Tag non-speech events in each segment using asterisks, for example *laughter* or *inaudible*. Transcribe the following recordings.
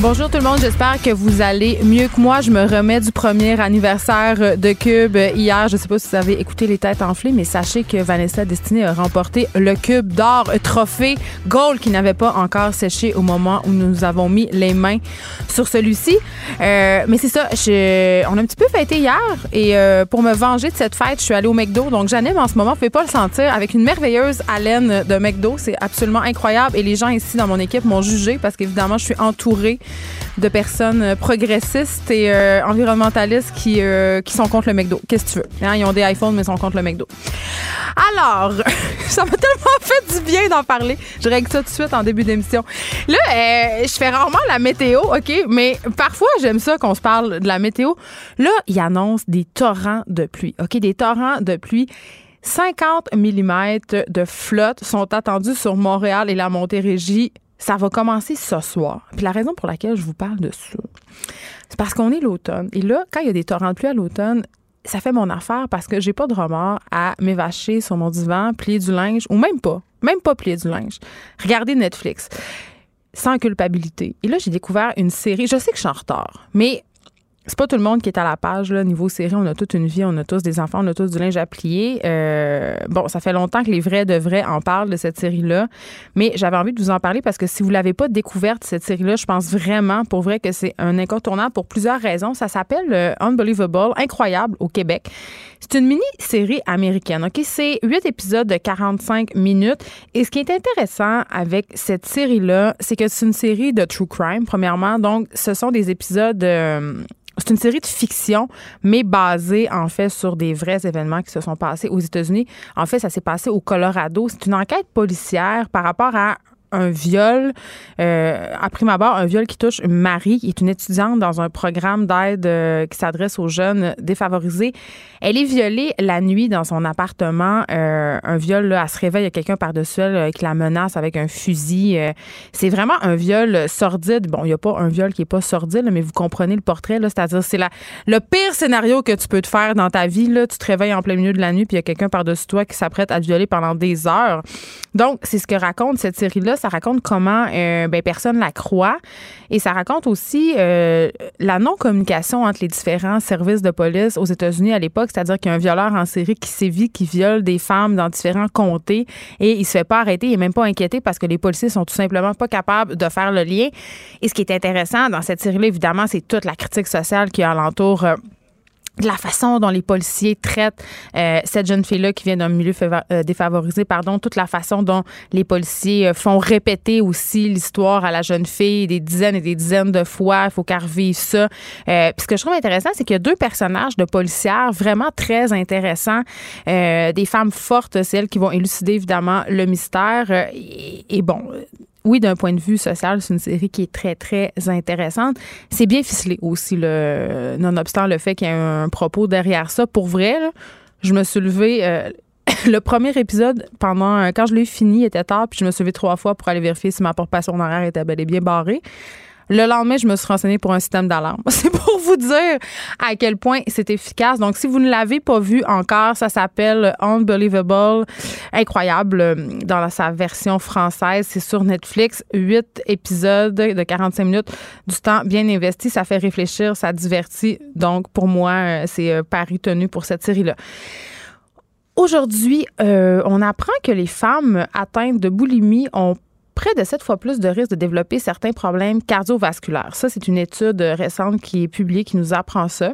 Bonjour tout le monde, j'espère que vous allez mieux que moi. Je me remets du premier anniversaire de Cube hier. Je sais pas si vous avez écouté les têtes enflées, mais sachez que Vanessa Destinée a remporté le Cube d'or trophée gold qui n'avait pas encore séché au moment où nous avons mis les mains sur celui-ci. Euh, mais c'est ça, je, on a un petit peu fêté hier et euh, pour me venger de cette fête, je suis allée au McDo. Donc j'anime en ce moment, vous pouvez pas le sentir, avec une merveilleuse haleine de McDo. C'est absolument incroyable et les gens ici dans mon équipe m'ont jugé parce qu'évidemment, je suis entourée de personnes progressistes et euh, environnementalistes qui, euh, qui sont contre le McDo. Qu'est-ce que tu veux? Hein, ils ont des iPhones, mais ils sont contre le McDo. Alors, *laughs* ça m'a tellement fait du bien d'en parler. Je règle ça tout de suite en début d'émission. Là, euh, je fais rarement la météo, OK? Mais parfois, j'aime ça qu'on se parle de la météo. Là, il annonce des torrents de pluie, OK? Des torrents de pluie. 50 mm de flotte sont attendus sur Montréal et la Montérégie ça va commencer ce soir. Puis la raison pour laquelle je vous parle de ça, c'est parce qu'on est l'automne. Et là, quand il y a des torrents de pluie à l'automne, ça fait mon affaire parce que j'ai pas de remords à m'évacher sur mon divan, plier du linge, ou même pas, même pas plier du linge. Regarder Netflix sans culpabilité. Et là, j'ai découvert une série. Je sais que je suis en retard, mais c'est pas tout le monde qui est à la page là, niveau série. On a toute une vie, on a tous des enfants, on a tous du linge à plier. Euh, bon, ça fait longtemps que les vrais de vrais en parlent de cette série-là, mais j'avais envie de vous en parler parce que si vous l'avez pas découverte cette série-là, je pense vraiment pour vrai que c'est un incontournable pour plusieurs raisons. Ça s'appelle euh, Unbelievable, incroyable au Québec. C'est une mini-série américaine. Ok, c'est huit épisodes de 45 minutes. Et ce qui est intéressant avec cette série-là, c'est que c'est une série de true crime. Premièrement, donc ce sont des épisodes. Euh, c'est une série de fiction, mais basée en fait sur des vrais événements qui se sont passés aux États-Unis. En fait, ça s'est passé au Colorado. C'est une enquête policière par rapport à un viol, euh, à prime abord, un viol qui touche Marie, qui est une étudiante dans un programme d'aide euh, qui s'adresse aux jeunes défavorisés. Elle est violée la nuit dans son appartement. Euh, un viol, là, elle se réveille, il y a quelqu'un par-dessus elle qui la menace avec un fusil. c'est vraiment un viol sordide. Bon, il n'y a pas un viol qui n'est pas sordide, mais vous comprenez le portrait, c'est-à-dire c'est le pire scénario que tu peux te faire dans ta vie. Là. Tu te réveilles en plein milieu de la nuit, puis il y a quelqu'un par-dessus toi qui s'apprête à te violer pendant des heures. Donc, c'est ce que raconte cette série-là ça raconte comment euh, ben, personne la croit et ça raconte aussi euh, la non-communication entre les différents services de police aux États-Unis à l'époque, c'est-à-dire qu'il y a un violeur en série qui sévit, qui viole des femmes dans différents comtés et il se fait pas arrêter, il est même pas inquiété parce que les policiers sont tout simplement pas capables de faire le lien. Et ce qui est intéressant dans cette série-là, évidemment, c'est toute la critique sociale qui est alentour. Euh, de la façon dont les policiers traitent euh, cette jeune fille-là qui vient d'un milieu euh, défavorisé, pardon, toute la façon dont les policiers euh, font répéter aussi l'histoire à la jeune fille des dizaines et des dizaines de fois. Il faut qu'elle revive ça. puis ce que je trouve intéressant, c'est qu'il y a deux personnages de policières vraiment très intéressants, des femmes fortes, celles qui vont élucider évidemment le mystère. et, et bon, oui, d'un point de vue social, c'est une série qui est très, très intéressante. C'est bien ficelé aussi, le, nonobstant le fait qu'il y ait un propos derrière ça. Pour vrai, je me suis levée. Euh, *coughs* le premier épisode, pendant quand je l'ai fini, il était tard, puis je me suis levée trois fois pour aller vérifier si ma portation horaire était bel et bien barrée. Le lendemain, je me suis renseignée pour un système d'alarme. *laughs* C'est pour vous dire à quel point c'est efficace. Donc, si vous ne l'avez pas vu encore, ça s'appelle Unbelievable, incroyable euh, dans sa version française. C'est sur Netflix. Huit épisodes de 45 minutes, du temps bien investi. Ça fait réfléchir, ça divertit. Donc, pour moi, euh, c'est euh, pari tenu pour cette série-là. Aujourd'hui, on apprend que les femmes atteintes de boulimie ont près de sept fois plus de risques de développer certains problèmes cardiovasculaires. Ça, c'est une étude récente qui est publiée qui nous apprend ça.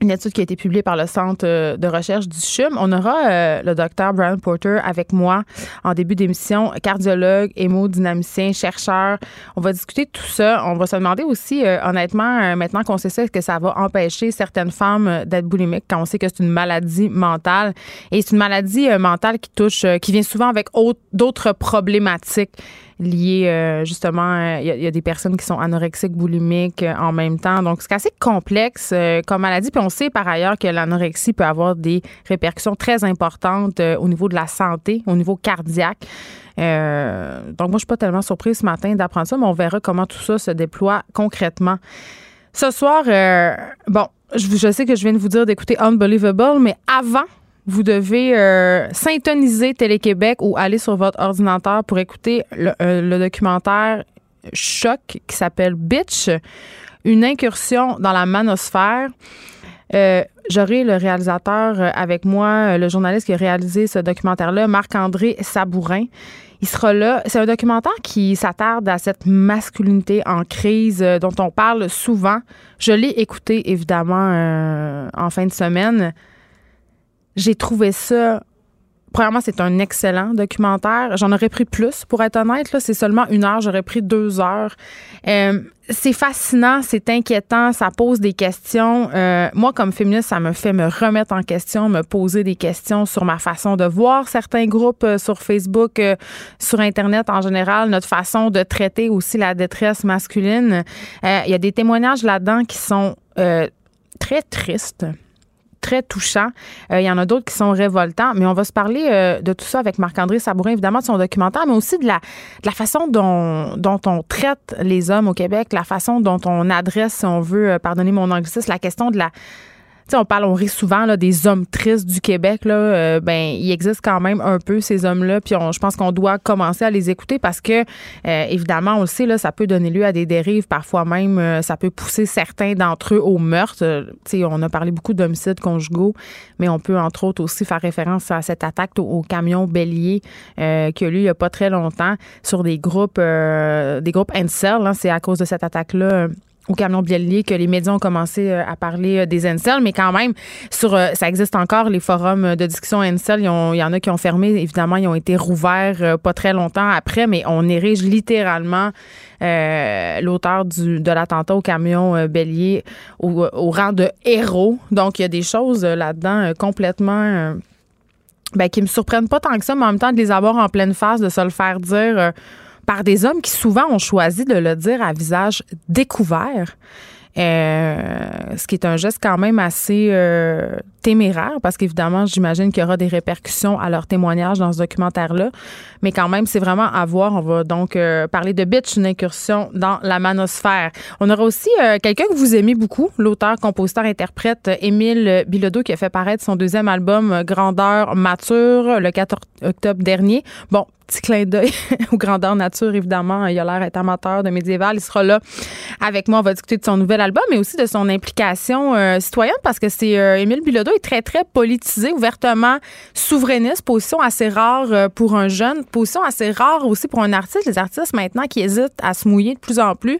Une étude qui a été publiée par le Centre euh, de recherche du CHUM. On aura euh, le docteur Brian Porter avec moi en début d'émission, cardiologue, hémodynamicien, chercheur. On va discuter de tout ça. On va se demander aussi, euh, honnêtement, maintenant qu'on sait ça, est-ce que ça va empêcher certaines femmes d'être boulimiques quand on sait que c'est une maladie mentale? Et c'est une maladie mentale qui touche, qui vient souvent avec d'autres problématiques liées euh, justement, il euh, y, a des personnes qui sont anorexiques, boulimiques euh, en même temps. Donc, c'est assez complexe comme maladie. Puis on sait par ailleurs que l'anorexie peut avoir des répercussions très importantes au niveau de la santé, au niveau cardiaque. donc, moi, je suis pas tellement surprise ce matin d'apprendre ça, mais on verra comment tout ça se déploie concrètement. Ce soir, bon, je, sais que je viens de vous dire d'écouter Unbelievable, mais avant vous devez euh, Télé-Québec ou aller sur votre ordinateur pour écouter le, euh, documentaire Choc qui s'appelle Bitch, une incursion dans la manosphère. Euh, J'aurai le réalisateur euh, avec moi, le journaliste qui a réalisé ce documentaire-là, Marc-André Sabourin. Il sera là. C'est un documentaire qui s'attarde à cette masculinité en crise dont on parle souvent. Je l'ai écouté, évidemment, en fin de semaine. J'ai trouvé ça Premièrement, c'est un excellent documentaire. J'en aurais pris plus, pour être honnête. Là, c'est seulement une heure. J'aurais pris deux heures. Euh, c'est fascinant, c'est inquiétant, ça pose des questions. Euh, moi, comme féministe, ça me fait me remettre en question, me poser des questions sur ma façon de voir certains groupes euh, sur Facebook, sur Internet en général, notre façon de traiter aussi la détresse masculine. Il y a des témoignages là-dedans qui sont très tristes très touchant. Euh, il y en a d'autres qui sont révoltants, mais on va se parler euh, de tout ça avec Marc-André Sabourin, évidemment, de son documentaire, mais aussi de la, de la façon dont, dont on traite les hommes au Québec, la façon dont on adresse, si on veut, euh, pardonner mon anglicisme, la question de la on parle, on rit souvent des hommes tristes du Québec. Là, euh, ben, il existe quand même un peu ces hommes-là. Puis je pense qu'on doit commencer à les écouter parce que, euh, évidemment, on le sait, là, ça peut donner lieu à des dérives. Parfois même, euh, ça peut pousser certains d'entre eux au meurtre. on a parlé beaucoup d'homicides conjugaux, mais on peut entre autres aussi faire référence à cette attaque au, camion bélier qui a eu il n'y a pas très longtemps sur des groupes, des groupes Ansel. Hein. C'est à cause de cette attaque-là au camion Biellier que les médias ont commencé euh, à parler euh, des Encel, mais quand même, sur euh, ça existe encore, les forums de discussion Encel. Il y en a qui ont fermé, évidemment, ils ont été rouverts pas très longtemps après, mais on érige littéralement l'auteur de l'attentat au camion Bélier au, rang de héros. Donc, il y a des choses là-dedans complètement... Ben, qui me surprennent pas tant que ça, mais en même temps, de les avoir en pleine face, de se le faire dire par des hommes qui souvent ont choisi de le dire à visage découvert. Euh, ce qui est un geste quand même assez euh, téméraire parce qu'évidemment, j'imagine qu'il y aura des répercussions à leur témoignage dans ce documentaire-là. Mais quand même, c'est vraiment à voir. On va donc euh, parler de Bitch, une incursion dans la manosphère. On aura aussi quelqu'un que vous aimez beaucoup, l'auteur, compositeur, interprète Émile Bilodeau qui a fait paraître son deuxième album Grandeur mature le 4 octobre dernier. Bon, petit clin d'œil *laughs* aux grandeurs nature, évidemment. Il a l'air d'être amateur de médiéval. Il sera là avec moi. On va discuter de son nouvel album, mais aussi de son implication euh, citoyenne parce que c'est euh, Émile Bilodeau très, très politisé, ouvertement souverainiste, position assez rare euh, pour un jeune, position assez rare aussi pour un artiste. Les artistes maintenant qui hésitent à se mouiller de plus en plus.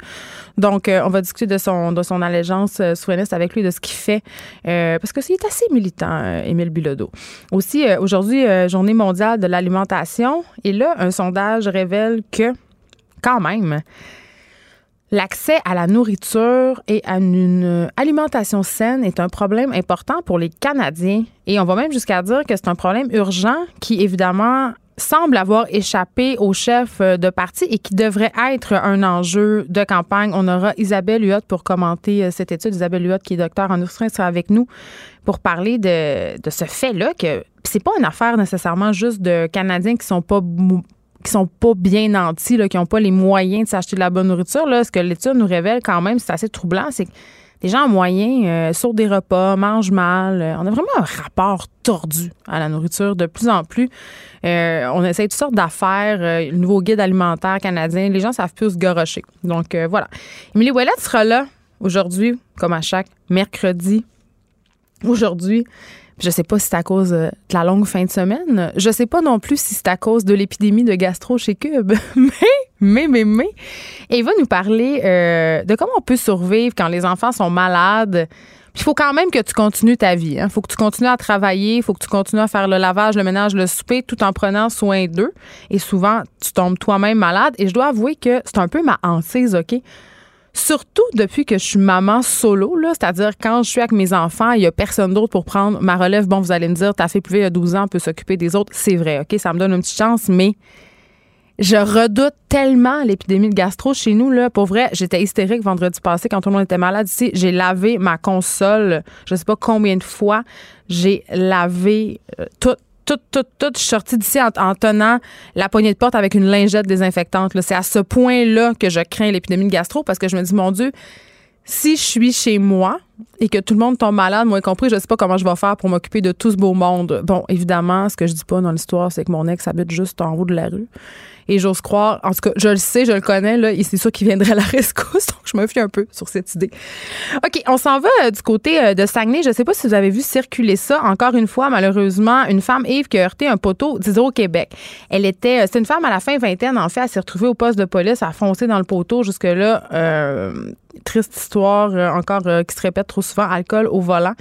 Donc, on va discuter de son, de son allégeance souverainiste avec lui, de ce qu'il fait, parce que c'est assez militant, Émile Bilodeau. Aussi, aujourd'hui, journée mondiale de l'alimentation. Et là, un sondage révèle que, quand même, L'accès à la nourriture et à une alimentation saine est un problème important pour les Canadiens. Et on va même jusqu'à dire que c'est un problème urgent qui, évidemment, semble avoir échappé au chef de parti et qui devrait être un enjeu de campagne. On aura Isabelle Huot pour commenter euh, cette étude. Isabelle Huot, qui est docteur en industrie, sera avec nous pour parler de, de ce fait-là que c'est pas une affaire nécessairement juste de Canadiens qui sont pas qui sont pas bien nantis, qui n'ont pas les moyens de s'acheter de la bonne nourriture. Ce que l'étude nous révèle quand même, c'est assez troublant, c'est que des gens moyens euh, sautent des repas, mangent mal. Euh, on a vraiment un rapport tordu à la nourriture de plus en plus. Euh, on essaie toutes sortes d'affaires. le nouveau guide alimentaire canadien, les gens savent plus se gorocher. Donc voilà. Émilie Ouellette sera là aujourd'hui, comme à chaque mercredi. Aujourd'hui, je sais pas si c'est à cause euh, de la longue fin de semaine. Je sais pas non plus si c'est à cause de l'épidémie de gastro chez Cube. *laughs* mais, mais, mais, mais. Et il va nous parler euh, de comment on peut survivre quand les enfants sont malades il faut quand même que tu continues ta vie. Il hein. faut que tu continues à travailler, il faut que tu continues à faire le lavage, le ménage, le souper, tout en prenant soin d'eux. Et souvent, tu tombes toi-même malade. Et je dois avouer que c'est un peu ma hantise, OK? Surtout depuis que je suis maman solo, c'est-à-dire quand je suis avec mes enfants, il n'y a personne d'autre pour prendre ma relève. Bon, vous allez me dire, ta fille plus vieille a 12 ans, peut s'occuper des autres. C'est vrai, OK? Ça me donne une petite chance, mais je redoute tellement l'épidémie de gastro chez nous. Là. Pour vrai, j'étais hystérique vendredi passé quand tout le monde était malade ici. J'ai lavé ma console, je sais pas combien de fois. J'ai lavé euh, tout, tout, tout, tout. Je suis sortie d'ici en, tenant la poignée de porte avec une lingette désinfectante. C'est à ce point-là que je crains l'épidémie de gastro parce que je me dis, mon Dieu, si je suis chez moi et que tout le monde tombe malade, moi y compris, je sais pas comment je vais faire pour m'occuper de tout ce beau monde. Bon, évidemment, ce que je dis pas dans l'histoire, c'est que mon ex habite juste en haut de la rue. Et j'ose croire, en tout cas, je le sais, je le connais, là, c'est sûr qu'il viendrait à la rescousse. *laughs* Donc, je me fie un peu sur cette idée. OK, on s'en va euh, du côté euh, de Saguenay. Je ne sais pas si vous avez vu circuler ça. Encore une fois, malheureusement, une femme, Yves, qui a heurté un poteau, disons au Québec. Elle était, euh, c'est une femme à la fin vingtaine, en fait, elle s'est retrouvée au poste de police, à foncer dans le poteau. Jusque-là, triste histoire encore qui se répète trop souvent, alcool au volant.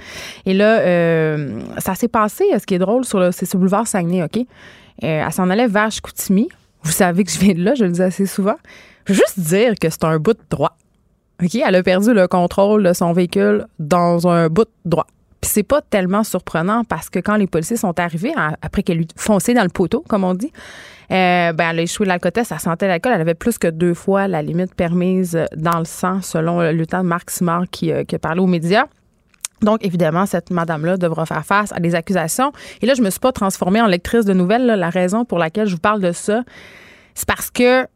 Et là, ça s'est passé, ce qui est drôle, sur le, c'est sur le boulevard Saguenay, OK? elle s'en allait vers Chicoutimi. Vous savez que je viens de là, je le dis assez souvent. Je veux juste dire que c'est un bout de droit. OK? Elle a perdu le contrôle de son véhicule dans un bout de droit. Puis c'est pas tellement surprenant parce que quand les policiers sont arrivés, après qu'elle eut foncé dans le poteau, comme on dit, euh, ben, elle a échoué l'alcotest, elle sentait l'alcool. Elle avait plus que deux fois la limite permise dans le sang, selon le lieutenant Marc Simard qui, euh, qui a parlé aux médias. Donc, évidemment, cette madame-là devra faire face à des accusations. Et là, je me suis pas transformée en lectrice de nouvelles. La raison pour laquelle je vous parle de ça, c'est parce que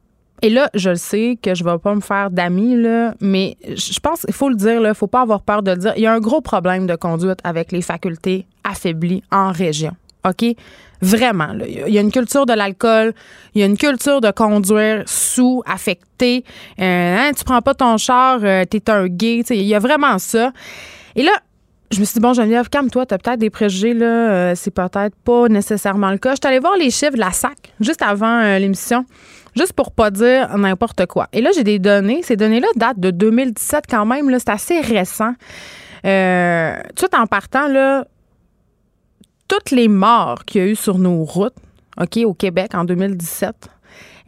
et là, je le sais que je vais pas me faire d'amis, là, mais je pense qu'il faut le dire, il faut pas avoir peur de le dire. Il y a un gros problème de conduite avec les facultés affaiblies en région. OK? Vraiment. Il y a une culture de l'alcool, il y a une culture de conduire sous, affecté. Euh, hein, tu prends pas ton char, euh, tu es un gay. Il y a vraiment ça. Et là, je me suis dit, bon, Geneviève, calme-toi, t'as peut-être des préjugés, là. Euh, c'est peut-être pas nécessairement le cas. Je suis allée voir les chiffres de la SAC juste avant euh, l'émission, juste pour pas dire n'importe quoi. Et là, j'ai des données. Ces données-là datent de 2017 quand même, là. C'est assez récent. Euh, tout en partant, là, toutes les morts qu'il y a eu sur nos routes, OK, au Québec en 2017,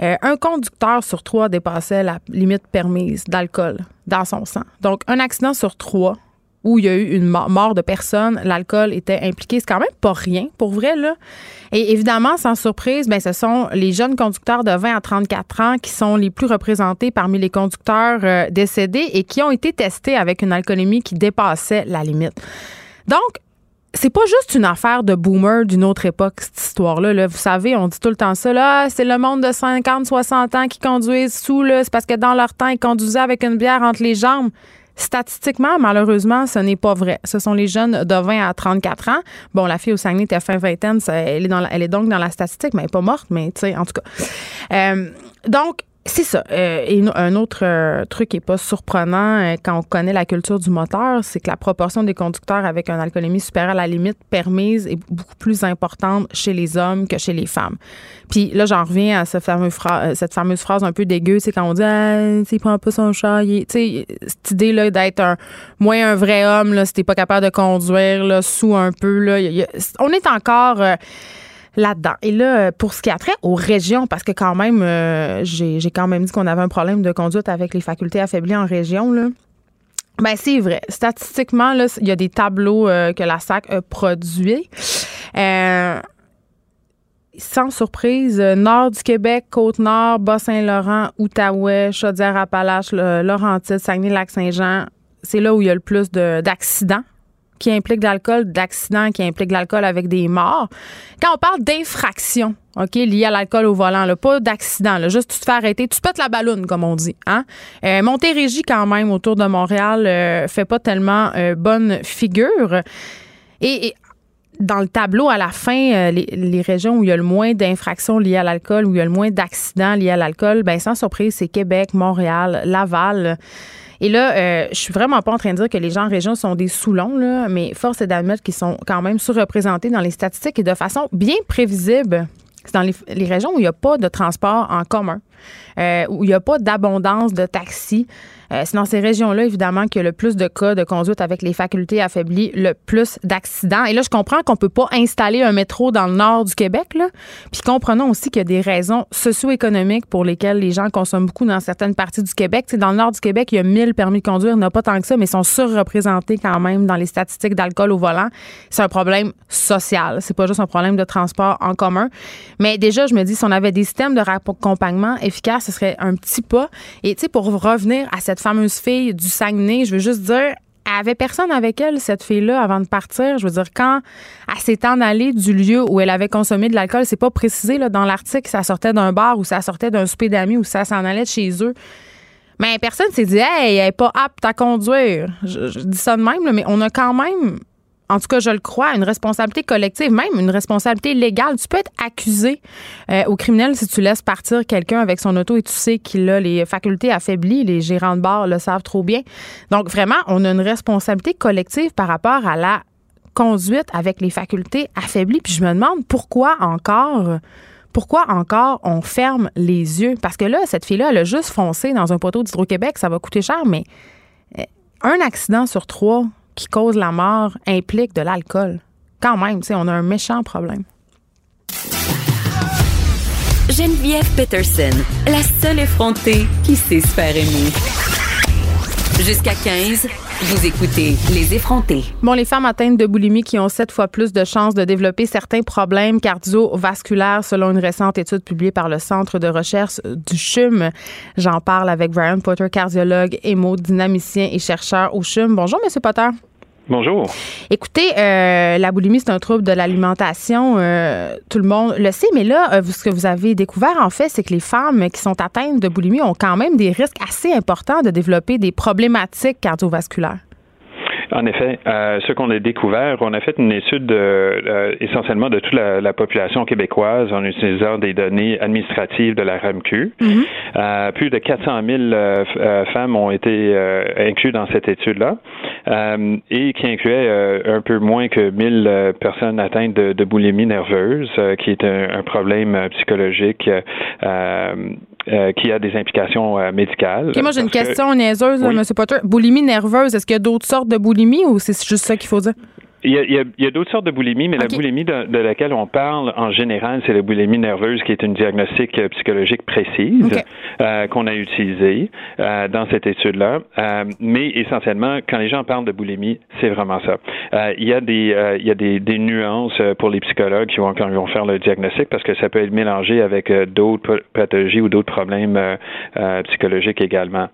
un conducteur sur trois dépassait la limite permise d'alcool dans son sang. Donc, un accident sur trois où il y a eu une mort de personne, l'alcool était impliqué. C'est quand même pas rien, pour vrai, là. Et évidemment, sans surprise, ben, ce sont les jeunes conducteurs de 20 à 34 ans qui sont les plus représentés parmi les conducteurs euh, décédés et qui ont été testés avec une alcoolémie qui dépassait la limite. Donc, c'est pas juste une affaire de boomer d'une autre époque, cette histoire-là. Là. Vous savez, on dit tout le temps ça. Là, c'est le monde de 50, 60 ans qui conduisent sous. Là. C'est parce que dans leur temps, ils conduisaient avec une bière entre les jambes. Statistiquement, malheureusement, ce n'est pas vrai. Ce sont les jeunes de 20 à 34 ans. Bon, la fille au Saguenay était fin vingtaine, elle est, dans elle est donc dans la statistique, mais elle n'est pas morte, mais tu sais, en tout cas. Euh, donc, c'est ça. Euh, et un autre euh, truc qui n'est pas surprenant euh, quand on connaît la culture du moteur, c'est que la proportion des conducteurs avec un alcoolémie supérieure à la limite permise est beaucoup plus importante chez les hommes que chez les femmes. Puis là, j'en reviens à cette fameuse, phrase, cette fameuse phrase un peu dégueu, c'est quand on dit ah, il prend pas son chat, sais cette idée là d'être un moins un vrai homme là, si t'es pas capable de conduire là, sous un peu là, on est encore là-dedans. Et là, pour ce qui a trait aux régions, parce que quand même, euh, j'ai quand même dit qu'on avait un problème de conduite avec les facultés affaiblies en région, là. Ben, c'est vrai. Statistiquement, là, il y a des tableaux euh, que la SAC a produits. Euh, sans surprise, nord du Québec, Côte-Nord, Bas-Saint-Laurent, Outaouais, Chaudière-Appalaches, Laurentides, Saguenay-Lac-Saint-Jean, c'est là où il y a le plus d'accidents qui implique de l'alcool, d'accidents qui impliquent de l'alcool avec des morts. Quand on parle d'infraction, OK, liée à l'alcool au volant, là, pas d'accident, juste tu te fais arrêter, tu pètes la ballonne, comme on dit. Hein? Euh, quand même, autour de Montréal, euh, fait pas tellement euh, bonne figure. Et, dans le tableau, à la fin, euh, les, les, régions où il y a le moins d'infractions liées à l'alcool, où il y a le moins d'accidents liés à l'alcool, ben sans surprise, c'est Québec, Montréal, Laval. Et là, euh, je suis vraiment pas en train de dire que les gens en région sont des soulons, là, mais force est d'admettre qu'ils sont quand même surreprésentés dans les statistiques et de façon bien prévisible. C'est dans les, régions où il n'y a pas de transport en commun. où il n'y a pas d'abondance de taxis. Euh, c'est dans ces régions-là, évidemment, qu'il y a le plus de cas de conduite avec les facultés affaiblies, le plus d'accidents. Et là, je comprends qu'on peut pas installer un métro dans le nord du Québec, là. Puis comprenons aussi qu'il y a des raisons socio-économiques pour lesquelles les gens consomment beaucoup dans certaines parties du Québec. C'est dans le nord du Québec, il y a 1000 permis de conduire, il n'y a pas tant que ça, mais ils sont surreprésentés quand même dans les statistiques d'alcool au volant. C'est un problème social. C'est pas juste un problème de transport en commun. Mais déjà, je me dis, si on avait des systèmes de raccompagnement efficaces, ce serait un petit pas. Et tu sais, pour revenir à cette fameuse fille du Saguenay, je veux juste dire, elle avait personne avec elle, cette fille-là, avant de partir? Je veux dire, quand elle s'est en allée du lieu où elle avait consommé de l'alcool, c'est pas précisé là, dans l'article, ça sortait d'un bar ou ça sortait d'un souper d'amis ou ça s'en allait de chez eux. Mais personne s'est dit, hey, elle est pas apte à conduire. Je, je dis ça de même, mais on a quand même en tout cas, je le crois, une responsabilité collective, même une responsabilité légale. Tu peux être accusé euh, au criminel si tu laisses partir quelqu'un avec son auto et tu sais qu'il a les facultés affaiblies. Les gérants de bar le savent trop bien. Donc, vraiment, on a une responsabilité collective par rapport à la conduite avec les facultés affaiblies. Puis je me demande pourquoi encore pourquoi encore on ferme les yeux? Parce que là, cette fille-là, elle a juste foncé dans un poteau d'Hydro-Québec, ça va coûter cher, mais euh, un accident sur trois, qui cause la mort implique de l'alcool. Quand même, on a un méchant problème. Geneviève Peterson, la seule effrontée qui sait se faire aimer. Jusqu'à 15, vous écoutez Les effrontés. Bon, les femmes atteintes de boulimie qui ont sept fois plus de chances de développer certains problèmes cardiovasculaires selon une récente étude publiée par le Centre de recherche du CHUM. J'en parle avec Brian Potter, cardiologue, hémodynamicien et chercheur au CHUM. Bonjour, Monsieur Potter. Bonjour. Écoutez, euh, la boulimie, c'est un trouble de l'alimentation. Euh, tout le monde le sait, mais là, euh, ce que vous avez découvert, en fait, c'est que les femmes qui sont atteintes de boulimie ont quand même des risques assez importants de développer des problématiques cardiovasculaires. En effet, euh, ce qu'on a découvert, on a fait une étude euh, essentiellement de toute la, population québécoise en utilisant des données administratives de la RAMQ. Mm-hmm. Euh, plus de 400 000 femmes ont été incluses dans cette étude-là et qui incluait un peu moins que 1000 personnes atteintes de, boulimie nerveuse, qui est un, problème psychologique qui a des implications médicales. moi, j'ai une question niaiseuse, M. Potter. Boulimie nerveuse, est-ce qu'il y a d'autres sortes de boulimie? ou c'est juste ça qu'il faut dire? Il y, a, d'autres sortes de boulimie, mais la boulimie de, laquelle on parle en général, c'est la boulimie nerveuse, qui est une diagnostic euh, psychologique précise euh, qu'on a utilisée euh, dans cette étude-là. mais essentiellement, quand les gens parlent de boulimie, c'est vraiment ça. il y a des il y a des, des, nuances pour les psychologues qui vont quand ils vont faire le diagnostic parce que ça peut être mélangé avec d'autres pathologies ou d'autres problèmes psychologiques également.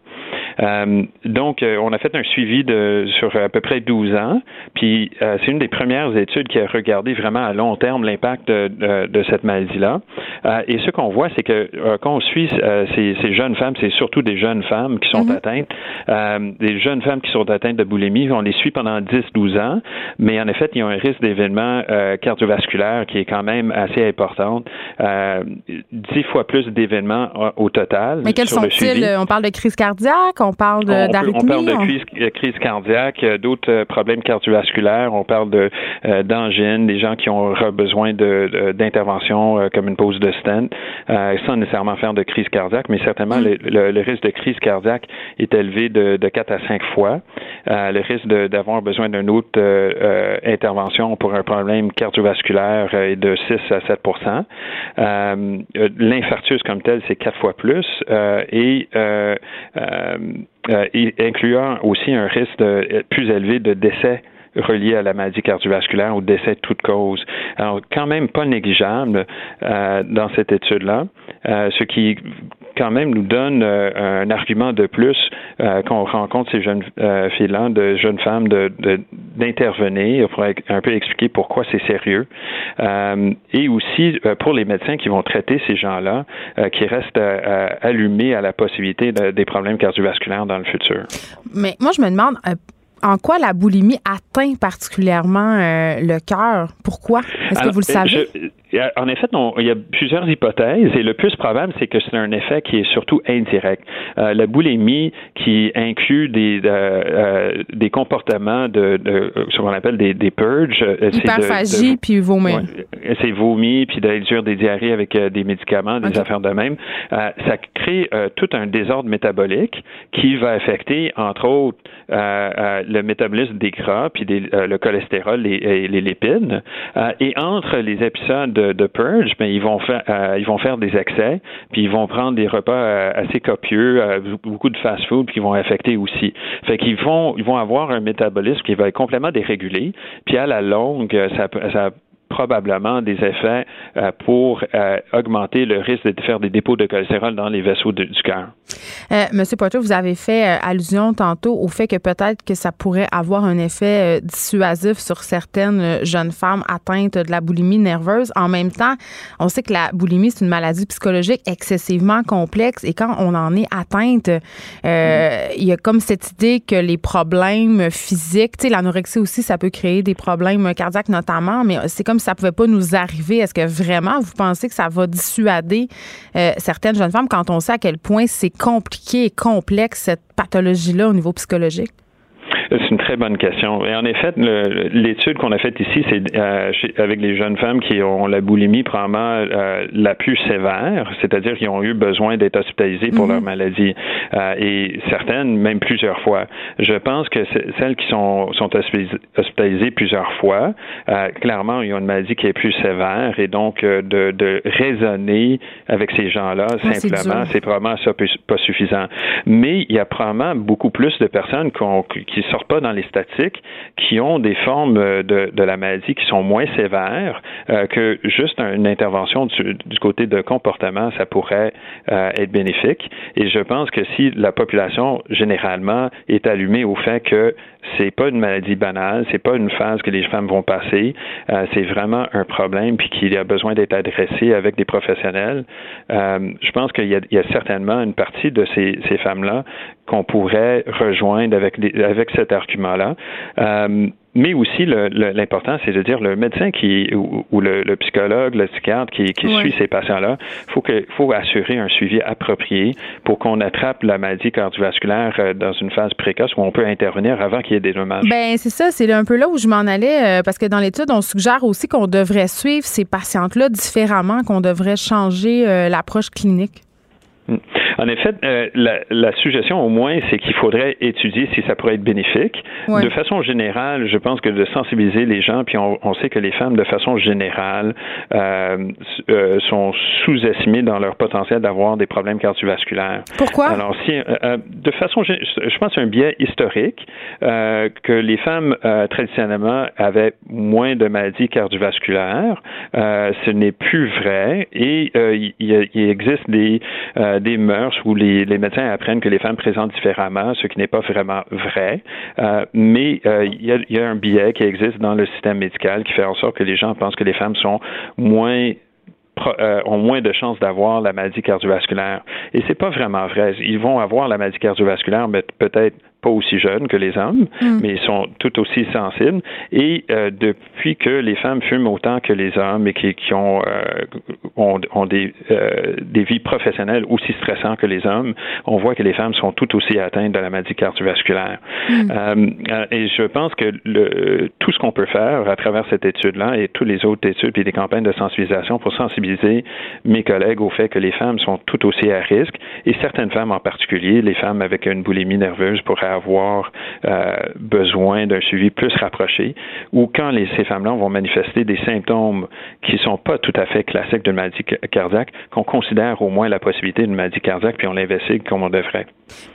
Donc, on a fait un suivi de sur à peu près 12 ans, puis c'est une des premières études qui a regardé vraiment à long terme l'impact de, cette maladie-là. Euh, et ce qu'on voit, c'est que euh, quand on suit euh, ces, jeunes femmes, c'est surtout des jeunes femmes qui sont mhm. atteintes, des jeunes femmes qui sont atteintes de boulimie, on les suit pendant 10-12 ans, mais en effet, il y a un risque d'événement cardiovasculaire qui est quand même assez important, 10 fois plus d'événements au total. Mais quels sont-ils? On parle de crise cardiaque, on parle d'arythmie? On, parle de crise, crise cardiaque, d'autres problèmes cardiovasculaires, on parle de euh, d'angines, des gens qui ont besoin d'intervention euh, comme une pose de stent, euh, sans nécessairement faire de crise cardiaque, mais certainement mm. le, risque de crise cardiaque est élevé de, de 4 à 5 fois. le risque d'avoir besoin d'une autre intervention pour un problème cardiovasculaire est de 6 à 7% L'infarctus comme tel, c'est quatre fois plus. et incluant aussi un risque plus élevé de décès reliés à la maladie cardiovasculaire ou décès de toute cause. Alors, quand même pas négligeable euh, dans cette étude-là, euh, ce qui quand même nous donne euh, un argument de plus qu'on rencontre ces jeunes filles-là, de jeunes femmes, d'intervenir de, pour un peu expliquer pourquoi c'est sérieux. et aussi pour les médecins qui vont traiter ces gens-là, qui restent allumés à la possibilité de, des problèmes cardiovasculaires dans le futur. Mais moi, je me demande en quoi la boulimie atteint particulièrement euh, le cœur? Pourquoi? Est-ce que vous le savez? En effet, il y a plusieurs hypothèses et le plus probable, c'est que c'est un effet qui est surtout indirect. Euh, la boulimie qui inclut des, euh, des comportements de, ce qu'on appelle des, des purges. Hyperphagie puis vomir. c'est vomi, puis d'induire des diarrhées avec des médicaments, des affaires de même, ça crée tout un désordre métabolique qui va affecter, entre autres, le métabolisme des gras, puis le cholestérol et les lipides. et entre les épisodes de, purge, ben, ils vont faire ils vont faire des excès, puis ils vont prendre des repas assez copieux, beaucoup de fast-food, qui vont affecter aussi. Fait qu'ils vont ils vont avoir un métabolisme qui va être complètement dérégulé, puis à la longue, ça, ça probablement des effets euh, pour euh, augmenter le risque de faire des dépôts de cholestérol dans les vaisseaux du cœur. Euh, Monsieur Potter, vous avez fait allusion tantôt au fait que peut-être que ça pourrait avoir un effet dissuasif sur certaines jeunes femmes atteintes de la boulimie nerveuse. En même temps, on sait que la boulimie, c'est une maladie psychologique excessivement complexe et quand on en est atteinte, il y a comme cette idée que les problèmes physiques, tu sais, l'anorexie aussi, ça peut créer des problèmes cardiaques notamment, mais c'est comme ça pouvait pas nous arriver. Est-ce que vraiment vous pensez que ça va dissuader euh, certaines jeunes femmes quand on sait à quel point c'est compliqué et complexe cette pathologie-là au niveau psychologique? C'est une très bonne question. Et en effet, l'étude qu'on a faite ici, c'est euh, avec les jeunes femmes qui ont la boulimie probablement euh, la plus sévère, c'est-à-dire qui ont eu besoin d'être hospitalisées pour leur mhm. maladie, euh, et certaines même plusieurs fois. Je pense que celles qui sont, sont hospitalisées plusieurs fois, clairement, ils ont une maladie qui est plus sévère, et donc de, de raisonner avec ces gens-là, simplement, c'est probablement ça pas suffisant. Mais il y a probablement beaucoup plus de personnes qui sortent pas dans les statistiques, qui ont des formes euh, de, la maladie qui sont moins sévères, euh, que juste une intervention du, côté de comportement, ça pourrait euh, être bénéfique. Et je pense que si la population généralement est allumée au fait que c'est pas une maladie banale, c'est pas une phase que les femmes vont passer, c'est vraiment un problème puis qu'il y a besoin d'être adressé avec des professionnels. je pense qu'il y, a certainement une partie de ces, femmes-là qu'on pourrait rejoindre avec, avec cet argument-là. Euh, mais aussi, l'important, c'est de dire le médecin qui ou, le, psychologue, le psychiatre qui, suit ces patients-là, faut que faut assurer un suivi approprié pour qu'on attrape la maladie cardiovasculaire euh, dans une phase précoce où on peut intervenir avant qu'il y ait des dommages. Ben c'est ça, c'est un peu là où je m'en allais euh, parce que dans l'étude, on suggère aussi qu'on devrait suivre ces patientes-là différemment, qu'on devrait changer l'approche clinique. En effet, euh, la, suggestion au moins, c'est qu'il faudrait étudier si ça pourrait être bénéfique. De façon générale, je pense que de sensibiliser les gens, puis on, sait que les femmes, de façon générale, euh, euh, sont sous-estimées dans leur potentiel d'avoir des problèmes cardiovasculaires. Pourquoi? Alors, si, de façon, je pense, c'est un biais historique que les femmes traditionnellement avaient moins de maladies cardiovasculaires. ce n'est plus vrai et il, il, existe des des mœurs où les, médecins apprennent que les femmes présentent différemment, ce qui n'est pas vraiment vrai. Euh, mais euh, il y, a, un biais qui existe dans le système médical qui fait en sorte que les gens pensent que les femmes sont moins euh, ont moins de chances d'avoir la maladie cardiovasculaire. Et c'est pas vraiment vrai. Ils vont avoir la maladie cardiovasculaire, mais peut-être pas aussi jeunes que les hommes, mm. mais ils sont tout aussi sensibles. Et euh, depuis que les femmes fument autant que les hommes et qui, qui ont, euh, ont, ont, des, euh, des vies professionnelles aussi stressantes que les hommes, on voit que les femmes sont tout aussi atteintes de la maladie cardiovasculaire. Mm. Euh, et je pense que le, tout ce qu'on peut faire à travers cette étude-là et toutes les autres études et des campagnes de sensibilisation pour sensibiliser mes collègues au fait que les femmes sont tout aussi à risque et certaines femmes en particulier, les femmes avec une boulimie nerveuse pourraient avoir euh, besoin d'un suivi plus rapproché, ou quand les, ces femmes-là vont manifester des symptômes qui ne sont pas tout à fait classiques d'une maladie cardiaque, qu'on considère au moins la possibilité d'une maladie cardiaque, puis on l'investigue comme on devrait.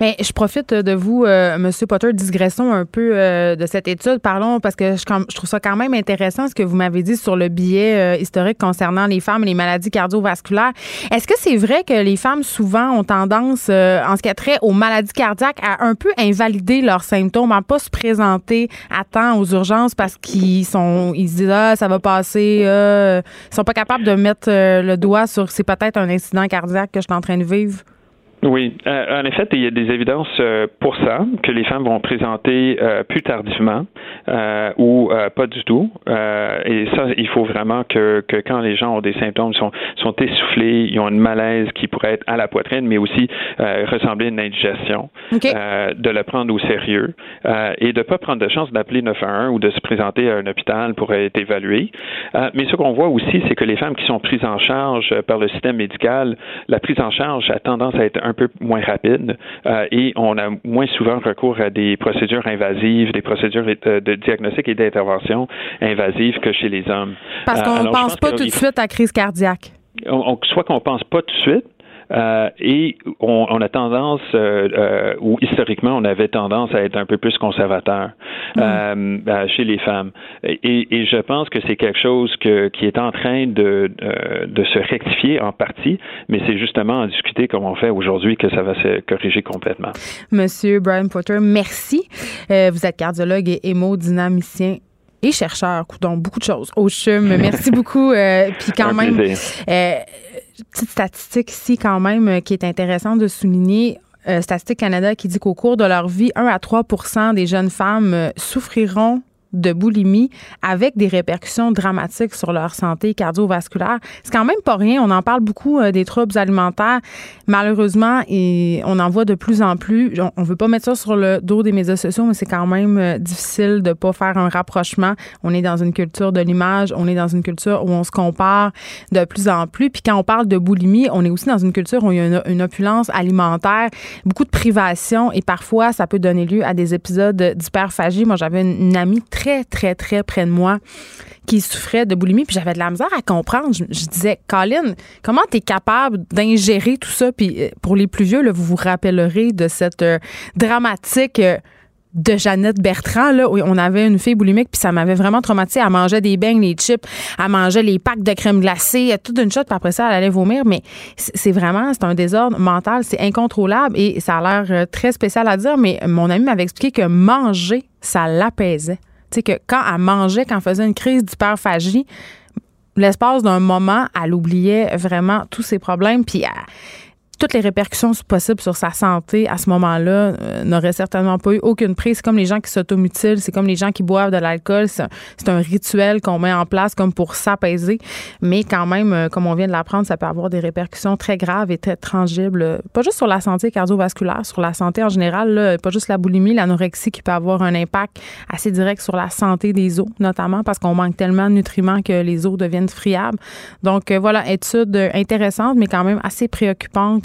Mais je profite de vous, euh, M. Potter, digressons un peu euh, de cette étude. Parlons, parce que je, je, trouve ça quand même intéressant ce que vous m'avez dit sur le billet euh, historique concernant les femmes et les maladies cardiovasculaires. Est-ce que c'est vrai que les femmes, souvent, ont tendance, en ce qui a trait aux maladies cardiaques, à un peu invalider valider leurs symptômes, à pas se présenter à temps aux urgences parce qu'ils sont, ils se disent ah ça va passer, euh, ils sont pas capables de mettre euh, le doigt sur c'est peut-être un incident cardiaque que je suis en train de vivre. Oui, euh, en effet, il y a des évidences euh, pour ça, que les femmes vont présenter euh, plus tardivement ou pas du tout. et ça, il faut vraiment que, que quand les gens ont des symptômes, sont, sont essoufflés, ils ont une malaise qui pourrait être à la poitrine, mais aussi ressembler à une indigestion, de le prendre au sérieux et de ne pas prendre de chance d'appeler 911 ou de se présenter à un hôpital pour être évalué. mais ce qu'on voit aussi, c'est que les femmes qui sont prises en charge par le système médical, la prise en charge a tendance à être un peu moins rapide euh, et on a moins souvent recours à des procédures invasives, des procédures de diagnostic et d'intervention invasives que chez les hommes. Parce qu'on ne pense pas tout de suite à crise cardiaque. soit qu'on pense pas tout de suite, euh, et on, on, a tendance, euh, euh, ou historiquement, on avait tendance à être un peu plus conservateur mm. chez les femmes. Et, et je pense que c'est quelque chose que, qui est en train de, de se rectifier en partie, mais c'est justement en discuter comme on fait aujourd'hui que ça va se corriger complètement. Monsieur Brian Potter, merci. vous êtes cardiologue et hémodynamicien et chercheur, donc beaucoup de choses au CHUM. Merci *laughs* beaucoup. Puis quand même, petite statistique ici quand même euh, qui est intéressante de souligner. Euh, Statistique Canada qui dit qu'au cours de leur vie, 1 à 3 des jeunes femmes euh, souffriront de boulimie avec des répercussions dramatiques sur leur santé cardiovasculaire. C'est quand même pas rien. On en parle beaucoup euh, des troubles alimentaires. Malheureusement, et on en voit de plus en plus. On, veut pas mettre ça sur le dos des médias sociaux, mais c'est quand même euh, difficile de pas faire un rapprochement. On est dans une culture de l'image. On est dans une culture où on se compare de plus en plus. Puis quand on parle de boulimie, on est aussi dans une culture où il y a une, une opulence alimentaire, beaucoup de privation et parfois ça peut donner lieu à des épisodes d'hyperphagie. Moi, j'avais une, une amie très très, très, très près de moi qui souffrait de boulimie, puis j'avais de la misère à comprendre. Je, disais, Colin, comment tu es capable d'ingérer tout ça? Puis euh, pour les plus vieux, vous vous rappellerez de cette euh, dramatique... Euh, de Jeannette Bertrand, là, où on avait une fille boulimique, puis ça m'avait vraiment traumatisée. Elle mangeait des beignes, les chips, elle mangeait les packs de crème glacée, toute une shot, puis après ça, elle allait vomir. Mais c'est vraiment, c'est un désordre mental, c'est incontrôlable et ça a l'air très spécial à dire, mais mon ami m'avait expliqué que manger, ça l'apaisait que quand elle mangeait, quand elle faisait une crise d'hyperphagie, l'espace d'un moment, elle oubliait vraiment tous ses problèmes, puis elle, toutes les répercussions possibles sur sa santé à ce moment-là euh, n'auraient certainement pas eu aucune prise. C'est comme les gens qui s'automutilent, c'est comme les gens qui boivent de l'alcool. C'est un, rituel qu'on met en place comme pour s'apaiser. Mais quand même, euh, comme on vient de l'apprendre, ça peut avoir des répercussions très graves et très tangibles, euh, pas juste sur la santé cardiovasculaire, sur la santé en général, là, pas juste la boulimie, l'anorexie qui peut avoir un impact assez direct sur la santé des os, notamment parce qu'on manque tellement de nutriments que les os deviennent friables. Donc voilà, étude intéressante, mais quand même assez préoccupante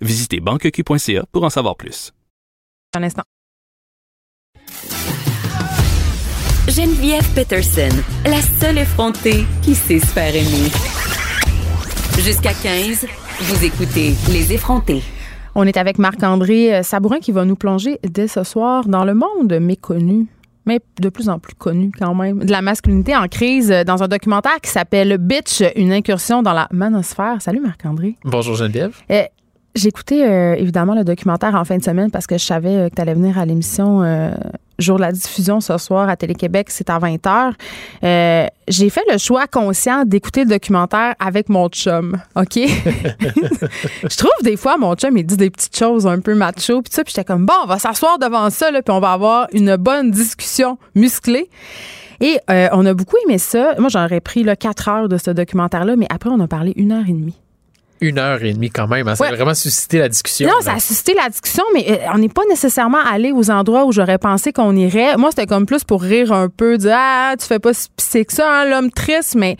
Visitez banqueq.ca pour en savoir plus. Un instant. Geneviève Peterson, la seule effrontée qui sait se faire aimer. Jusqu'à 15, vous écoutez Les effrontés. On est avec Marc-André Sabourin qui va nous plonger dès ce soir dans le monde méconnu mais de plus en plus connu quand même, de la masculinité en crise dans un documentaire qui s'appelle Bitch, une incursion dans la manosphère. Salut Marc-André. Bonjour Geneviève. Eh, j'ai écouté euh, évidemment le documentaire en fin de semaine parce que je savais euh, que tu allais venir à l'émission euh, jour de la diffusion ce soir à Télé-Québec, c'est à 20h. j'ai fait le choix conscient d'écouter le documentaire avec mon chum, OK? *laughs* je trouve des fois mon chum il dit des petites choses un peu macho puis ça puis j'étais comme bon, on va s'asseoir devant ça là, puis on va avoir une bonne discussion musclée. Et on a beaucoup aimé ça. Moi, j'aurais pris là, 4 heures de ce documentaire-là, mais après, on a parlé une heure et demie une heure et demie quand même. Hein. Ça a vraiment suscité la discussion. Non, ça a suscité la discussion, mais euh, on n'est pas nécessairement allé aux endroits où j'aurais pensé qu'on irait. Moi, c'était comme plus pour rire un peu, dire Ah, tu fais pas si que ça, hein, l'homme triste, mais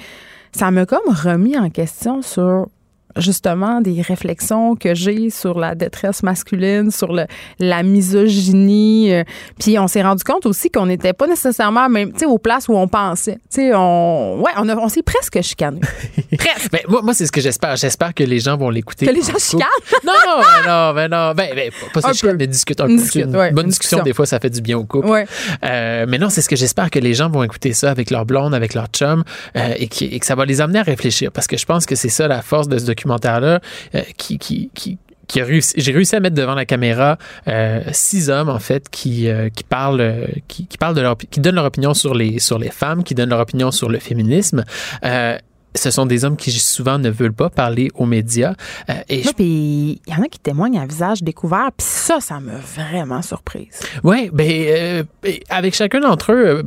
ça m'a comme remis en question sur justement des réflexions que j'ai sur la détresse masculine, sur le, la misogynie. Euh, puis on s'est rendu compte aussi qu'on n'était pas nécessairement même, tu sais, aux places où on pensait. Tu sais, on, ouais, on, on s'est presque chicané. *laughs* presque. Mais moi, moi c'est ce que j'espère. J'espère que les gens vont l'écouter. Que les gens chicanent? *laughs* Non, non, ben non, ben non. Ben, ben pas se chicaner, mais discuter un peu. Une, bonne discussion, des fois, ça fait du bien au couple. Euh, mais non, c'est ce que j'espère que les gens vont écouter ça avec leur blonde, avec leur chum, euh, et, et, que ça va les amener à réfléchir. Parce que je pense que c'est ça la force de ce documentaire-là, euh, qui, qui, qui j'ai réussi à mettre devant la caméra euh, six hommes en fait qui euh, qui parlent qui, qui parlent de leur qui donnent leur opinion sur les sur les femmes, qui donnent leur opinion sur le féminisme. Euh, ce sont des hommes qui souvent ne veulent pas parler aux médias. Euh, et puis il y en a qui témoignent à visage découvert, puis ça, ça m'a vraiment surprise. Oui, ben euh, avec chacun d'entre eux,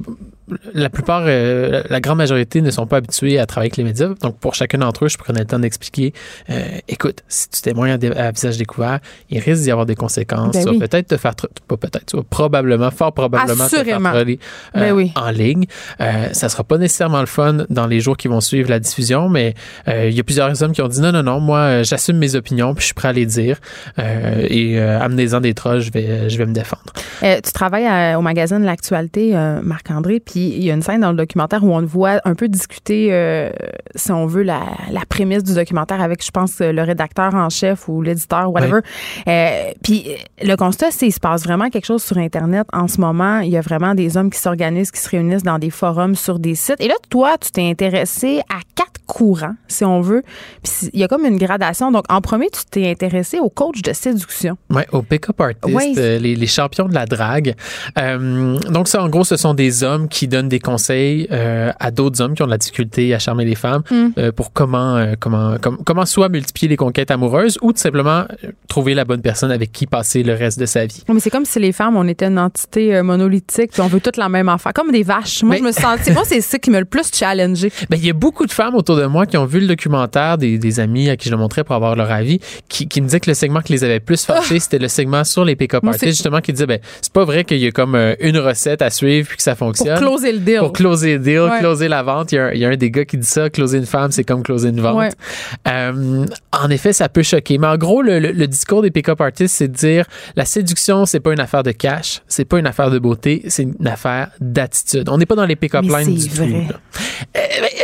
la plupart, euh, la grande majorité ne sont pas habitués à travailler avec les médias. Donc, pour chacun d'entre eux, je prenais le temps d'expliquer euh, écoute, si tu témoignes à, visage découvert, il risque d'y avoir des conséquences. Ben peut-être te faire, pas peut-être, tu vas probablement, fort probablement te faire troller ben euh, en ligne. ça sera pas nécessairement le fun dans les jours qui vont suivre la diffusion, mais il y a plusieurs hommes qui ont dit non, non, non, moi, j'assume mes opinions, puis je suis prêt à les dire. et amenez-en des trolls, je vais, je vais me défendre. tu travailles au magazine L'actualité, Marc-André, puis il y a une scène dans le documentaire où on le voit un peu discuter, euh, si on veut, la, la, prémisse du documentaire avec, je pense, le rédacteur en chef ou l'éditeur, whatever. Euh, puis le constat, c'est qu'il se passe vraiment quelque chose sur Internet en ce moment. Il y a vraiment des hommes qui s'organisent, qui se réunissent dans des forums, sur des sites. Et là, toi, tu t'es intéressé à quatre courants, si on veut. Puis il y a comme une gradation. Donc, en premier, tu t'es intéressé aux coachs de séduction. Oui, aux pick-up artists, euh, les, les, champions de la drague. donc, ça, en gros, ce sont des hommes qui donne des conseils euh, à d'autres hommes qui ont de la difficulté à charmer les femmes mm. euh, pour comment, euh, comment, comment soit multiplier les conquêtes amoureuses ou tout simplement trouver la bonne personne avec qui passer le reste de sa vie. mais c'est comme si les femmes, on était une entité monolithique puis on veut toutes la même affaire, comme des vaches. Moi, je me sentais, moi, c'est ça qui me le plus challengé. *laughs* Ben, il y a beaucoup de femmes autour de moi qui ont vu le documentaire, des, des amis à qui je le montrais pour avoir leur avis, qui, qui me disaient que le segment qui les avait plus fâchés, ah! c'était le segment sur les pick-up artists, justement, qui disait, ben, c'est pas vrai qu'il y a comme une recette à suivre puis que ça fonctionne. Closer le deal. Pour closer le deal, closer la vente. Il y, a un, il y, a un, des gars qui dit ça, closer une femme, c'est comme closer une vente. Euh, en effet, ça peut choquer. Mais en gros, le, le, discours des pick-up artists, c'est de dire la séduction, c'est pas une affaire de cash, c'est pas une affaire de beauté, c'est une affaire d'attitude. On n'est pas dans les pick-up lines du vrai. tout.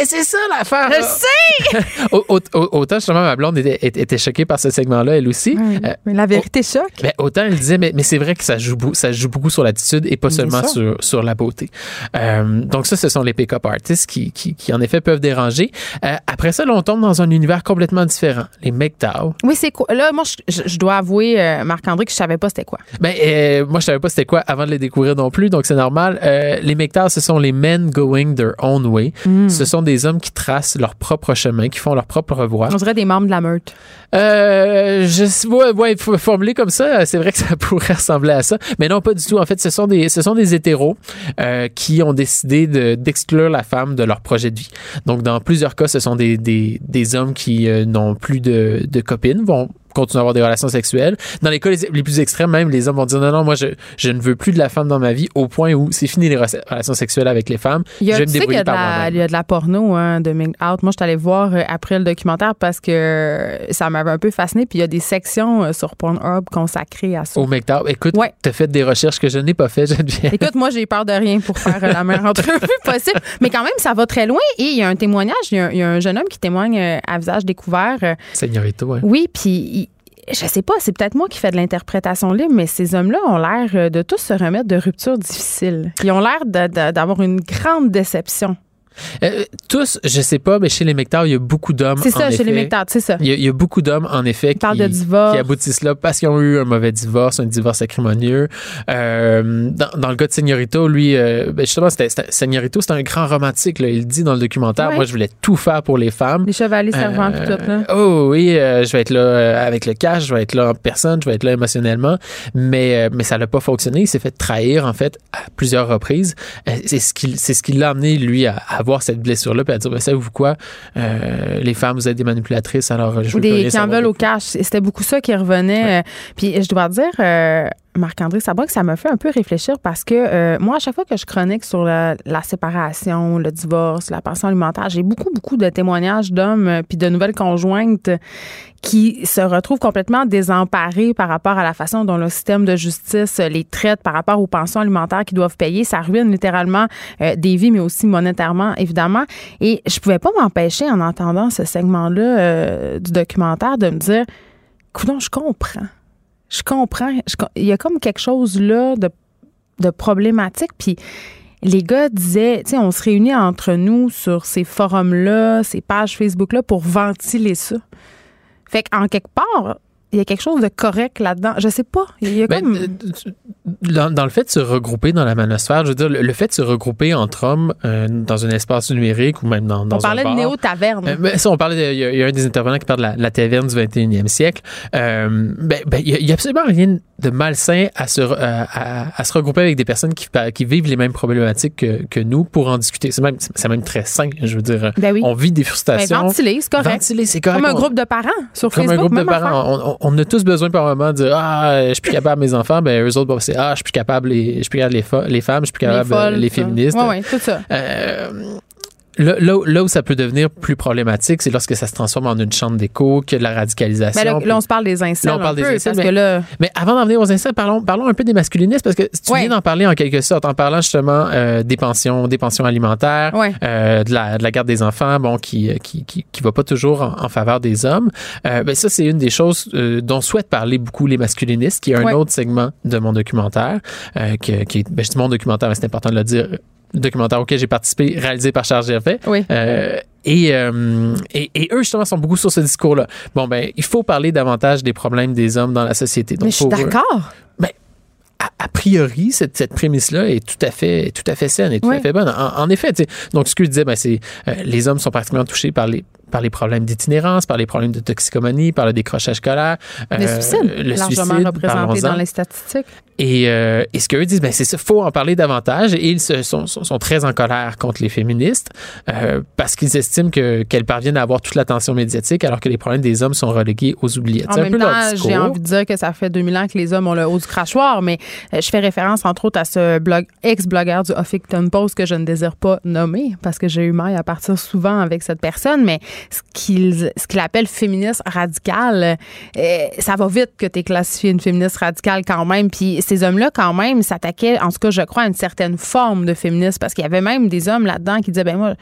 Euh, c'est ça l'affaire. Je sais! *laughs* autant justement ma blonde était, était, choquée par ce segment-là, elle aussi. Euh, mais la vérité choque. Ben, autant elle disait, mais, mais c'est vrai que ça joue, ça joue beaucoup sur l'attitude et pas seulement sur, sur la beauté. Euh, donc ça, ce sont les pick-up artists qui, qui, qui, en effet peuvent déranger. Euh, après ça, là, on tombe dans un univers complètement différent. Les MGTOW. Oui, c'est quoi? Là, moi, je, je dois avouer, Marc-André, que je savais pas c'était quoi. Ben, moi, je savais pas c'était quoi avant de les découvrir non plus, donc c'est normal. Les MGTOW, ce sont les men going their own way. Mm. Ce sont des hommes qui tracent leur propre chemin, qui font leur propre voie. On dirait des membres de la meute. Euh, je ouais, ouais, formulé comme ça, c'est vrai que ça *laughs* pourrait ressembler à ça, mais non, pas du tout. En fait, ce sont des, ce sont des hétéros euh, qui ont décidé d'exclure la femme de leur projet de vie. Donc, dans plusieurs cas, ce sont des, des, des hommes qui euh, n'ont plus de, de copines, vont continuer à avoir des relations sexuelles. Dans les cas les, plus extrêmes, même, les hommes vont dire non, non, moi, je, je ne veux plus de la femme dans ma vie au point où c'est fini les relations sexuelles avec les femmes. Il y a, je vais me débrouiller par moi Il y a de la porno hein, de Ming Out. Moi, je suis allée voir euh, après le documentaire parce que ça m'avait un peu fasciné. Puis il y a des sections euh, sur Pornhub consacrées à ça. Au Make Out. Écoute, ouais. tu as fait des recherches que je n'ai pas fait, *laughs* Geneviève. Écoute, moi, j'ai peur de rien pour faire euh, la meilleure *laughs* entrevue possible. Mais quand même, ça va très loin. Et il y a un témoignage. Il y a, un jeune homme qui témoigne à visage découvert. Seigneurito, oui. Oui, puis je sais pas, c'est peut-être moi qui fais de l'interprétation libre, mais ces hommes-là ont l'air euh, de tous se remettre de ruptures difficiles. Ils ont l'air d'avoir une grande déception. Euh, tous, je sais pas, mais chez les Mectars, il y a beaucoup d'hommes. C'est ça, chez les Mectars, c'est ça. Il y, a, beaucoup d'hommes, en effet, qui, qui, aboutissent là parce qu'ils ont eu un mauvais divorce, un divorce acrimonieux. Euh, dans, le cas de Señorito, lui, euh, ben justement, c'était, Señorito, c'est un grand romantique. Là. Il dit dans le documentaire, moi, je voulais tout faire pour les femmes. Les chevaliers servants, tout. Là. Oh oui, je vais être là avec le cash, je vais être là en personne, je vais être là émotionnellement. Mais, mais ça n'a pas fonctionné. Il s'est fait trahir, en fait, à plusieurs reprises. c'est ce qui, c'est ce qui l'a amené, lui, à, à voir cette blessure-là puis à dire, ben, savez-vous quoi, euh, les femmes, vous êtes des manipulatrices, alors je veux Des qui en veulent au cash. C'était beaucoup ça qui revenait. Euh, puis je dois dire, euh, Marc-André que ça m'a fait un peu réfléchir parce que euh, moi, à chaque fois que je chronique sur la, séparation, le divorce, la pension alimentaire, j'ai beaucoup, beaucoup de témoignages d'hommes puis de nouvelles conjointes qui se retrouvent complètement désemparés par rapport à la façon dont le système de justice les traite par rapport aux pensions alimentaires qu'ils doivent payer. Ça ruine littéralement euh, des vies, mais aussi monétairement, évidemment. Et je pouvais pas m'empêcher, en entendant ce segment-là du documentaire, de me dire écoute, je comprends. Je comprends. il y a comme quelque chose là de, de problématique. Puis les gars disaient, tu sais, on se réunit entre nous sur ces forums-là, ces pages Facebook-là pour ventiler ça. Fait qu'en quelque part, il y a quelque chose de correct là-dedans. Je sais pas. Il y a ben, comme... Euh, dans, le fait de se regrouper dans la manosphère, je veux dire, le, fait de se regrouper entre hommes euh, dans un espace numérique ou même dans, dans on parlait de néo-taverne. Euh, ben, ça, on parlait, il y, a un des intervenants qui parle de la, taverne du 21e siècle. ben, ben il n'y a, absolument rien de malsain à se, à, se regrouper avec des personnes qui, qui vivent les mêmes problématiques que, que nous pour en discuter. C'est même, c'est même très sain. Je veux dire, ben on vit des frustrations. Ventiler, c'est correct. Ventiler, c'est correct. Comme un groupe de parents sur Comme Facebook. Comme un groupe de parents. On, on, a tous besoin par moment de dire Ah, je suis plus capable mes enfants. Ben, eux autres, c'est Ah, je suis plus capable les, je suis plus capable les, les femmes, je suis plus capable les, féministes. Oui, oui, tout ça. Euh, Là, où ça peut devenir plus problématique, c'est lorsque ça se transforme en une chambre d'écho, a de la radicalisation. Mais là, on se parle des incels. Là, on parle des incels, mais, que là... mais, avant d'en venir aux incels, parlons, parlons un peu des masculinistes, parce que tu viens d'en parler en quelque sorte, en parlant justement euh, des pensions, des pensions alimentaires, euh, de, la, de la garde des enfants, bon, qui, qui, qui, qui va pas toujours en, faveur des hommes. Euh, ben ça, c'est une des choses euh, dont souhaitent parler beaucoup les masculinistes, qui est un autre segment de mon documentaire, euh, qui, qui est, ben, je dis mon documentaire, mais c'est important de le dire, documentaire auquel j'ai participé, réalisé par Charles Gervais. Oui. Euh, et, euh, et, et, eux, justement, sont beaucoup sur ce discours-là. Bon, ben, il faut parler davantage des problèmes des hommes dans la société. Donc, Mais je suis d'accord. Ben, a, priori, cette, cette prémisse-là est tout à fait, tout à fait saine et tout à fait bonne. En, effet, donc ce que je disais, ben, c'est euh, les hommes sont particulièrement touchés par les par les problèmes d'itinérance, par les problèmes de toxicomanie, par le décrochage scolaire. Euh, le suicide, le largement représenté dans les statistiques. Et, euh, et ce qu'eux disent, ben c'est ça, faut en parler davantage. Et ils sont, sont, sont très en colère contre les féministes euh, parce qu'ils estiment que qu'elles parviennent à avoir toute l'attention médiatique alors que les problèmes des hommes sont relégués aux oubliettes. En même temps, j'ai envie de dire que ça fait 2000 ans que les hommes ont le haut du crachoir, mais euh, je fais référence entre autres à ce blog ex-blogueur du Huffington Post que je ne désire pas nommer parce que j'ai eu mal à partir souvent avec cette personne, mais ce qu'il ce appelle féministe radical, euh, ça va vite que tu es classifié une féministe radicale quand même. Puis ces hommes-là, quand même, s'attaquaient, en tout cas, je crois, à une certaine forme de féminisme parce qu'il y avait même des hommes là-dedans qui disaient, ben moi,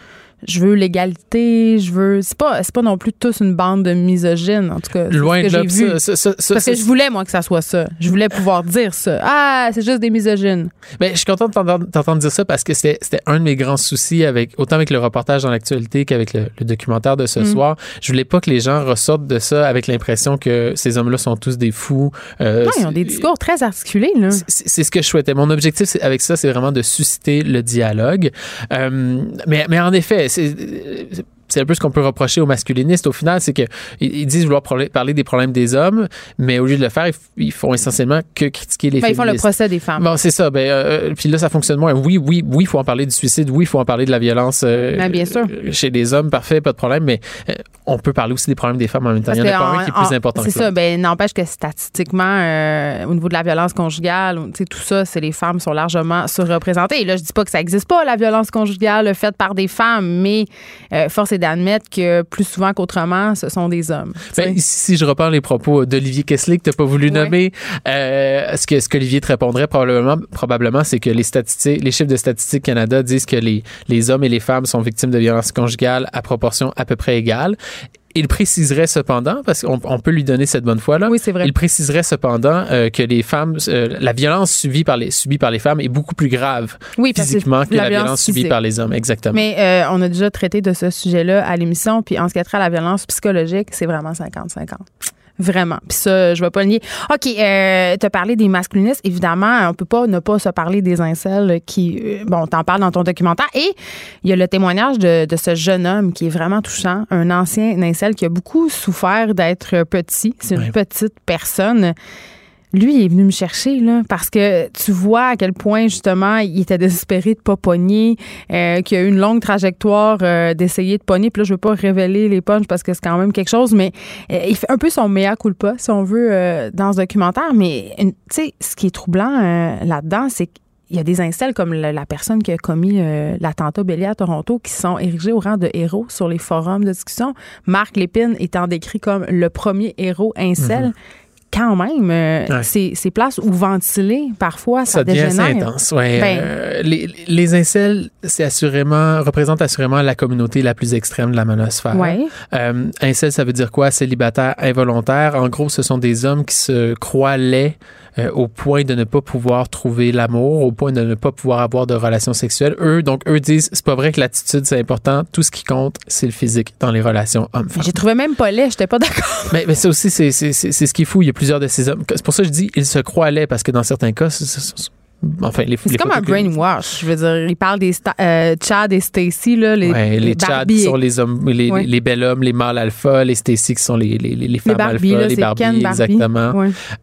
je veux l'égalité, je veux. C'est pas, c'est pas non plus tous une bande de misogynes, en tout cas. Loin de là. Parce que je voulais, moi, que ça soit ça. Je voulais pouvoir dire ça. Ah, c'est juste des misogynes. Mais ben, je suis content de t'entendre dire ça parce que c'était un de mes grands soucis avec, autant avec le reportage dans l'actualité qu'avec le, documentaire de ce mm. soir. Je voulais pas que les gens ressortent de ça avec l'impression que ces hommes-là sont tous des fous. Euh, non, ils ont des discours très articulés, là. C'est ce que je souhaitais. Mon objectif avec ça, c'est vraiment de susciter le dialogue. Euh, mais, mais en effet, c'est c'est un peu ce qu'on peut reprocher aux masculinistes au final, c'est qu'ils ils disent vouloir parler des problèmes des hommes, mais au lieu de le faire, ils, font essentiellement que critiquer les ben, féministes. Ils font le procès des femmes. Bon, c'est ça. Ben, euh, puis là, ça fonctionne moins. Oui, oui, oui, il faut en parler du suicide. Oui, il faut en parler de la violence euh, ben, bien sûr. chez les hommes. Parfait, pas de problème. Mais euh, on peut parler aussi des problèmes des femmes en même temps. il y en a pas un qui est plus important C'est ça. Ben, n'empêche que statistiquement, au niveau de la violence conjugale, tout ça, c'est les femmes sont largement surreprésentées. Et là, je dis pas que ça n'existe pas, la violence conjugale faite par des femmes, mais force est d'admettre que plus souvent qu'autrement, ce sont des hommes. Ben, si je reprends les propos d'Olivier Kessler que tu n'as pas voulu nommer, euh, ce que ce qu'Olivier te répondrait probablement, probablement c'est que les statistiques, les chiffres de Statistique Canada disent que les, les hommes et les femmes sont victimes de violences conjugales à proportion à peu près égale. Il préciserait cependant, parce qu'on peut lui donner cette bonne foi-là, oui, c'est vrai. il préciserait cependant euh, que les femmes, euh, la violence subie par les, subie par les femmes est beaucoup plus grave physiquement que la, violence, subie par les hommes. Exactement. Mais euh, on a déjà traité de ce sujet-là à l'émission, puis en ce qui a trait à la violence psychologique, c'est vraiment 50-50. Vraiment. Puis ça, je vais pas le nier. OK, euh, tu as parlé des masculinistes. Évidemment, on peut pas ne pas se parler des incels qui, euh, bon, t'en parles dans ton documentaire. Et il y a le témoignage de, de, ce jeune homme qui est vraiment touchant, un ancien incel qui a beaucoup souffert d'être petit. C'est une petite personne lui, est venu me chercher, là, parce que tu vois à quel point, justement, il était désespéré de pas pogner, euh, qu'il a eu une longue trajectoire euh, d'essayer de pogner. Puis là, je veux pas révéler les punches parce que c'est quand même quelque chose, mais euh, il fait un peu son mea culpa, si on veut, dans ce documentaire. Mais, tu sais, ce qui est troublant là-dedans, c'est qu'il y a des incels comme la, personne qui a commis l'attentat bélier à Toronto qui sont érigés au rang de héros sur les forums de discussion. Marc Lépine étant décrit comme le premier héros incel. Mm-hmm quand même, euh, ces, places où ventiler, parfois, ça, ça devient dégénère. intense, ouais. Ben. Euh, les, les incels, c'est assurément, représentent assurément la communauté la plus extrême de la manosphère. Ouais. Euh, incel, ça veut dire quoi? Célibataire involontaire. En gros, ce sont des hommes qui se croient laids euh, au point de ne pas pouvoir trouver l'amour, au point de ne pas pouvoir avoir de relations sexuelles. Eux, donc, eux disent, c'est pas vrai que l'attitude, c'est important. Tout ce qui compte, c'est le physique dans les relations hommes-femmes. J'ai trouvé même pas laid, j'étais pas d'accord. *laughs* Mais, mais ça aussi, c'est ce qui est fou. Il y a plusieurs de ces hommes. C'est pour ça que je dis, ils se croient laids, parce que dans certains cas, Enfin, les, c'est comme un brainwash. Je veux dire, il parle des euh, Chad et Stacy, là, les, ouais, les, Chad qui sont les hommes, les, les, bel hommes, les mâles alpha, les Stacy qui sont les, les, les femmes Barbie, alpha, les Barbie, exactement.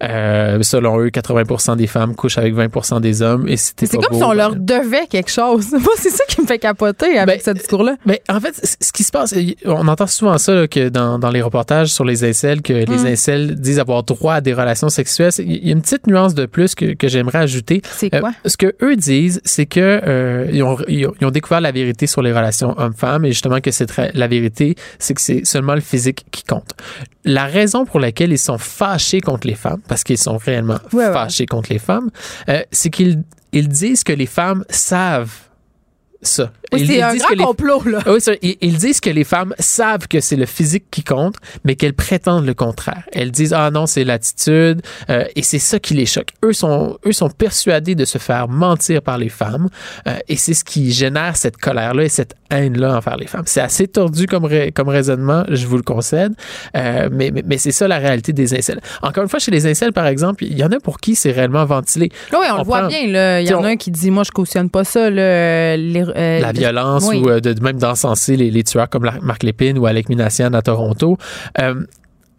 Euh, selon eux, 80% des femmes couchent avec 20% des hommes. Et c'est comme si on leur devait quelque chose. *laughs* Moi, c'est ça qui me fait capoter avec ben, ce discours-là. Mais ben, en fait, ce qui se passe, on entend souvent ça là, que dans, dans les reportages sur les incels, que les hum. incels disent avoir droit à des relations sexuelles. Il y a une petite nuance de plus que, que j'aimerais ajouter. C'est quoi? Euh, ce que eux disent, c'est que euh, ils, ont, ils, ont, découvert la vérité sur les relations hommes-femmes et justement que c'est la vérité, c'est que c'est seulement le physique qui compte. La raison pour laquelle ils sont fâchés contre les femmes, parce qu'ils sont réellement fâchés contre les femmes, euh, c'est qu'ils ils disent que les femmes savent ça. Oui, c'est un grand complot, là. Oui, ça, ils, disent que les femmes savent que c'est le physique qui compte, mais qu'elles prétendent le contraire. Elles disent, ah non, c'est l'attitude, euh, et c'est ça qui les choque. Eux sont, eux sont persuadés de se faire mentir par les femmes, euh, et c'est ce qui génère cette colère-là et cette haine-là envers les femmes. C'est assez tordu comme, comme raisonnement, je vous le concède, euh, mais, mais, c'est ça la réalité des incels. Encore une fois, chez les incels, par exemple, il y en a pour qui c'est réellement ventilé. Oui, on, le voit bien, là. Il y en a un qui dit, moi, je cautionne pas ça, là, les, la violence ou euh, de, même d'encenser les, les, tueurs comme Marc Lépine ou Alec Minassian à Toronto. Euh,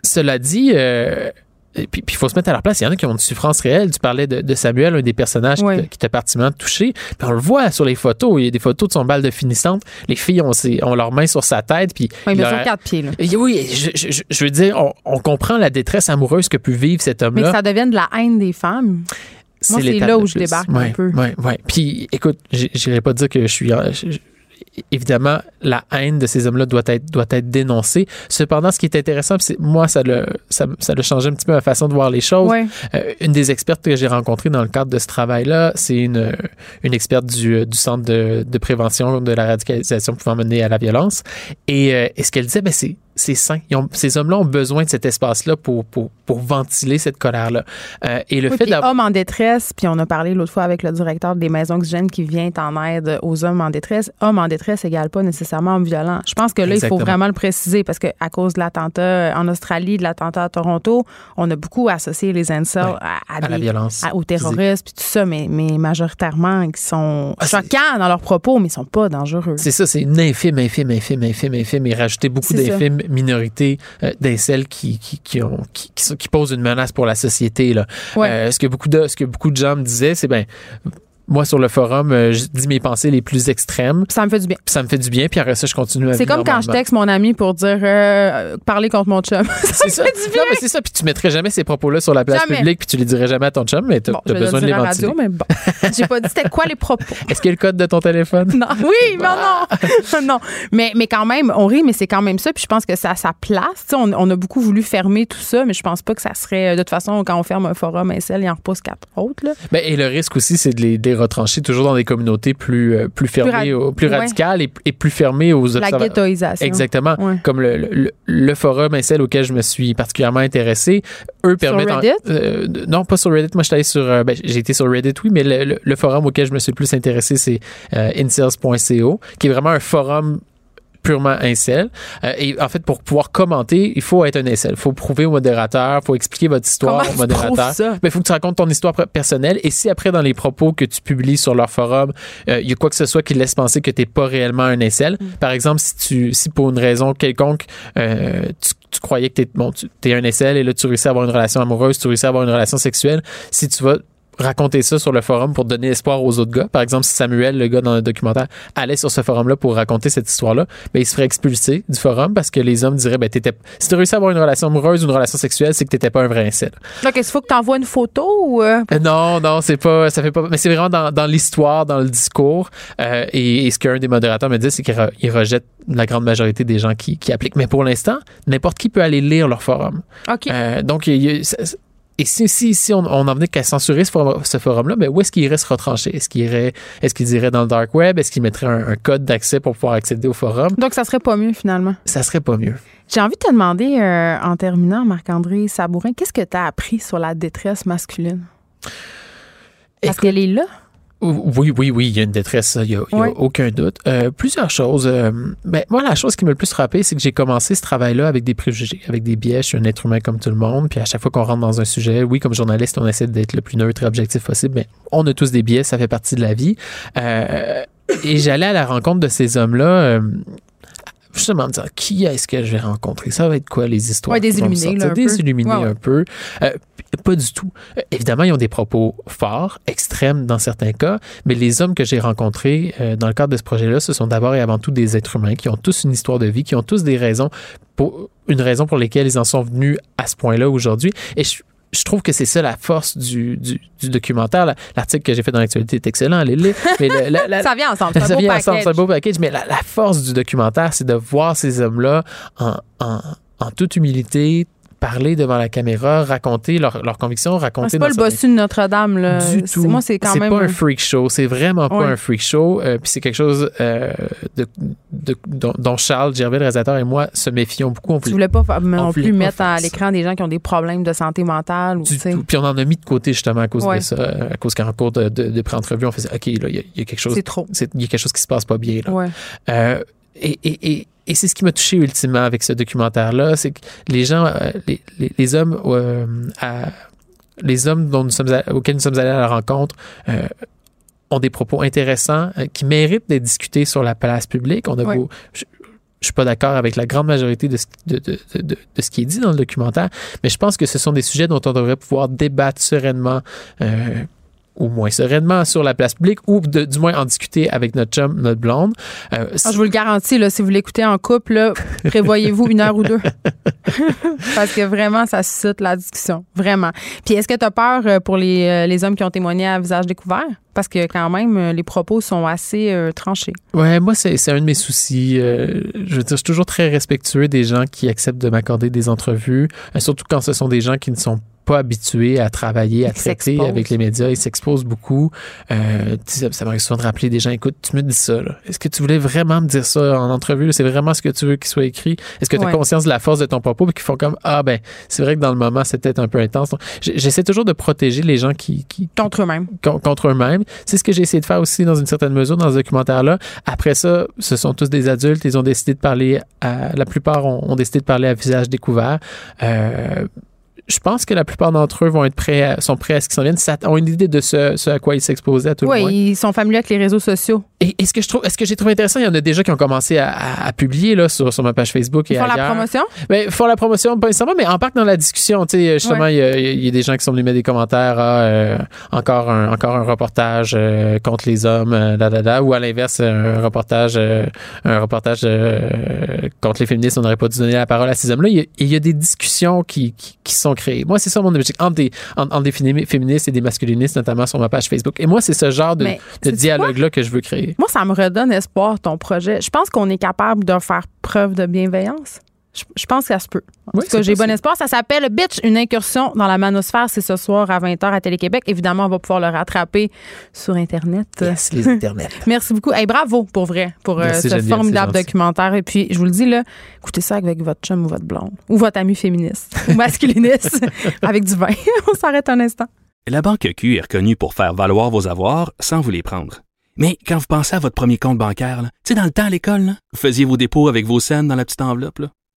cela dit, euh, puis il faut se mettre à leur place. Il y en a qui ont une souffrance réelle. Tu parlais de, Samuel, un des personnages qui t'a particulièrement touché. Puis on le voit sur les photos. Il y a des photos de son bal de finissante. Les filles ont, ont leurs mains sur sa tête. Puis oui, mais sur quatre pieds. Là. Oui, je, je, veux dire, on, on, comprend la détresse amoureuse que peut vivre cet homme-là. Mais que ça devienne de la haine des femmes. C'est là où je débarque un peu. Oui, oui. Puis, écoute, j'irai pas dire que je suis évidemment, la haine de ces hommes-là doit être, doit être dénoncée. Cependant, ce qui est intéressant, c'est moi, ça le, ça, ça a changé un petit peu ma façon de voir les choses. Euh, une des expertes que j'ai rencontrées dans le cadre de ce travail-là, c'est une, une experte du, du Centre de, de prévention de la radicalisation pouvant mener à la violence. Et, euh, et ce qu'elle disait, ben, c'est c'est sain. ces hommes-là ont besoin de cet espace-là pour, pour, pour, ventiler cette colère-là. Euh, et le fait d'avoir. hommes en détresse, puis on a parlé l'autre fois avec le directeur des maisons oxygènes qui vient en aide aux hommes en détresse. Homme en détresse égale pas nécessairement homme violent. Je pense que là, il faut vraiment le préciser parce qu'à cause de l'attentat en Australie, de l'attentat à Toronto, on a beaucoup associé les incels à, la violence. aux terroristes, puis tout ça, mais, mais majoritairement, qui sont ah, choquants dans leurs propos, mais ils sont pas dangereux. C'est ça, c'est une infime, infime, infime, infime, infime, et rajouter beaucoup d'infimes minorité euh, d'incels qui, qui, qui, ont, qui, qui, posent une menace pour la société. Là. Euh, ce, que beaucoup de, ce que beaucoup de gens me disaient, c'est ben moi, sur le forum, euh, je dis mes pensées les plus extrêmes. Ça me fait du bien. ça me fait du bien, puis après ça, je continue à C'est comme quand je texte mon ami pour dire euh, parler contre mon chum. *laughs* ça, ça. fait du bien. Non, mais c'est ça. Puis tu mettrais jamais ces propos-là sur la place publique, puis tu les dirais jamais à ton chum, mais tu as, besoin de les ventiler. radio, mais bon. *laughs* J'ai pas dit c'était quoi les propos. Est-ce qu'il y a le code de ton téléphone? Non. Oui, mais non. non. *laughs* Mais, mais quand même, on rit, mais c'est quand même ça. Puis je pense que c'est à sa place. On, on, a beaucoup voulu fermer tout ça, mais je pense pas que ça serait. De toute façon, quand on ferme un forum SL, il en repousse quatre autres. Là. Ben, et le risque aussi, c'est de les, retrancher toujours dans des communautés plus, euh, plus fermées, plus, radicales et, plus fermées aux. La ghettoisation. Exactement. Comme le, le, le forum celle auquel je me suis particulièrement intéressé, eux permettent. Sur Reddit? Euh, non, pas sur Reddit. Moi, j'étais sur. Euh, ben, j'ai été sur Reddit, oui, mais le, forum auquel je me suis le plus intéressé, c'est incels.co, qui est vraiment un forum purement incel. Euh, et en fait, pour pouvoir commenter, il faut être un incel. Il faut prouver au modérateur, il faut expliquer votre histoire au modérateur. Mais il faut que tu racontes ton histoire personnelle. Et si après, dans les propos que tu publies sur leur forum, euh, il y a quoi que ce soit qui laisse penser que tu n'es pas réellement un incel, mm. par exemple, si, tu, si pour une raison quelconque, euh, tu tu croyais que tu bon, es un incel et là tu réussis à avoir une relation amoureuse, tu réussis à avoir une relation sexuelle, si tu vas raconter ça sur le forum pour donner espoir aux autres gars. Par exemple, si Samuel, le gars dans le documentaire, allait sur ce forum-là pour raconter cette histoire-là, ben, il se ferait expulser du forum parce que les hommes diraient, ben, t'étais, si tu réussi à avoir une relation amoureuse ou une relation sexuelle, c'est que t'étais pas un vrai incel. Donc, est-ce qu'il faut que tu envoies une photo ou. Euh? Euh, non, non, c'est pas, ça fait pas, mais c'est vraiment dans, dans l'histoire, dans le discours. Euh, et, ce qu'un des modérateurs me dit, c'est qu'il rejette la grande majorité des gens qui, qui appliquent. Mais pour l'instant, n'importe qui peut aller lire leur forum. OK. donc, il, et si, si, si on, on en venait qu'à censurer ce, forum, ce forum-là, ben où est-ce qu'il irait se retrancher? Est-ce qu'il irait, est-ce qu'il irait dans le dark web? Est-ce qu'il mettrait un, un code d'accès pour pouvoir accéder au forum? Donc, ça serait pas mieux, finalement. Ça serait pas mieux. J'ai envie de te demander, euh, en terminant, Marc-André Sabourin, qu'est-ce que tu as appris sur la détresse masculine? Parce qu'elle est là. Oui, oui, oui, il y a une détresse, il n'y a, aucun doute. Euh, plusieurs choses. Euh, ben, moi, la chose qui m'a le plus frappé, c'est que j'ai commencé ce travail-là avec des préjugés, avec des biais. Je suis un être humain comme tout le monde. Puis à chaque fois qu'on rentre dans un sujet, oui, comme journaliste, on essaie d'être le plus neutre et objectif possible, mais on a tous des biais, ça fait partie de la vie. Euh, et j'allais à la rencontre de ces hommes-là. euh, Justement, me dire qui est-ce que je vais rencontrer? Ça va être quoi les histoires? Ouais, désilluminés, sortir? là, un peu. Ouais. un peu. Euh, pas du tout. Euh, évidemment, ils ont des propos forts, extrêmes dans certains cas, mais les hommes que j'ai rencontrés euh, dans le cadre de ce projet-là, ce sont d'abord et avant tout des êtres humains qui ont tous une histoire de vie, qui ont tous des raisons, pour, une raison pour lesquelles ils en sont venus à ce point-là aujourd'hui. Et je, je trouve que c'est ça la force du, du, du documentaire. La- L'article que j'ai fait dans l'actualité est excellent. Mais le- la- la- Ça vient ensemble. Ça vient ensemble, c'est un *laughs* beau package. Mais la, la force du documentaire, c'est de voir ces hommes-là en, en, en toute humilité parler devant la caméra, raconter leurs leurs convictions, Ah, raconter C'est pas le bossu de Notre-Dame. là. du C'est- tout. Moi, c'est quand même. pas un freak show. C'est vraiment pas Ouais. un freak show. Euh, puis c'est quelque chose euh, de, de- dont, dont Charles Gervais, le réalisateur, et moi se méfions beaucoup. On Tu voulais pas fa- non voulait plus mettre à l'écran des gens qui ont des problèmes de santé mentale. Ou. Puis on en a mis de côté justement à cause Ouais. de ça, à cause qu'en cours de, de, de pré-entrevue, on faisait OK, là, il y, y a quelque chose. C'est trop. c'est- Il y a quelque chose qui se passe pas bien. Là. Ouais. Euh, et et, et, et c'est ce qui m'a touché ultimement avec ce documentaire-là, c'est que les gens, euh, les, les, les hommes, euh, à- les hommes dont nous sommes à- auxquels nous sommes allés à la rencontre euh, ont des propos intéressants qui méritent d'être discutés sur la place publique. On a Ouais. beau- je, je suis pas d'accord avec la grande majorité de ce, de, de, de, de- de ce qui est dit dans le documentaire, mais je pense que ce sont des sujets dont on devrait pouvoir débattre sereinement. Ou moins sereinement sur la place publique, ou de- du moins en discuter avec notre chum, notre blonde. Euh, Ah, je vous le garantis, là, si vous l'écoutez en couple, *laughs* prévoyez-vous une heure ou deux. *laughs* Parce que vraiment, ça suscite la discussion. Vraiment. Puis est-ce que tu as peur euh, pour les, euh, les hommes qui ont témoigné à visage découvert? Parce que quand même, euh, les propos sont assez euh, tranchés. Ouais, moi, c'est un de mes soucis. Euh, je veux dire, je suis toujours très respectueux des gens qui acceptent de m'accorder des entrevues, surtout quand ce sont des gens qui ne sont pas habitués à travailler, à traiter avec les médias. Ils s'exposent beaucoup. Euh, ça m'arrive souvent de rappeler des gens, écoute, tu me dis ça. Est-ce que tu voulais vraiment me dire ça en entrevue? C'est vraiment ce que tu veux qu'il soit écrit? Est-ce que tu as Ouais. conscience de la force de ton propos? Et qu'ils font comme, ah ben, c'est vrai que dans le moment, c'était peut-être un peu intense. J'essaie toujours de protéger les gens qui, qui, Contre eux-mêmes. con- contre eux-mêmes. C'est ce que j'ai essayé de faire aussi dans une certaine mesure dans ce documentaire-là. Après ça, ce sont tous des adultes. Ils ont décidé de parler à, la plupart ont, ont décidé de parler à visage découvert. Euh, je pense que la plupart d'entre eux vont être prêts, à- sont prêts à ce qu'ils s'en viennent, ont une idée de ce, ce à quoi ils s'exposaient à tout le Oui, moins. ils sont familiers avec les réseaux sociaux. Et, et ce que je trouve, est-ce que j'ai trouvé intéressant, il y en a déjà qui ont commencé à, à- à publier là sur, sur ma page Facebook Ils et font la promotion? Ben, font la promotion, pas nécessairement, mais embarquent dans la discussion. Tu sais, justement, il y a- il y, a des gens qui sont venus mettre des commentaires. ah, euh, encore, un, encore un reportage euh, contre les hommes, euh, ou à l'inverse, un reportage, un reportage contre les féministes. On n'aurait pas dû donner la parole à ces hommes-là. Il y a, il y a des discussions qui, qui, qui sont Moi, c'est ça mon objectif entre des, entre, entre des fémi- féministes et des masculinistes, notamment sur ma page Facebook. Et moi, c'est ce genre de, de dialogue-là que je veux créer. Moi, ça me redonne espoir, ton projet. Je pense qu'on est capable de faire preuve de bienveillance. Je, je pense que ça se peut. En Oui, tout cas, j'ai bon espoir. Ça s'appelle Bitch, une incursion dans la manosphère. C'est ce soir à 20h à Télé-Québec. Évidemment, on va pouvoir le rattraper sur Internet. Yes, les *laughs* internets. Merci beaucoup. Hey, bravo pour vrai pour euh, Merci, ce Geneviève, formidable documentaire. Et puis, je vous le dis, là, écoutez ça avec votre chum ou votre blonde ou votre ami féministe ou masculiniste *laughs* avec du vin. *laughs* on s'arrête un instant. La Banque Q est reconnue pour faire valoir vos avoirs sans vous les prendre. Mais quand vous pensez à votre premier compte bancaire, là, tu sais, dans le temps à l'école, vous faisiez vos dépôts avec vos scènes dans la petite enveloppe. là.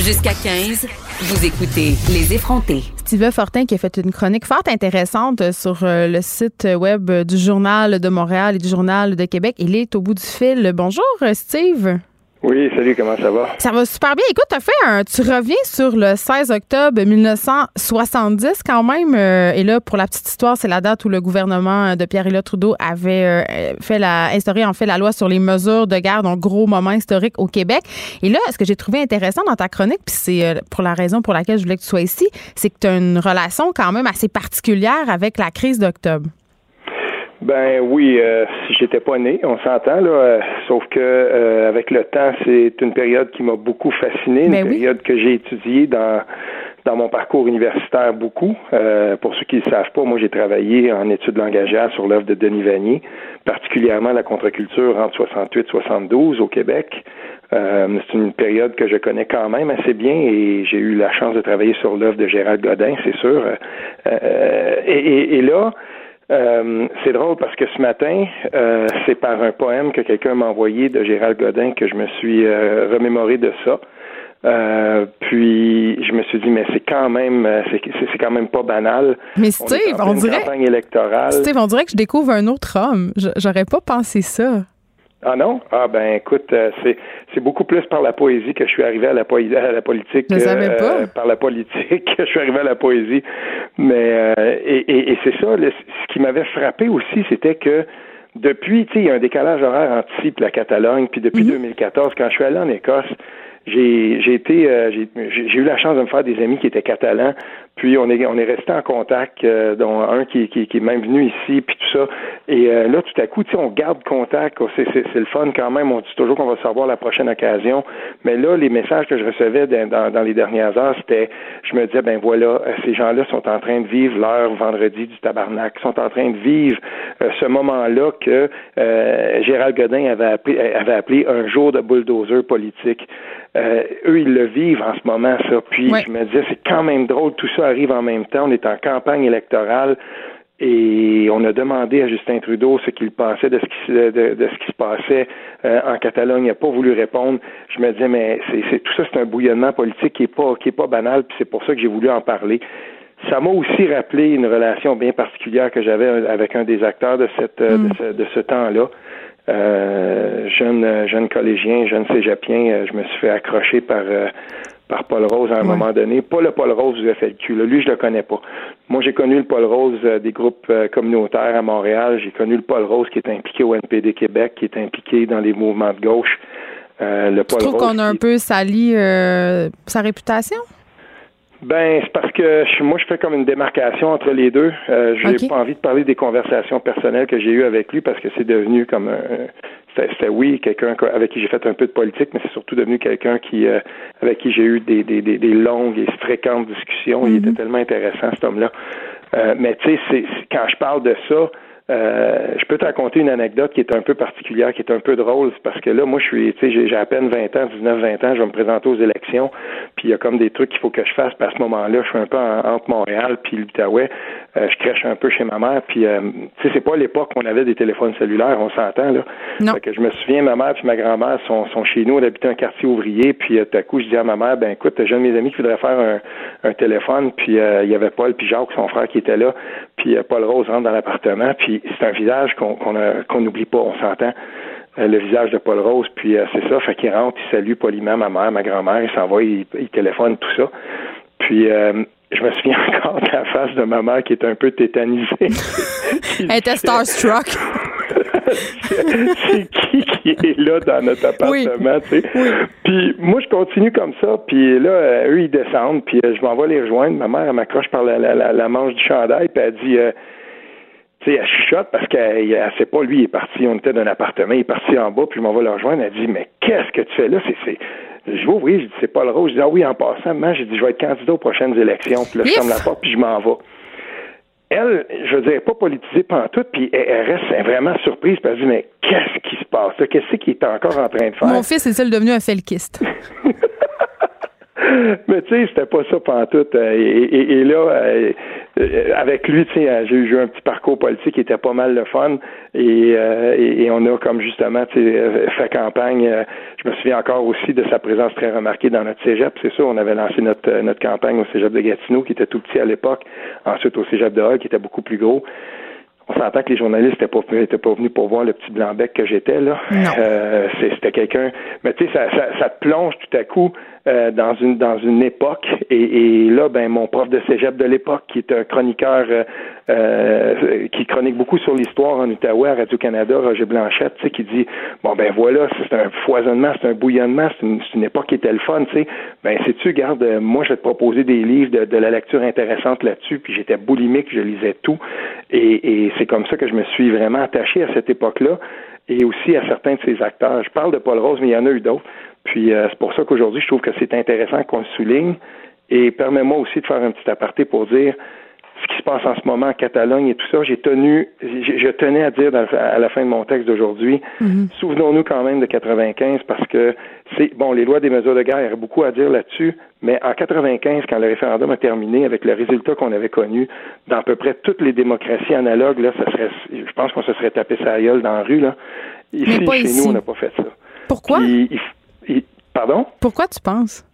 Jusqu'à 15, vous écoutez Les effrontés. Steve Fortin qui a fait une chronique fort intéressante sur euh, le site web du Journal de Montréal et du Journal de Québec. Il est au bout du fil. Bonjour, euh, Steve. Oui, salut, comment ça va? Ça va super bien. Écoute, as fait un, tu reviens sur le 16 octobre 1970 quand même. Euh, et là, pour la petite histoire, c'est la date où le gouvernement de Pierre-Éliott Trudeau avait euh, fait la, instauré en fait la loi sur les mesures de guerre, donc gros moment historique au Québec. Et là, ce que j'ai trouvé intéressant dans ta chronique, puis c'est euh, pour la raison pour laquelle je voulais que tu sois ici, c'est que tu as une relation quand même assez particulière avec la crise d'octobre. Ben oui, euh, j'étais pas né, on s'entend là. Euh, sauf que euh, avec le temps, c'est une période qui m'a beaucoup fasciné, une ben période que j'ai étudiée dans dans mon parcours universitaire beaucoup. Euh, pour ceux qui ne le savent pas, moi j'ai travaillé en études langagières sur l'œuvre de Denis Vanier, particulièrement la contre-culture entre 68 72 au Québec. c'est une période que je connais quand même assez bien et j'ai eu la chance de travailler sur l'œuvre de Gérald Godin, c'est sûr. et, et, là, euh, c'est drôle parce que ce matin, euh, c'est par un poème que quelqu'un m'a envoyé de Gérald Godin que je me suis euh, remémoré de ça. puis je me suis dit mais c'est quand même c'est quand même pas banal. Mais Steve, on, dirait Steve, on dirait que je découvre un autre homme. J'aurais pas pensé ça. Ah non? Ah ben écoute, euh, c'est c'est beaucoup plus par la poésie que je suis arrivé à la, à la politique. Je savais pas. par la politique que je suis arrivé à la poésie. Mais euh, et, et, c'est ça, ce qui m'avait frappé aussi, c'était que depuis, tu sais, il y a un décalage horaire entre ici et la Catalogne, puis depuis 2014, mhm. quand je suis allé en Écosse, j'ai j'ai été euh, j'ai eu la chance de me faire des amis qui étaient catalans puis on est on est resté en contact euh, dont un qui, qui, qui, est même venu ici puis tout ça. Et euh, là tout à coup tu sais on garde contact c'est c'est le fun quand même. On dit toujours qu'on va savoir la prochaine occasion. Mais là les messages que je recevais dans, dans, les dernières heures c'était je me disais ben voilà ces gens-là sont en train de vivre leur vendredi du tabarnak. Sont en train de vivre ce moment-là que Gérald Godin avait appelé, avait appelé un jour de bulldozer politique. Euh, eux, ils le vivent en ce moment, ça. Puis je me disais, c'est quand même drôle, tout ça arrive en même temps. On est en campagne électorale et on a demandé à Justin Trudeau ce qu'il pensait de ce qui, de, ce qui se passait euh, en Catalogne. Il n'a pas voulu répondre. Je me disais, mais c'est tout ça, c'est un bouillonnement politique qui est pas qui est pas banal. Puis c'est pour ça que j'ai voulu en parler. Ça m'a aussi rappelé une relation bien particulière que j'avais avec un des acteurs de cette de mm. ce, de ce temps-là. Euh, jeune jeune collégien, jeune cégepien, euh, je me suis fait accrocher par euh, par Paul Rose à un moment donné. Pas le Paul Rose du FLQ, là. lui je le connais pas. Moi j'ai connu le Paul Rose des groupes communautaires à Montréal. J'ai connu le Paul Rose qui est impliqué au NPD Québec, qui est impliqué dans les mouvements de gauche. le Paul tu trouves qu'on a un peu sali sa réputation? Ben, c'est parce que moi, je fais comme une démarcation entre les deux. Euh, j'ai pas envie de parler des conversations personnelles que j'ai eues avec lui parce que c'est devenu comme un. C'était oui, quelqu'un avec qui j'ai fait un peu de politique, mais c'est surtout devenu quelqu'un qui euh, avec qui j'ai eu des, des, des, longues et fréquentes discussions. Il mm-hmm. était tellement intéressant, cet homme-là. Euh, mais tu sais, quand je parle de ça, euh, je peux te raconter une anecdote qui est un peu particulière, qui est un peu drôle, parce que là, moi, je suis, tu sais, j'ai à peine 20 ans, 19, 20 ans, je vais me présenter aux élections, puis il y a comme des trucs qu'il faut que je fasse, puis à ce moment-là, je suis un peu entre Montréal puis l'Outaouais, euh, je crèche un peu chez ma mère, puis euh, tu sais, c'est pas l'époque où on avait des téléphones cellulaires, on s'entend, là. Non. que je me souviens, ma mère puis ma grand-mère sont, sont chez nous, on habitait un quartier ouvrier, puis tout à coup, je dis à ma mère, ben écoute, j'ai un de mes amis qui voudrait faire un, un téléphone, puis il y avait Paul puis Jacques, son frère, qui était là, puis Paul Rose rentre dans l'appartement, puis c'est un visage qu'on qu'on n'oublie pas, on s'entend. Euh, le visage de Paul Rose, puis euh, c'est ça, fait qu'il rentre, il salue poliment ma mère, ma grand-mère, il s'en va, il, téléphone, tout ça. Puis euh, je me souviens *laughs* encore de la face de ma mère qui est un peu tétanisée. *laughs* Elle était *laughs* starstruck. C'est qui qui est là dans notre appartement, tu sais? Puis moi, je continue comme ça, puis là, eux, ils descendent, puis je m'en vais les rejoindre. Ma mère, elle m'accroche par la, la, la, manche du chandail, puis elle dit tu sais, elle chuchote parce qu'elle ne sait pas, lui, il est parti, on était dans un appartement, il est parti en bas, puis je m'en vais le rejoindre. Elle dit, mais qu'est-ce que tu fais là? C'est, Je vais ouvrir, je dis, c'est pas le rose. Je dis, ah oui, en passant, moi, j'ai dit, je vais être candidat aux prochaines élections, puis là, je ferme la porte, puis je m'en vais. Elle, je veux dire, pas politisée tout, puis elle, reste vraiment surprise, puis elle dit, mais qu'est-ce qui se passe? Qu'est-ce qu'il est encore en train de faire? Mon fils est-il devenu un felkiste? *laughs* *laughs* Mais tu sais, c'était pas ça pantoute. Euh, et, et, là, euh, euh, avec lui, tu sais, j'ai eu un petit parcours politique qui était pas mal le fun. Et, et, on a comme justement fait campagne. je me souviens encore aussi de sa présence très remarquée dans notre cégep. C'est ça, on avait lancé notre, notre campagne au cégep de Gatineau, qui était tout petit à l'époque. Ensuite au cégep de Hall, qui était beaucoup plus gros on s'entend que les journalistes n'étaient pas, étaient pas venus pour voir le petit blanc-bec que j'étais, là. Euh, c'était quelqu'un. Mais tu sais, ça, ça, ça, te plonge tout à coup euh, dans une dans une époque. Et, et, là, ben mon prof de cégep de l'époque, qui est un chroniqueur euh, euh qui chronique beaucoup sur l'histoire en Outaouais à Radio-Canada, Roger Blanchette, tu sais, qui dit Bon ben voilà, c'est un foisonnement, c'est un bouillonnement, c'est une, une, époque qui était le fun, tu sais. Ben sais-tu, garde, moi je vais te proposer des livres de, de la lecture intéressante là-dessus, puis j'étais boulimique, je lisais tout. Et, et c'est comme ça que je me suis vraiment attaché à cette époque-là et aussi à certains de ses acteurs. Je parle de Paul Rose, mais il y en a eu d'autres. Puis euh, c'est pour ça qu'aujourd'hui, je trouve que c'est intéressant qu'on le souligne. Et permets-moi aussi de faire un petit aparté pour dire ce qui se passe en ce moment en Catalogne et tout ça, j'ai tenu, je, tenais à dire à la fin de mon texte d'aujourd'hui, mm-hmm. souvenons-nous quand même de 95 parce que c'est bon, les lois des mesures de guerre, il y a beaucoup à dire là-dessus, mais en 95, quand le référendum a terminé, avec le résultat qu'on avait connu dans à peu près toutes les démocraties analogues, là, ça serait, je pense qu'on se serait tapé sa gueule dans la rue là. Ici, chez nous, on n'a pas fait ça. Pourquoi? Pardon? Pourquoi tu penses?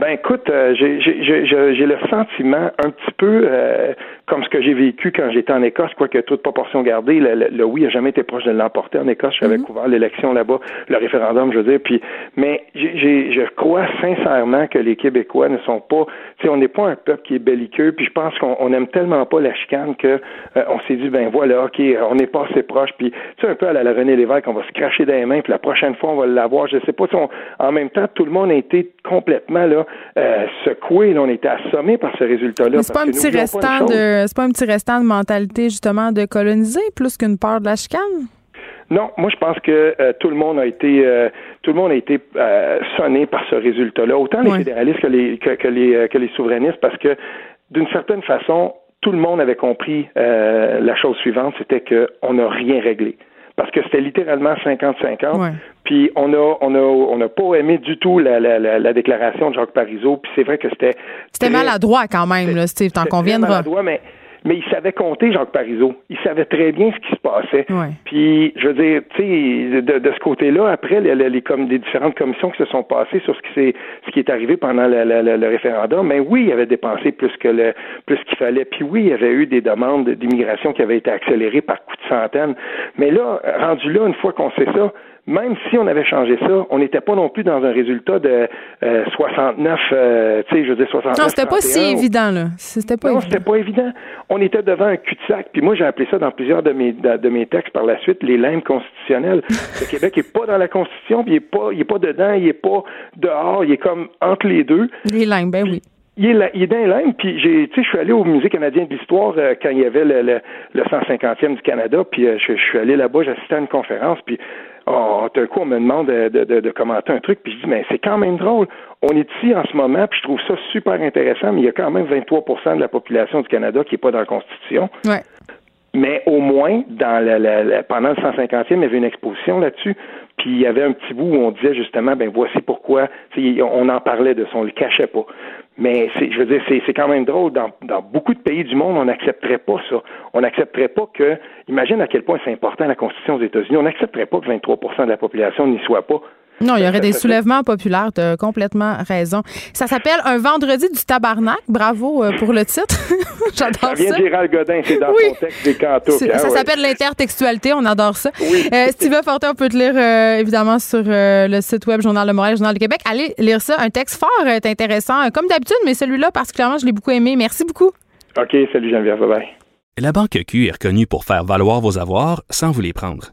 Ben écoute, euh, j'ai le sentiment un petit peu euh, comme ce que j'ai vécu quand j'étais en Écosse, quoique toute proportion gardée, le, le, oui a jamais été proche de l'emporter en Écosse. J'avais mm-hmm. couvert l'élection là-bas, le référendum, je veux dire. Puis, mais j'ai, je crois sincèrement que les Québécois ne sont pas, tu sais, on n'est pas un peuple qui est belliqueux. Puis je pense qu'on n'aime tellement pas la chicane que euh, on s'est dit ben voilà, ok, on n'est pas assez proche. Puis tu sais un peu à la, René Lévesque, on va se cracher dans les mains. Puis la prochaine fois on va l'avoir. Je sais pas. Si en même temps, tout le monde a été complètement là euh, secoué. on était assommé par ce résultat-là. C'est pas un petit restant de, c'est pas un petit restant de mentalité justement de coloniser plus qu'une peur de la chicane? Non, moi je pense que euh, tout le monde a été euh, tout le monde a été sonné par ce résultat-là, autant les fédéralistes que les que, les que les souverainistes, parce que d'une certaine façon, tout le monde avait compris la chose suivante, c'était qu'on n'a rien réglé parce que c'était littéralement 50-50. Puis on a on a on n'a pas aimé du tout la, la, la, déclaration de Jacques Parizeau. Puis c'est vrai que c'était c'était maladroit quand même, là, Steve, t'en conviendras. Maladroit, mais mais il savait compter, Jacques Parizeau. Il savait très bien ce qui se passait. Puis, je veux dire, tu sais, de, de, ce côté-là, après, les, les, comme, les différentes commissions qui se sont passées sur ce qui, est, ce qui est arrivé pendant le, le, le, référendum, mais oui, il avait dépensé plus que le plus qu'il fallait. Puis oui, il y avait eu des demandes d'immigration qui avaient été accélérées par coups de centaines. Mais là, rendu là, une fois qu'on sait ça, même si on avait changé ça, on n'était pas non plus dans un résultat de 69, euh, euh, tu sais, je veux dire 69. Non, c'était pas si évident, là. C'était pas non, c'était pas évident. On était devant un cul-de-sac. Puis moi, j'ai appelé ça dans plusieurs de mes, de, mes textes par la suite, les limbes constitutionnelles. *laughs* Le Québec n'est pas dans la Constitution, puis il n'est pas, il est pas dedans, il n'est pas dehors, il est comme entre les deux. Les limbes, ben oui. Il est, il est, dans les limbes, puis j'ai, tu sais, je suis allé au Musée canadien de l'histoire euh, quand il y avait le, le, le 150e du Canada, puis je, je, suis allé là-bas, j'assistais à une conférence, puis oh, d'un coup, on me demande de, de, de, commenter un truc, puis je dis, mais c'est quand même drôle. On est ici en ce moment, puis je trouve ça super intéressant, mais il y a quand même 23% de la population du Canada qui n'est pas dans la Constitution. Ouais. Mais au moins, dans la, pendant le 150e, il y avait une exposition là-dessus. Puis il y avait un petit bout où on disait justement, ben voici pourquoi. On en parlait de ça, on le cachait pas. Mais je veux dire, c'est quand même drôle. Dans, dans beaucoup de pays du monde, on n'accepterait pas ça. On n'accepterait pas que, imagine à quel point c'est important la Constitution des États-Unis, on n'accepterait pas que 23% de la population n'y soit pas. Non, il y aurait des soulèvements populaires, tu as complètement raison. Ça s'appelle Un vendredi du tabarnak. Bravo euh, pour le titre. *laughs* J'adore ça. Ça vient Gérald Godin, c'est dans le contexte des cantos. Ça ah s'appelle l'intertextualité, on adore ça. Oui. Euh, Steve Fortin, on peut te lire euh, évidemment sur le site web Journal de Montréal, Journal du Québec. Allez lire ça, un texte fort intéressant, comme d'habitude, mais celui-là particulièrement, je l'ai beaucoup aimé. Merci beaucoup. OK, salut Geneviève, bye-bye. La Banque Q est reconnue pour faire valoir vos avoirs sans vous les prendre.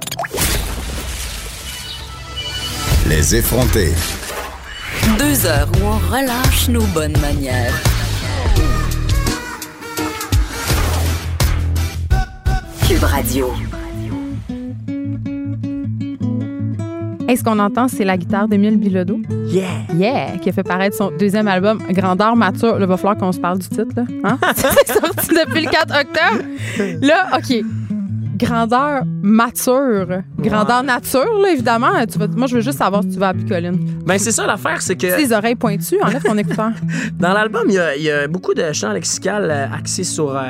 Les effronter. Deux heures où on relâche nos bonnes manières. Cube Radio. Et ce qu'on entend, c'est la guitare d'Émile Bilodeau. Yeah! Yeah! Qui a fait paraître son deuxième album, Grandeur mature. Là, il va falloir qu'on se parle du titre, là. Hein? *laughs* c'est sorti depuis le 4 octobre. Là, OK grandeur mature. Grandeur nature, là, évidemment. Tu vas- moi, je veux juste savoir si tu vas à Picoline. Ben, c'est ça l'affaire, c'est que. Les oreilles pointues, enlève ton écouteur. *laughs* Dans l'album, il y, a, il y a beaucoup de chants lexicales euh, axés sur euh,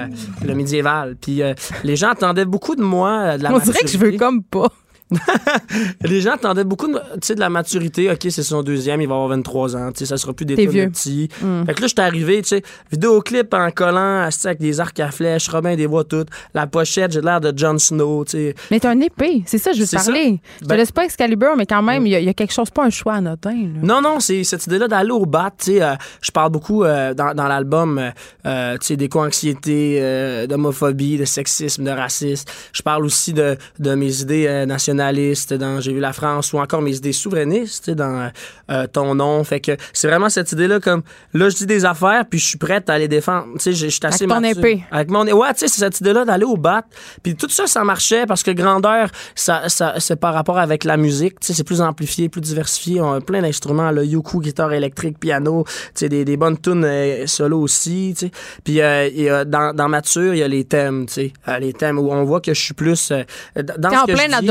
le médiéval. Puis euh, les gens attendaient beaucoup de moi, euh, de la On dirait que je veux maturité. comme pas. *laughs* Les gens attendaient beaucoup de, de la maturité. OK, c'est son deuxième, il va avoir 23 ans. Ça sera plus des T'es tonnes vieux. de petits. Fait que là, j'étais arrivé, tu sais, vidéoclip en collant, avec des arcs à flèches, Robin des voix toutes. La pochette, j'ai l'air de Jon Snow, tu sais. Mais t'as un épée, c'est ça, je veux te parler. Je te Ben- laisse pas Excalibur, mais quand même, il y, a- il y a quelque chose, pas un choix anodin. là. Non, non, c'est cette idée-là d'aller au bat. Tu sais, euh, je parle beaucoup euh, dans, dans l'album, euh, tu sais, d'éco-anxiété, d'homophobie, de sexisme, de racisme. Je parle aussi de, de mes idées euh, nationalistes dans J'ai vu la France ou encore mes idées souverainistes, dans euh, Ton nom. Fait que c'est vraiment cette idée-là comme, là, je dis des affaires, puis je suis prête à les défendre. Tu sais, je suis assez Avec ton épée. Avec mon ouais, tu sais, c'est cette idée-là d'aller au bat. Puis tout ça, ça marchait parce que grandeur, ça, ça c'est par rapport avec la musique. Tu sais, c'est plus amplifié, plus diversifié. On a plein d'instruments, là, uku, guitare électrique, piano. Tu sais, des, des bonnes tunes euh, solo aussi. Tu sais. Puis euh, dans, dans Mature, il y a les thèmes. Tu sais, Euh, les thèmes où on voit que je suis plus euh, dans T'es ce en plein dis.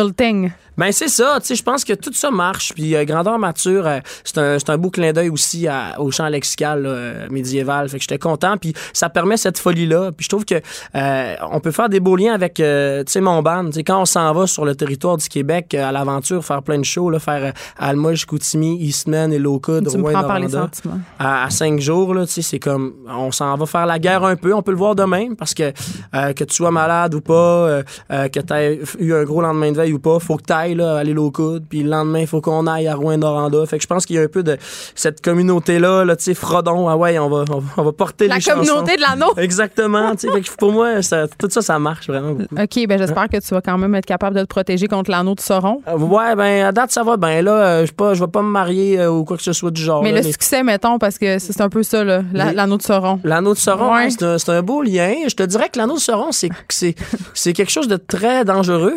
Adulting. Ben c'est ça, tu sais, je pense que tout ça marche. Puis euh, grandeur mature, euh, c'est un, un beau clin d'œil aussi à- au champ lexical là, euh, médiéval. Fait que j'étais content. Puis ça permet cette folie-là. Puis je trouve que euh, on peut faire des beaux liens avec, tu sais, mon band. Tu sais, quand on s'en va sur le territoire du Québec à l'aventure, faire plein de shows, là, faire Alma, Chicoutimi, Eastman et Rouen-Noranda sentiments. à, à cinq jours, là, tu sais, c'est comme, on s'en va faire la guerre un peu, on peut le voir demain, parce que que tu sois malade ou pas, que tu aies eu un gros lendemain de veille ou pas, faut que tu ailles là, aller au coude, puis le lendemain, il faut qu'on aille à Rouen-Noranda. Fait que je pense qu'il y a un peu de cette communauté-là, là, tu sais, Frodon, ah ouais, on va, on, va- on va porter La les chansons. communauté de l'anneau. *laughs* Exactement, tu sais, fait que pour moi, ça- tout ça, ça marche vraiment beaucoup. OK, ben j'espère que tu vas quand même être capable de te protéger contre l'anneau de Sauron. Euh, Ouais, ben, à date, ça va bien. Là, euh, je je vais pas me marier euh, ou quoi que ce soit du genre. Mais là, le succès, mettons, parce que c'est c'est un peu ça, là, la- Mais- l'anneau de Sauron. L'anneau de Sauron, Ouais. hein, c'est un, c'est un beau lien. Je te dirais que l'anneau de Sauron, c'est c'est c'est quelque chose de très dangereux.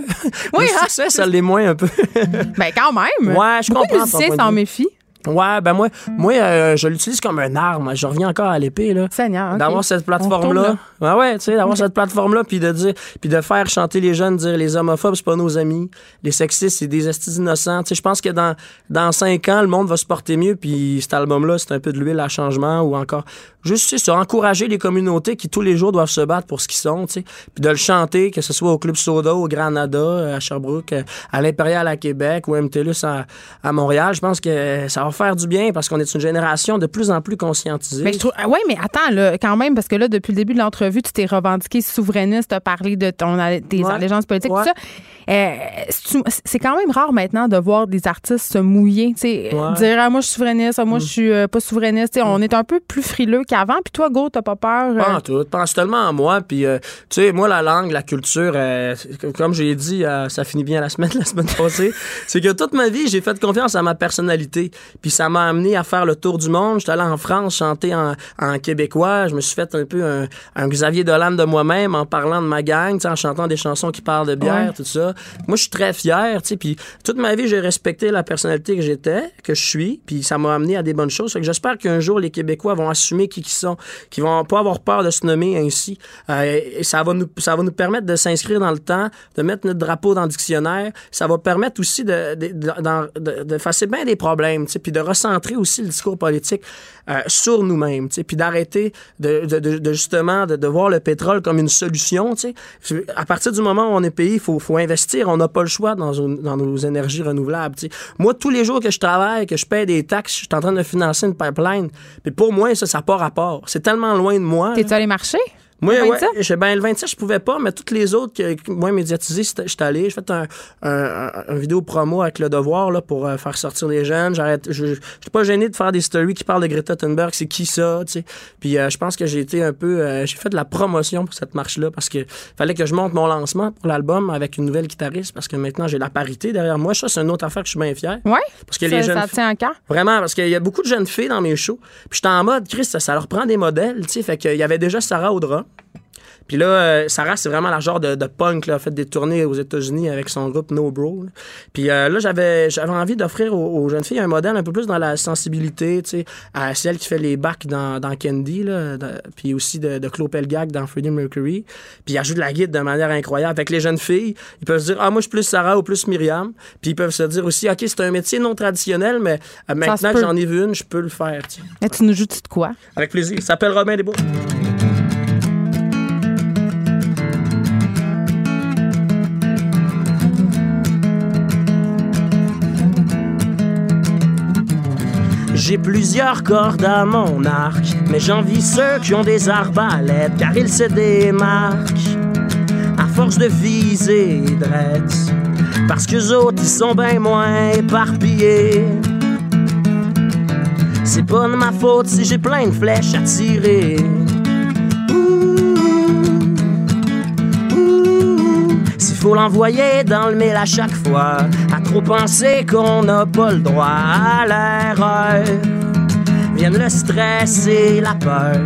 Oui, le hein? succès, ça l'est moins un peu. *laughs* Ben quand même. Ouais, je Beaucoup comprends de s'en méfient. ouais, ben moi, moi euh, je l'utilise comme un arme. Je reviens encore à l'épée là. Seigneur. D'avoir cette plateforme-là. Ouais, ouais, tu sais, d'avoir cette plateforme-là, puis de dire, puis de faire chanter les jeunes, dire les homophobes, c'est pas nos amis, les sexistes, c'est des estis innocents. Tu sais, je pense que dans, dans cinq ans, le monde va se porter mieux, puis cet album-là, c'est un peu de l'huile à changement, ou encore, juste, sur encourager les communautés qui tous les jours doivent se battre pour ce qu'ils sont, tu sais, puis de le chanter, que ce soit au Club Soda, au Granada, à Sherbrooke, à l'Impérial à Québec, ou MTLUS à, à Montréal, je pense que ça va faire du bien, parce qu'on est une génération de plus en plus conscientisée. Mais je trouve, ouais, mais attends, là, quand même, parce que là, depuis le début de l'entrevue, tu t'es revendiqué souverainiste, tu as parlé de ton, tes Ouais. allégeances politiques, Ouais. tout ça. Euh, c'est- quand même rare maintenant de voir des artistes se mouiller, tu sais, Ouais. Mm. dire ah, moi je suis souverainiste, ah, moi je suis euh, pas souverainiste. Tu sais, On est un peu plus frileux qu'avant. Puis toi, Go, t'as pas peur? Pas euh, en tout. Pense tellement à moi. Puis, euh, tu sais, moi, la langue, la culture, euh, comme j'ai dit, euh, ça finit bien la semaine, *laughs* la semaine passée. c'est que toute ma vie, j'ai fait confiance à ma personnalité. Puis ça m'a amené à faire le tour du monde. J'étais allé en France chanter en, en québécois. Je me suis fait un peu un, un Xavier Dolan de moi-même en parlant de ma gang, en chantant des chansons qui parlent de bière, Ouais. tout ça. Moi, je suis très fier, tu sais. Puis toute ma vie, j'ai respecté la personnalité que j'étais, que je suis. Puis ça m'a amené à des bonnes choses. Fait que j'espère qu'un jour, les Québécois vont assumer qui ils sont, qui vont pas avoir peur de se nommer ainsi. Euh, et ça va nous, ça va nous permettre de s'inscrire dans le temps, de mettre notre drapeau dans le dictionnaire. Ça va permettre aussi de, de, de, de- de effacer bien des problèmes, puis de recentrer aussi le discours politique euh, sur nous-mêmes, puis d'arrêter de, de, justement de, voir le pétrole comme une solution, tu sais. À partir du moment où on est payé, il faut, faut investir. On n'a pas le choix dans, dans nos énergies renouvelables, tu sais. Moi, tous les jours que je travaille, que je paye des taxes, je suis en train de financer une pipeline. Mais pour moi, ça, ça n'a pas rapport. C'est tellement loin de moi. T'es-tu allé marcher? Moi, Le ouais, 27? j'ai- ben, le 27, je pouvais pas, mais toutes les autres, que, que moi, médiatisées, j'étais allé. J'ai fait un, un, un- un vidéo promo avec Le Devoir là, pour euh, faire sortir les jeunes. J'arrête, je suis pas gêné de faire des stories qui parlent de Greta Thunberg. C'est qui ça, tu sais? Puis euh, je pense que j'ai été un peu... euh, j'ai fait de la promotion pour cette marche-là parce que fallait que je monte mon lancement pour l'album avec une nouvelle guitariste parce que maintenant, j'ai la parité derrière moi. Ça, c'est une autre affaire que je suis bien fier. Ouais. Parce que ça, les jeunes ça tient à cœur? Vraiment, parce qu'il y a beaucoup de jeunes filles dans mes shows. Puis j'étais en mode, Chris, ça, ça leur prend des modèles, tu sais. Fait qu'il y avait déjà Sarah Audra. Puis là, euh, Sarah, c'est vraiment la genre de, de punk, là, a fait des tournées aux États-Unis avec son groupe No Bro. là. Puis euh, là, j'avais, j'avais envie d'offrir aux, aux jeunes filles un modèle un peu plus dans la sensibilité, tu sais, à celle qui fait les bacs dans, dans Candy, là, de- puis aussi de, de Claude Pelgag dans Freddie Mercury. Puis elle joue de la guide de manière incroyable. Avec les jeunes filles, ils peuvent se dire, ah, moi, je suis plus Sarah ou plus Myriam. Puis ils peuvent se dire aussi, OK, c'est un métier non traditionnel, mais euh, maintenant que j'en ai vu une, je peux le faire, tu sais. Et tu nous joues de quoi? Avec plaisir. Il s'appelle Robin Desbois. J'ai plusieurs cordes à mon arc, mais j'envie ceux qui ont des arbalètes, car ils se démarquent à force de viser drette. Parce que autres, ils sont bien moins éparpillés. C'est pas de ma faute si j'ai plein de flèches à tirer. Faut l'envoyer dans le mille à chaque fois, à trop penser qu'on n'a pas le droit à l'erreur, viennent le stress et la peur.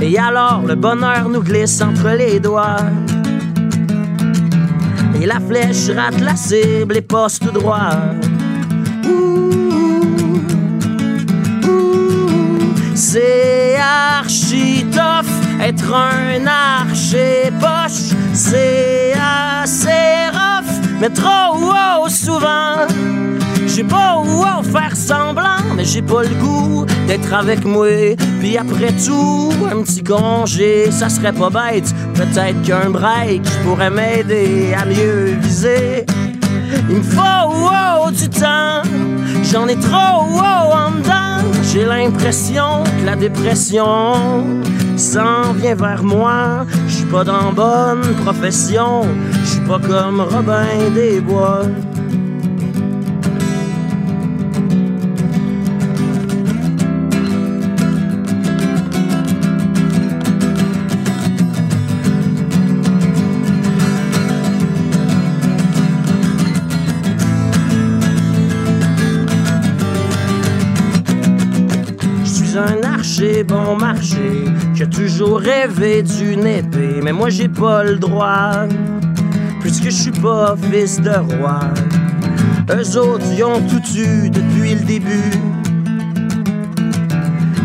Et alors le bonheur nous glisse entre les doigts. Et la flèche rate la cible et passe tout droit. C'est archi tough être un archer poche. C'est assez rough, mais trop wow souvent. J'ai pas wow faire semblant, mais j'ai pas le goût d'être avec moi. Puis après tout, un petit congé, ça serait pas bête. Peut-être qu'un break pourrait m'aider à mieux viser. Il me faut wow, du temps, j'en ai trop wow, en dedans. J'ai l'impression que la dépression s'en vient vers moi. Suis pas dans bonne profession, je suis pas comme Robin des Bois. Bon marché qui a toujours rêvé d'une épée, mais moi j'ai pas le droit, puisque je suis pas fils de roi. Eux autres, ils ont tout eu depuis le début.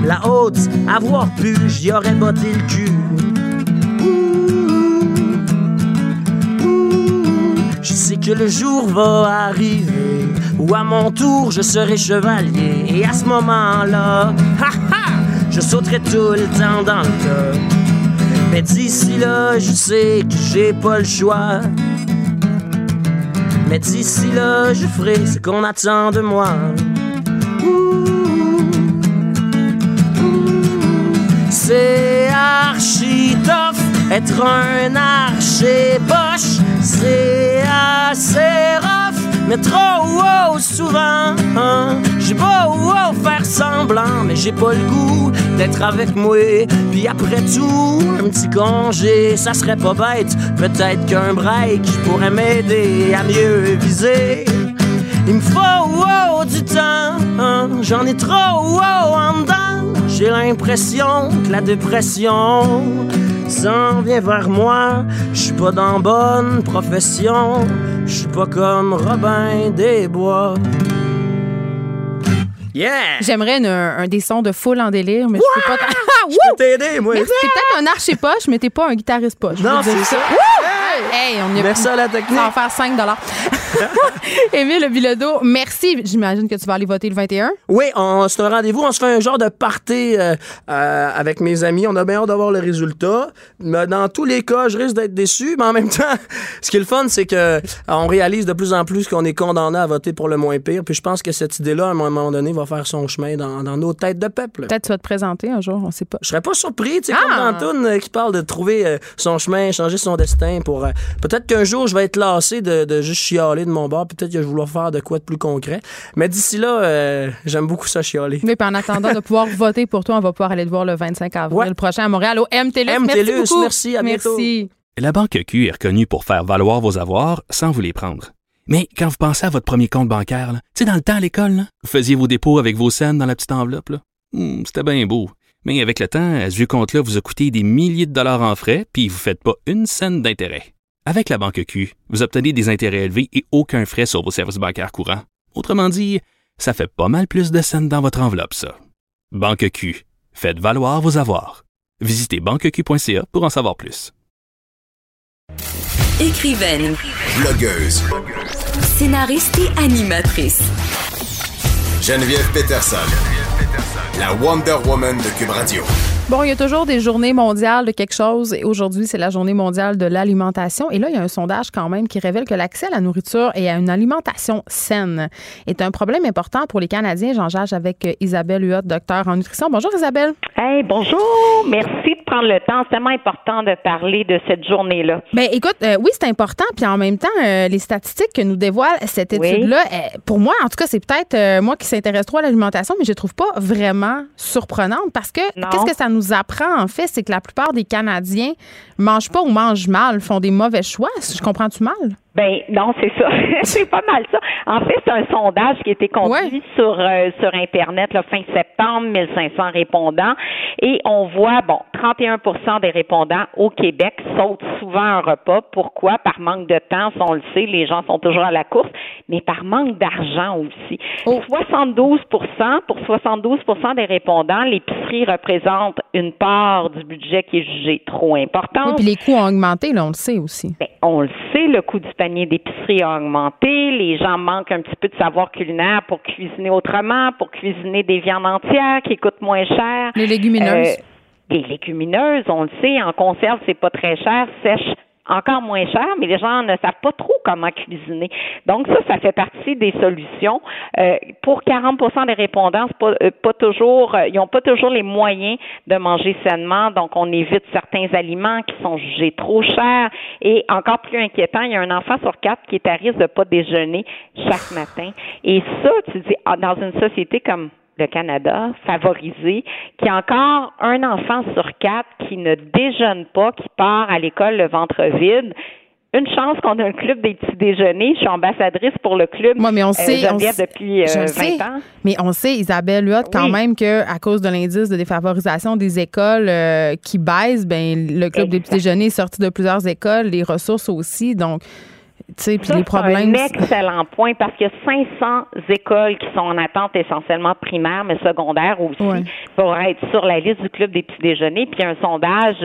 La haute, avoir pu, j'y aurais botté le cul. Je sais que le jour va arriver où à mon tour je serai chevalier. Et à ce moment-là, ha, je sauterai tout le temps dans le tas. Mais d'ici là, je sais que j'ai pas le choix. Mais d'ici là, je ferai ce qu'on attend de moi. C'est archi tough être un archer poche. C'est assez rough, mais trop wow souvent. hein. J'ai pas wow faire semblant, mais j'ai pas le goût d'être avec moi. Puis après tout, un petit congé, ça serait pas bête. Peut-être qu'un break pourrait m'aider à mieux viser. Il me faut wow, du temps, hein. j'en ai trop wow, en dedans. J'ai l'impression que la dépression s'en vient vers moi. Je suis pas dans bonne profession, je suis pas comme Robin des Bois. Yeah! J'aimerais une- un des sons de full en délire, mais je peux pas. *laughs* Ah, t'aider, moi. Mais t'es peut-être un archer poche, mais t'es pas un guitariste poche. Non, Je veux dire c'est ça. Hey, on y a Merci à la technique. Ça va faire 5 *laughs* Émile Bilodeau, merci. J'imagine que tu vas aller voter le 21. Oui, on, c'est un rendez-vous. On se fait un genre de party euh, euh, avec mes amis. On a bien hâte d'avoir le résultat. Mais dans tous les cas, je risque d'être déçu. Mais en même *laughs* temps, ce qui est le fun, c'est que euh, on réalise de plus en plus qu'on est condamné à voter pour le moins pire. Puis je pense que cette idée-là, à un moment donné, va faire son chemin dans, dans nos têtes de peuple. Peut-être tu vas te présenter un jour, on sait pas. Je serais pas surpris, tu sais, Ah! comme Toon euh, qui parle de trouver son chemin, changer son destin pour. Peut-être qu'un jour, je vais être lassé de, de juste chialer de mon bord. Peut-être que je vais vouloir faire de quoi de plus concret. Mais d'ici là, euh, j'aime beaucoup ça chialer. Oui, puis en attendant de pouvoir voter pour toi, on va pouvoir aller te voir le 25 avril Ouais. prochain à Montréal au MTLUS. MTLUS, merci beaucoup. merci, à bientôt. Merci. La Banque Q est reconnue pour faire valoir vos avoirs sans vous les prendre. Mais quand vous pensez à votre premier compte bancaire, tu sais, dans le temps à l'école, vous faisiez vos dépôts avec vos scènes dans la petite enveloppe. Hmm, C'était bien beau. Mais avec le temps, à ce vieux compte-là vous a coûté des milliers de dollars en frais, puis vous ne faites pas une scène d'intérêt. Avec la banque Q, vous obtenez des intérêts élevés et aucun frais sur vos services bancaires courants. Autrement dit, ça fait pas mal plus de scènes dans votre enveloppe, ça. Banque Q, faites valoir vos avoirs. Visitez banqueq.ca pour en savoir plus. Écrivaine, Blogueuse. scénariste et animatrice. Geneviève Peterson. La Wonder Woman de Cube Radio. Bon, il y a toujours des journées mondiales de quelque chose et aujourd'hui, c'est la journée mondiale de l'alimentation. Et là, il y a un sondage quand même qui révèle que l'accès à la nourriture et à une alimentation saine est un problème important pour les Canadiens. J'en jage avec euh, Isabelle Huot, docteur en nutrition. Bonjour Isabelle. Hey, bonjour. Merci de prendre le temps. C'est tellement important de parler de cette journée-là. Ben écoute, euh, oui, c'est important. Puis en même temps, euh, les statistiques que nous dévoile cette Oui. étude-là, euh, pour moi, en tout cas, c'est peut-être moi qui s'intéresse trop à l'alimentation, mais je ne trouve pas vraiment surprenante parce que qu'est-ce que ça nous apprend en fait, c'est que la plupart des Canadiens mangent pas ou mangent mal, font des mauvais choix. Je comprends-tu mal? Ben non, c'est ça. *laughs* c'est pas mal ça. En fait, c'est un sondage qui a été conduit sur euh, sur internet le fin septembre, 1500 répondants et on voit bon, 31% des répondants au Québec sautent souvent un repas. Pourquoi? Par manque de temps, on le sait, les gens sont toujours à la course, mais par manque d'argent aussi. Oh. 72 pour 72 des répondants, l'épicerie représente une part du budget qui est jugée trop importante. Oui, puis les coûts ont augmenté, là, on le sait aussi. Ben, on le sait, le coût du panier d'épicerie a augmenté. Les gens manquent un petit peu de savoir culinaire pour cuisiner autrement, pour cuisiner des viandes entières qui coûtent moins cher. Les légumineuses. Euh, les légumineuses, on le sait, en conserve, c'est pas très cher, sèche encore moins cher, mais les gens ne savent pas trop comment cuisiner. Donc ça, ça fait partie des solutions. Euh, pour 40% des répondants, pas, euh, pas toujours, euh, ils n'ont pas toujours les moyens de manger sainement, donc on évite certains aliments qui sont jugés trop chers. Et encore plus inquiétant, il y a un enfant sur quatre qui est à risque de pas déjeuner chaque matin. Et ça, tu dis, ah, dans une société comme le Canada, favorisé, qui a encore un enfant sur quatre qui ne déjeune pas, qui part à l'école le ventre vide. Une chance qu'on a un club des petits déjeuners. Je suis ambassadrice pour le club Moi, mais on euh, sait, on sait- depuis euh, je le 20 sais. ans. Mais on sait, Isabelle Huot, quand même que à cause de l'indice de défavorisation des écoles euh, qui baisse, ben le club des petits déjeuners est sorti de plusieurs écoles, les ressources aussi, donc sais, puis Ça, les c'est problèmes. un excellent point parce qu'il y a 500 écoles qui sont en attente essentiellement primaire, mais secondaire aussi, Ouais. pour être sur la liste du club des petits déjeuners. Puis il y a un sondage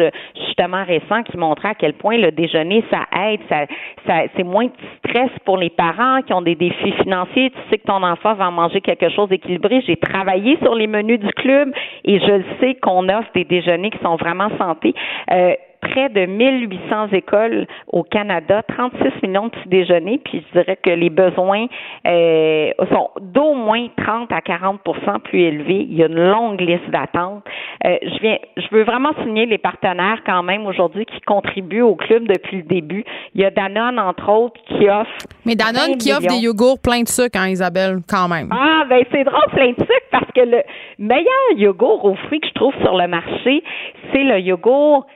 justement récent qui montrait à quel point le déjeuner, ça aide, ça, ça, c'est moins de stress pour les parents qui ont des défis financiers. Tu sais que ton enfant va manger quelque chose d'équilibré. J'ai travaillé sur les menus du club et je le sais qu'on offre des déjeuners qui sont vraiment santé. Euh, près de 1800 écoles au Canada, 36 millions de petits déjeuners, puis je dirais que les besoins euh, sont d'au moins 30 à 40% plus élevés. Il y a une longue liste d'attente. Euh, je viens, je veux vraiment souligner les partenaires quand même aujourd'hui qui contribuent au club depuis le début. Il y a Danone entre autres qui offre Mais Danone 20 qui offre des yogourts pleins de sucre, hein, Isabelle, quand même. Ah, ben c'est drôle, plein de sucre, parce que le meilleur yogourt aux fruits que je trouve sur le marché, c'est le yogourt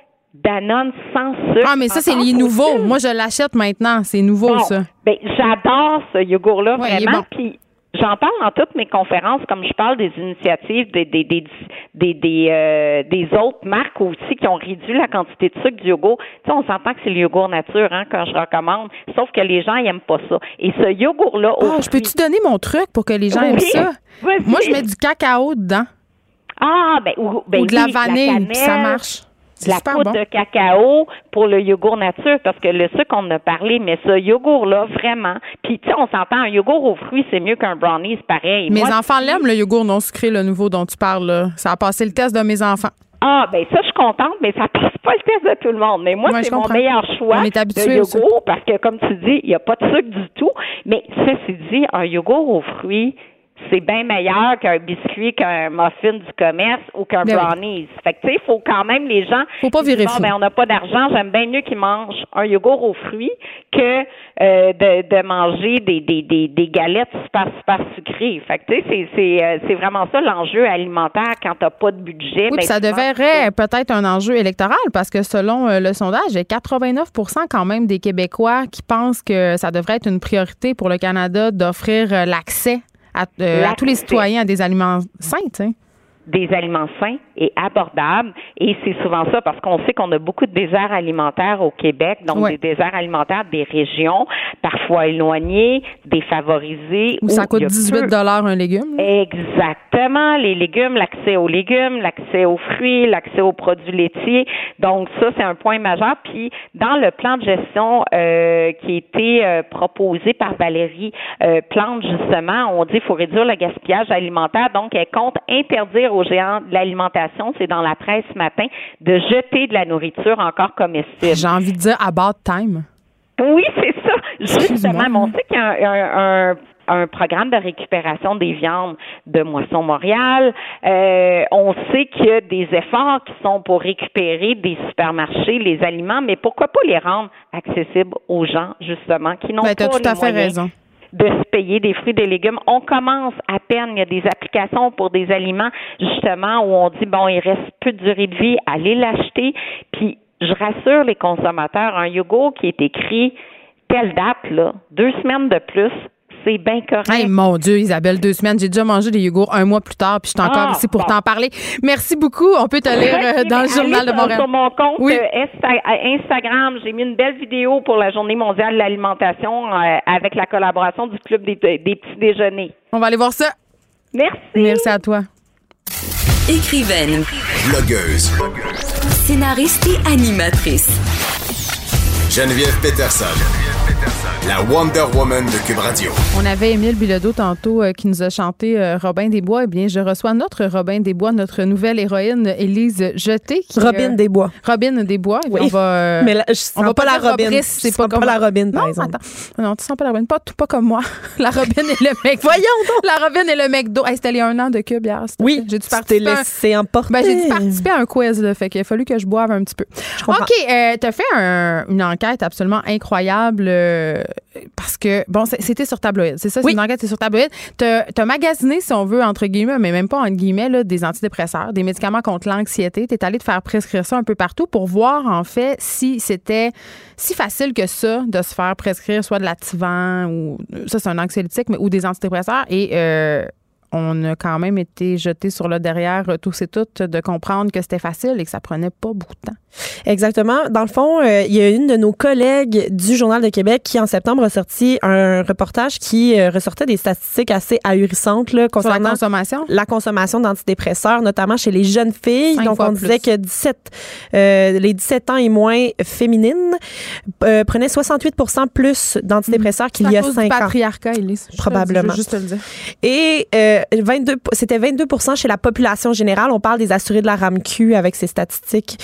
Danone sans sucre. Ah, mais ça, c'est les nouveaux. Moi, je l'achète maintenant. C'est nouveau, Bon, ça. Ben, j'adore ce yogourt-là, Ouais, vraiment. bon. Puis j'en parle dans toutes mes conférences, comme je parle des initiatives des des des des, des, euh, des autres marques aussi qui ont réduit la quantité de sucre du yogourt. Tu sais, on s'entend que c'est le yogourt nature, hein, quand je recommande. Sauf que les gens ils aiment pas ça. Et ce yogourt-là, au Ah, je peux-tu donner mon truc pour que les gens aiment ça? Moi, je mets du cacao dedans. Ah, ben, ou, ben ou de la vanille, ça marche. La poudre bon. de cacao pour le yogourt nature parce que le sucre on en a parlé mais ce yogourt là vraiment puis tu sais on s'entend un yogourt aux fruits c'est mieux qu'un brownie c'est pareil Mes Moi, enfants l'aiment, le yogourt non sucré, le nouveau dont tu parles. là. Ça a passé le test de mes enfants. Ah, ben ça, je suis contente, mais ça passe pas le test de tout le monde. Mais moi, Ouais, c'est mon meilleur choix de yogourt parce que, comme tu dis, il n'y a pas de sucre du tout. Mais ceci dit, un yogourt aux fruits, c'est bien meilleur qu'un biscuit, qu'un muffin du commerce ou qu'un Ben oui. brownies. Fait que, tu sais, il faut quand même les gens. Faut pas virer bon, fou. ben, on n'a pas d'argent, j'aime bien mieux qu'ils mangent un yogourt aux fruits que euh, de, de manger des, des, des, des galettes super, super sucrées. Fait que, tu sais, c'est, c'est, euh, c'est vraiment ça l'enjeu alimentaire quand t'as pas de budget. Oui, ben, ça devrait peut-être un enjeu électoral parce que selon euh, le sondage, il y a 89% quand même des Québécois qui pensent que ça devrait être une priorité pour le Canada d'offrir euh, l'accès à, euh, à tous les citoyens à des aliments sains. Des aliments sains et abordables. Et c'est souvent ça parce qu'on sait qu'on a beaucoup de déserts alimentaires au Québec, donc des déserts alimentaires des régions parfois éloignées, défavorisées. Où ça coûte 18 dollars un légume. Exactement. Les légumes, l'accès aux légumes, l'accès aux fruits, l'accès aux produits laitiers. Donc ça, c'est un point majeur. Puis dans le plan de gestion euh, qui a été euh, proposé par Valérie euh, Plante, justement, on dit qu'il faut réduire le gaspillage alimentaire. Donc, elle compte interdire aux géants de l'alimentation, c'est dans la presse ce matin, de jeter de la nourriture encore comestible. J'ai envie de dire about time. Oui, c'est ça. Justement, on sait qu'il y a un, programme de récupération des viandes de Moisson Montréal. Euh, on sait qu'il y a des efforts qui sont pour récupérer des supermarchés les aliments, mais pourquoi pas les rendre accessibles aux gens, justement, qui n'ont ben, pas tout à fait raison de se payer des fruits et des légumes. On commence à peine, il y a des applications pour des aliments, justement, où on dit, bon, il reste peu de durée de vie, allez l'acheter. Puis, je rassure les consommateurs, un yogourt qui est écrit telle date, là, deux semaines de plus, c'est bien correct. Hey, mon Dieu, Isabelle, deux semaines. J'ai déjà mangé des yogourts un mois plus tard, puis je suis encore ah, ici pour t'en parler. Merci beaucoup. On peut te lire euh, dans le Journal de Montréal. Sur mon compte euh, Instagram, j'ai mis une belle vidéo pour la Journée mondiale de l'alimentation euh, avec la collaboration du Club des, des petits déjeuners. On va aller voir ça. Merci. Merci à toi. Écrivaine. Blogueuse. Scénariste et animatrice. Geneviève Peterson la Wonder Woman de Cube Radio. On avait Émile Bilodeau tantôt euh, qui nous a chanté euh, Robin des Bois. Eh bien, je reçois notre Robin des Bois, notre nouvelle héroïne, Élise Jeté. Robin euh, des Bois. Robin des Bois. Oui. On va, *laughs* Mais on va pas, la Robin. C'est pas, pas la Robin, par non, exemple. Attends. Non, tu sens pas la Robin. Pas, pas comme moi. *laughs* la Robin et le mec. Voyons donc. La Robin et le mec d'eau. c'était les un an de Cube hier. Oui. J'ai dû participer. laissé emporter. Ben, j'ai dû participer à un quiz. Là, fait qu'il a fallu que je boive un petit peu. OK. Euh, tu as fait une enquête absolument incroyable parce que, bon, c'était sur tabloïd. C'est ça, c'est une enquête, c'est sur tabloïd. Tu as, magasiné, si on veut, entre guillemets, mais même pas entre guillemets, là, des antidépresseurs, des médicaments contre l'anxiété. Tu es allé te faire prescrire ça un peu partout pour voir, en fait, si c'était si facile que ça de se faire prescrire soit de l'Ativan ou, ça, c'est un anxiolytique, mais ou des antidépresseurs. Et, euh, on a quand même été jeté sur le derrière tous et toutes de comprendre que c'était facile et que ça prenait pas beaucoup de temps. Exactement. Dans le fond, euh, il y a une de nos collègues du Journal de Québec qui, en septembre, a sorti un reportage qui euh, ressortait des statistiques assez ahurissantes là, concernant la consommation, la consommation d'antidépresseurs, notamment chez les jeunes filles. Donc, on disait que 17, euh, les 17 ans et moins féminines prenaient 68% plus d'antidépresseurs qu'il y a 5 ans. patriarcat, Elise. Probablement. juste le dire. Et 22, c'était 22% chez la population générale. On parle des assurés de la RAMQ avec ces statistiques.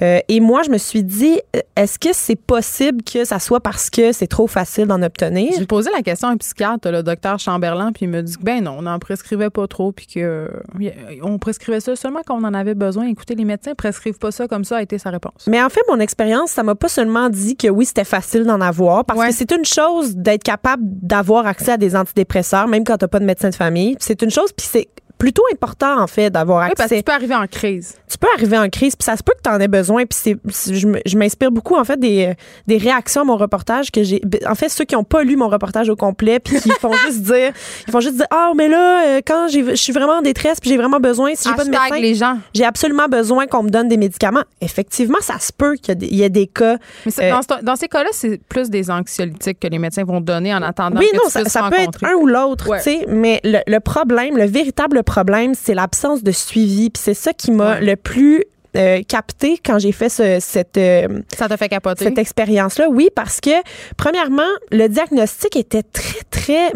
Euh, et moi, je me suis dit, euh, est-ce que c'est possible que ça soit parce que c'est trop facile d'en obtenir? J'ai posé la question à un psychiatre, le docteur Chamberlain, puis il me dit que ben non, on n'en prescrivait pas trop, puis qu'on euh, prescrivait ça seulement quand on en avait besoin. Écoutez, les médecins prescrivent pas ça comme ça, a été sa réponse. Mais en fait, mon expérience, ça m'a pas seulement dit que oui, c'était facile d'en avoir, parce que c'est une chose d'être capable d'avoir accès à des antidépresseurs, même quand t'as pas de médecin de famille. C'est une chose, puis c'est plutôt important, en fait, d'avoir accès. Oui, parce que tu peux arriver en crise. Tu peux arriver en crise, puis ça se peut que tu en aies besoin. Puis c'est, je m'inspire beaucoup, en fait, des, des réactions à mon reportage que j'ai. En fait, ceux qui n'ont pas lu mon reportage au complet, puis qui font *laughs* juste dire, ils font juste dire, ah, mais là, euh, quand je suis vraiment en détresse, puis j'ai vraiment besoin, si j'ai pas de médecin, les gens. j'ai absolument besoin qu'on me donne des médicaments. Effectivement, ça se peut qu'il y, ait des cas. Mais euh, dans, ces cas-là, c'est plus des anxiolytiques que les médecins vont donner en attendant. Oui, que non, ça, ça peut être un ou l'autre, tu sais. Mais le, le problème, le véritable problème, c'est l'absence de suivi. Puis c'est ça qui m'a le plus euh, capté quand j'ai fait ce, cette euh, ça t'a fait capoter? cette expérience là oui parce que premièrement le diagnostic était très très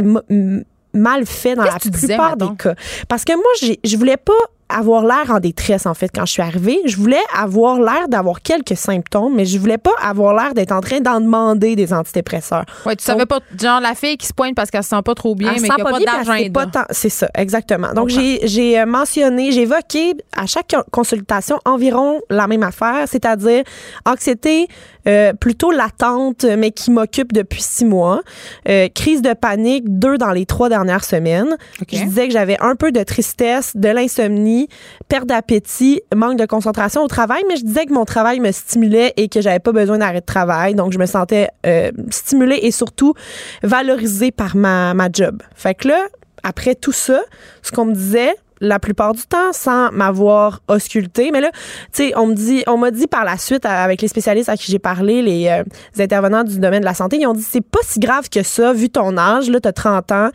mal fait dans la plupart des cas. Parce que moi je voulais pas avoir l'air en détresse, en fait, quand je suis arrivée. Je voulais avoir l'air d'avoir quelques symptômes, mais je voulais pas avoir l'air d'être en train d'en demander des antidépresseurs. Oui, tu savais pas, genre, la fille qui se pointe parce qu'elle se sent pas trop bien, mais qui a pas, d'argent. C'est ça, exactement. Donc, j'ai euh, mentionné, j'ai évoqué à chaque consultation environ la même affaire, c'est-à-dire anxiété, euh, plutôt latente, mais qui m'occupe depuis six mois. Euh, crise de panique, deux dans les trois dernières semaines. Je disais que j'avais un peu de tristesse, de l'insomnie, perte d'appétit, manque de concentration au travail, mais je disais que mon travail me stimulait et que j'avais pas besoin d'arrêt de travail. Donc, je me sentais euh, stimulée et surtout valorisée par ma, ma job. Fait que là, après tout ça, ce qu'on me disait, la plupart du temps sans m'avoir ausculté. Mais là, tu sais, on me dit, on m'a dit par la suite avec les spécialistes à qui j'ai parlé, les, euh, intervenants du domaine de la santé, ils ont dit c'est pas si grave que ça vu ton âge, là, t'as 30 ans.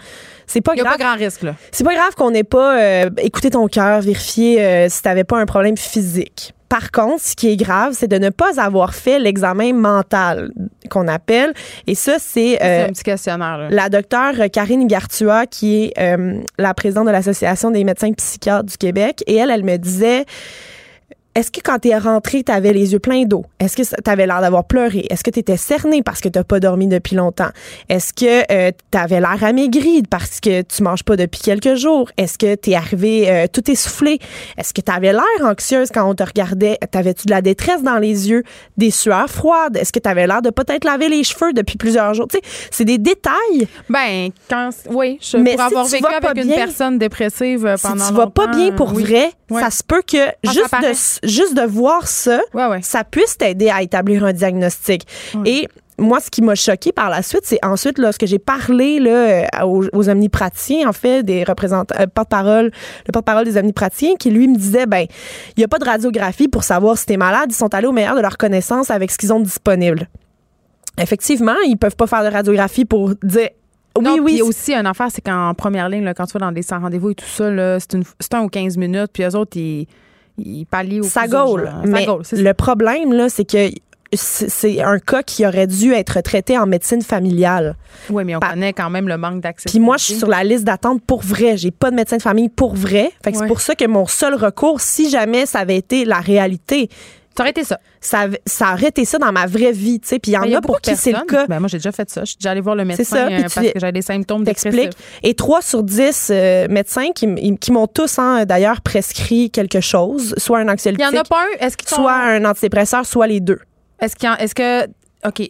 C'est pas grave. Il a pas grand risque là. C'est pas grave qu'on n'ait pas euh, écouté ton cœur, vérifié euh, si t'avais pas un problème physique. Par contre, ce qui est grave, c'est de ne pas avoir fait l'examen mental qu'on appelle. Et ça, c'est euh. La docteure Karine Gartua, qui est euh, la présidente de l'Association des médecins psychiatres du Québec. Et elle, elle me disait est-ce que quand tu es rentré, tu avais les yeux pleins d'eau? Est-ce que tu avais l'air d'avoir pleuré? Est-ce que tu étais cerné parce que tu pas dormi depuis longtemps? Est-ce que euh, tu avais l'air amaigri parce que tu manges pas depuis quelques jours? Est-ce que tu es arrivé euh, tout essoufflé? Est-ce que tu avais l'air anxieuse quand on te regardait? T'avais-tu de la détresse dans les yeux? Des sueurs froides? Est-ce que tu avais l'air de peut-être laver les cheveux depuis plusieurs jours? Tu sais, c'est des détails. Ben, quand, oui, je Mais pour avoir vécu avec une personne dépressive euh, pendant Si tu vas pas bien pour vrai, ça se peut que ah, juste de juste de voir ça, ça puisse t'aider à établir un diagnostic. Et moi, ce qui m'a choqué par la suite, c'est ensuite lorsque j'ai parlé là, euh, aux, aux, omnipraticiens, en fait, des représentants, euh, porte-parole, le porte-parole des omnipraticiens, qui lui me disait, ben, il n'y a pas de radiographie pour savoir si t'es malade. Ils sont allés au meilleur de leur connaissance avec ce qu'ils ont disponible. Effectivement, ils peuvent pas faire de radiographie pour dire oui, non, oui. aussi, un affaire, c'est qu'en première ligne, là, quand tu vas dans des sans rendez-vous et tout ça, c'est un ou 15 minutes, puis eux autres, ils il pallie au Ça gaule. Mais le problème, là, c'est que c'est un cas qui aurait dû être traité en médecine familiale. Oui, mais on connaît quand même le manque d'accès. Puis moi, je suis sur la liste d'attente pour vrai. J'ai pas de médecin de famille pour vrai. Fait que c'est pour ça que mon seul recours, si jamais ça avait été la réalité, ça aurait été ça. Ça, ça aurait été ça dans ma vraie vie, tu sais. Puis il y en a, pour qui c'est le cas. Ben moi, j'ai déjà fait ça. Je suis déjà allée voir le médecin euh, parce que j'avais des symptômes dépressifs. Et 3 sur 10 euh, médecins qui, qui m'ont tous, hein, d'ailleurs, prescrit quelque chose, soit un anxiolytique. Il y en a pas un? Est-ce Soit un antidépresseur, soit les deux. Est-ce qu'il est-ce que... OK.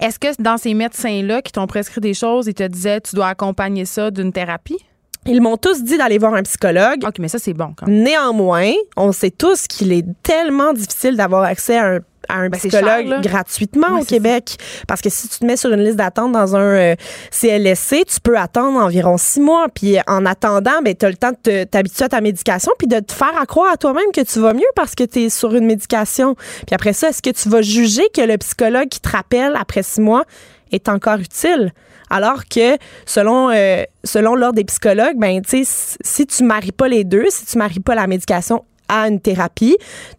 Est-ce que dans ces médecins-là qui t'ont prescrit des choses, ils te disaient tu dois accompagner ça d'une thérapie? Ils m'ont tous dit d'aller voir un psychologue. OK, mais ça, c'est bon. Quand même. Néanmoins, on sait tous qu'il est tellement difficile d'avoir accès à un ben, psychologue gratuitement au Québec. Parce que si tu te mets sur une liste d'attente dans un euh, CLSC, tu peux attendre environ six mois. Puis en attendant, ben, tu as le temps de t'habituer à ta médication puis de te faire à croire à toi-même que tu vas mieux parce que tu es sur une médication. Puis après ça, est-ce que tu vas juger que le psychologue qui te rappelle après six mois est encore utile? Alors que selon euh, selon l'ordre des psychologues, ben tu sais si tu maries pas les deux, si tu maries pas la médication à une thérapie,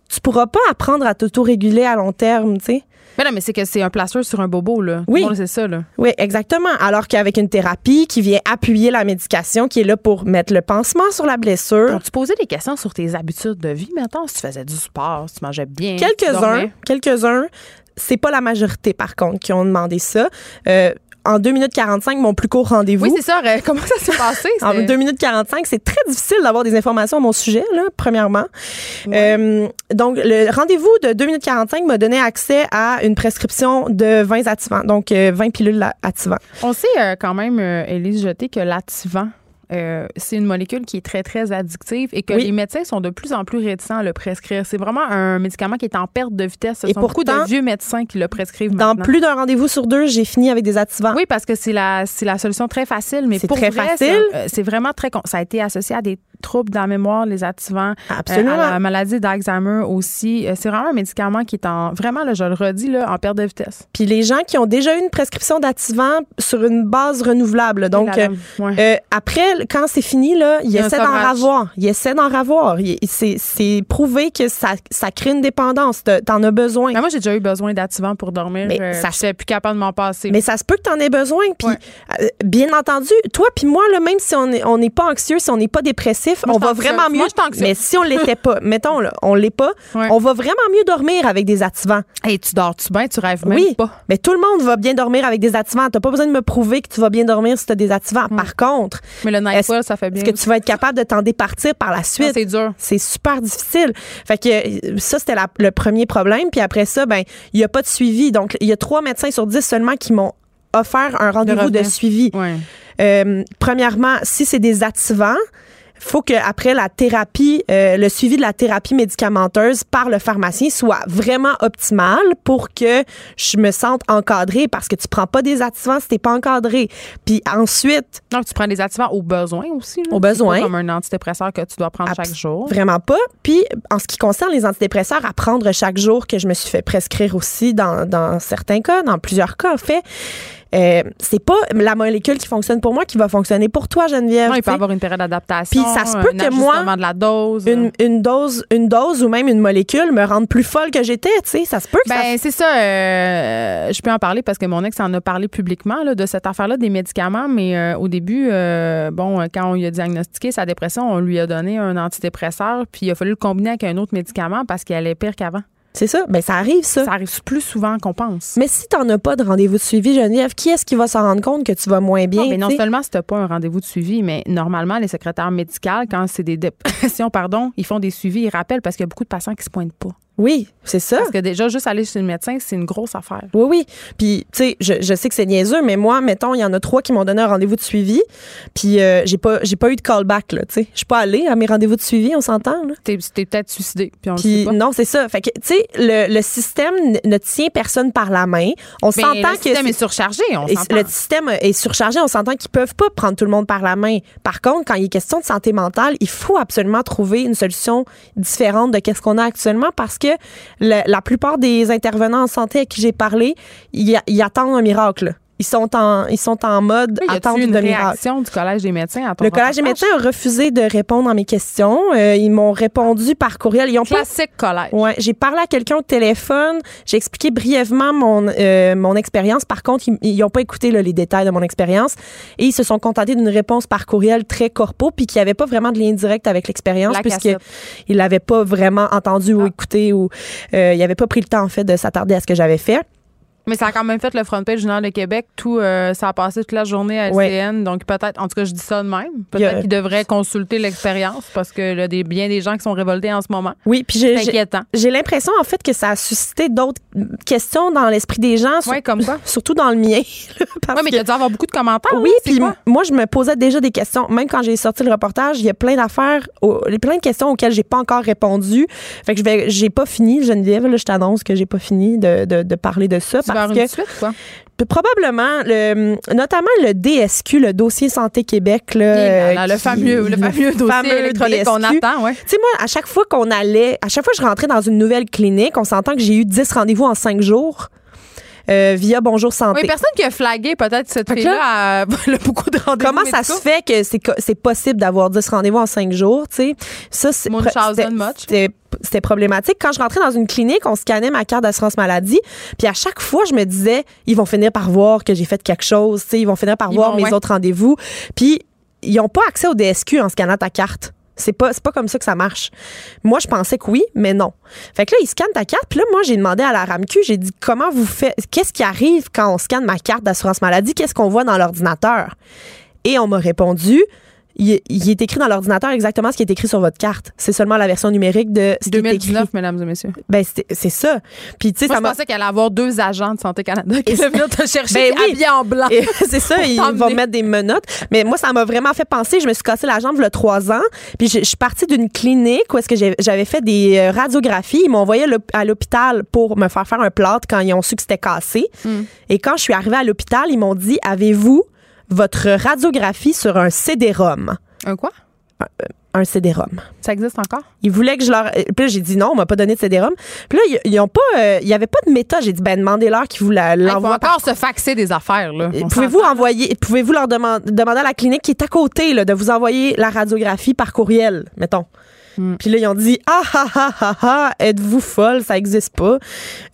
tu pourras pas apprendre à t'auto-réguler à long terme, tu sais. Mais non, mais c'est que c'est un placeur sur un bobo, là. Oui. c'est ça, là. Oui, exactement. Alors qu'avec une thérapie qui vient appuyer la médication, qui est là pour mettre le pansement sur la blessure. tu posais des questions sur tes habitudes de vie, maintenant, si tu faisais du sport, si tu mangeais bien. Quelques-uns, quelques-uns. C'est pas la majorité, par contre, qui ont demandé ça. Euh, en 2 minutes 45, mon plus court rendez-vous. Oui, c'est ça. *laughs* Comment ça s'est *laughs* passé? en 2 minutes 45, c'est très difficile d'avoir des informations à mon sujet, là, premièrement. Euh, donc, le rendez-vous de 2 minutes 45 m'a donné accès à une prescription de 20 activants, donc 20 euh, pilules activants. On sait euh, quand même, Élise Jeté, que l'activant euh, c'est une molécule qui est très, très addictive et que les médecins sont de plus en plus réticents à le prescrire. C'est vraiment un médicament qui est en perte de vitesse. Ce et sont beaucoup de vieux médecins qui le prescrivent Dans plus d'un rendez-vous sur deux, j'ai fini avec des activants. Oui, parce que c'est la, la solution très facile, mais pour très facile. Euh, c'est vraiment très... Ça a été associé à des troubles dans la mémoire, les activants. Absolument. Euh, à la maladie d'Alzheimer aussi. c'est vraiment un médicament qui est en... Vraiment, là, je le redis, là, en perte de vitesse. Puis les gens qui ont déjà eu une prescription d'activants sur une base renouvelable. Donc, après quand c'est fini, là, il, essaie d'en ravoir. Il essaie d'en ravoir. C'est prouvé que ça, ça crée une dépendance. T'en as besoin. moi, j'ai déjà eu besoin d'activants pour dormir. Mais ça, je suis plus capable de m'en passer. Mais ça se peut que t'en aies besoin. Puis, euh, bien entendu, toi puis moi, là, même si on n'est on pas anxieux, si on n'est pas dépressif, on va vraiment mieux. mais si on l'était pas, *laughs* mettons, là, on l'est pas, on va vraiment mieux dormir avec des activants. Et tu dors-tu bien? Tu rêves même oui, pas? Mais tout le monde va bien dormir avec des activants. T'as pas besoin de me prouver que tu vas bien dormir si tu as des activants. Par contre, mais le ça fait bien. Est-ce que tu vas être capable de t'en départir par la suite? C'est dur. C'est super difficile. Fait que ça, c'était le premier problème. Puis après ça, ben, il n'y a pas de suivi. Donc, il y a trois médecins sur dix seulement qui m'ont offert un rendez-vous de, suivi. Ouais. Euh, premièrement, si c'est des activants, faut que après la thérapie, euh, le suivi de la thérapie médicamenteuse par le pharmacien soit vraiment optimal pour que je me sente encadrée parce que tu prends pas des activants si t'es pas encadré. Puis ensuite, Donc, tu prends des activants au besoin aussi. là. Au besoin. Pas comme un antidépresseur que tu dois prendre chaque jour. Vraiment pas. Puis, en ce qui concerne les antidépresseurs à prendre chaque jour, que je me suis fait prescrire aussi dans, dans certains cas, dans plusieurs cas, en fait, euh, c'est pas la molécule qui fonctionne pour moi qui va fonctionner pour toi, Geneviève. Non, il peut avoir une période d'adaptation. Puis ça se peut que moi, de la dose. Une, une dose, une dose ou même une molécule me rende plus folle que j'étais, tu sais. Ça se peut que ça Ben, c'est ça. euh, je peux en parler parce que mon ex en a parlé publiquement là, de cette affaire-là des médicaments, mais euh, au début, euh, bon, euh, quand on lui a diagnostiqué sa dépression, on lui a donné un antidépresseur, puis il a fallu le combiner avec un autre médicament parce qu'il allait pire qu'avant. C'est ça. Ben, ça arrive, ça. Ça arrive plus souvent qu'on pense. Mais si t'en as pas de rendez-vous de suivi, Geneviève, qui est-ce qui va s'en rendre compte que tu vas moins bien? Non, mais non tu seulement si t'as pas un rendez-vous de suivi, mais normalement, les secrétaires médicaux, quand c'est des dépressions, *laughs* pardon, ils font des suivis, ils rappellent parce qu'il y a beaucoup de patients qui se pointent pas. Oui, c'est ça. Parce que déjà, juste aller chez le médecin, c'est une grosse affaire. Oui, oui. Puis, tu sais, je, je sais que c'est niaiseux, mais moi, mettons, il y en a trois qui m'ont donné un rendez-vous de suivi. Puis, euh, j'ai pas, j'ai pas eu de callback, là, tu sais. Je suis pas allée à mes rendez-vous de suivi, on s'entend, là. T'es t'es peut-être suicidé, puis on le Puis, sait pas. non, c'est ça. Fait que, tu sais, le, le système ne tient personne par la main. On Mais s'entend le que. système c'est- est surchargé, on s'entend. le système est surchargé. On s'entend qu'ils peuvent pas prendre tout le monde par la main. Par contre, quand il est question de santé mentale, il faut absolument trouver une solution différente de qu'est-ce qu'on a actuellement parce que la plupart des intervenants en santé à qui j'ai parlé, ils attendent un miracle. Ils sont en, ils sont en mode Oui, attente une de miracle. réaction du Collège des médecins à ton Le Collège des médecins a refusé de répondre à mes questions. Euh, ils m'ont répondu par courriel. Ils ont pas Classique collège. Ouais, j'ai parlé à quelqu'un au téléphone, j'ai expliqué brièvement mon euh, mon expérience. Par contre, ils, ils ont pas écouté là, les détails de mon expérience et ils se sont contentés d'une réponse par courriel très corpo puis qui avait pas vraiment de lien direct avec l'expérience puisque ils l'avaient pas vraiment entendu ou Ah. écouté ou euh, ils avaient pas pris le temps en fait de s'attarder à ce que j'avais fait. Mais ça a quand même fait le front page du Journal de Québec. Tout, euh, ça a passé toute la journée à Ouais. LCN. Donc, peut-être, en tout cas, je dis ça de même. Peut-être qu'ils devraient consulter l'expérience parce que là, des, bien des gens qui sont révoltés en ce moment. Oui, puis j'ai j'ai- inquiétant. j'ai l'impression en fait que ça a suscité d'autres questions dans l'esprit des gens, Oui, comme quoi? *laughs* surtout dans le mien. *laughs* Oui, mais que- il y a dû avoir beaucoup de commentaires. Oui, c'est puis moi, je me posais déjà des questions. Même quand j'ai sorti le reportage, il y a plein d'affaires, plein de questions auxquelles j'ai pas encore répondu. Fait que je vais, j'ai pas fini, Geneviève, là, je t'annonce que j'ai pas fini de, de, de parler de ça. Parce une que suite, quoi? probablement, le, notamment le DSQ, le dossier Santé Québec, là, Et là, le fameux, le fameux dossier fameux électronique qu'on attend, ouais. Tu sais, moi, à chaque fois qu'on allait, à chaque fois que je rentrais dans une nouvelle clinique, on s'entend que j'ai eu 10 rendez-vous en 5 jours euh, via Bonjour Santé. Oui, personne qui a flagué peut-être cette fille-là a *laughs* beaucoup de rendez-vous. Comment ça se fait que c'est possible d'avoir 10 rendez-vous en 5 jours, tu sais? Ça, c'est Munchausen much. C'était problématique. Quand je rentrais dans une clinique, on scannait ma carte d'assurance maladie, puis à chaque fois, je me disais, ils vont finir par voir que j'ai fait quelque chose, ils vont finir par Ils voir vont, mes ouais. autres rendez-vous. Puis, ils n'ont pas accès au DSQ en scannant ta carte. C'est pas, c'est pas comme ça que ça marche. Moi, je pensais que oui, mais non. Fait que là, ils scannent ta carte. Puis là, moi, j'ai demandé à la RAMQ, j'ai dit, comment vous faites, qu'est-ce qui arrive quand on scanne ma carte d'assurance maladie? Qu'est-ce qu'on voit dans l'ordinateur? Et on m'a répondu, il, il est écrit dans l'ordinateur exactement ce qui est écrit sur votre carte. C'est seulement la version numérique de ce qui est 2019, mesdames et messieurs. Ben, c'est ça. Puis, tu sais, ça je pensais qu'elle allait avoir deux agents de Santé Canada qui allaient venir te chercher Ben oui. en blanc. *laughs* C'est ça, ils vont mettre des menottes. Mais moi, ça m'a vraiment fait penser. Je me suis cassé la jambe il y a trois ans. Puis je, je suis partie d'une clinique où est-ce que j'avais fait des euh, radiographies. Ils m'ont envoyé à l'hôpital pour me faire faire un plâtre quand ils ont su que c'était cassé. Hmm. Et quand je suis arrivée à l'hôpital, ils m'ont dit avez-vous votre radiographie sur un CD-ROM Un quoi? Un CD-ROM. Ça existe encore? Ils voulaient que je leur. Puis là, j'ai dit non, on m'a pas donné de CD-ROM. Puis là, ils, ils ont pas. euh, Il y avait pas de méta. J'ai dit ben demandez-leur qu'ils vous l'envoient par encore se faxer des affaires, là. Pouvez-vous envoyer, pouvez-vous leur demander, demander à la clinique qui est à côté là, de vous envoyer la radiographie par courriel, mettons? Hmm. Puis là, ils ont dit Ah ah ah ah ah, êtes-vous folle, ça existe pas.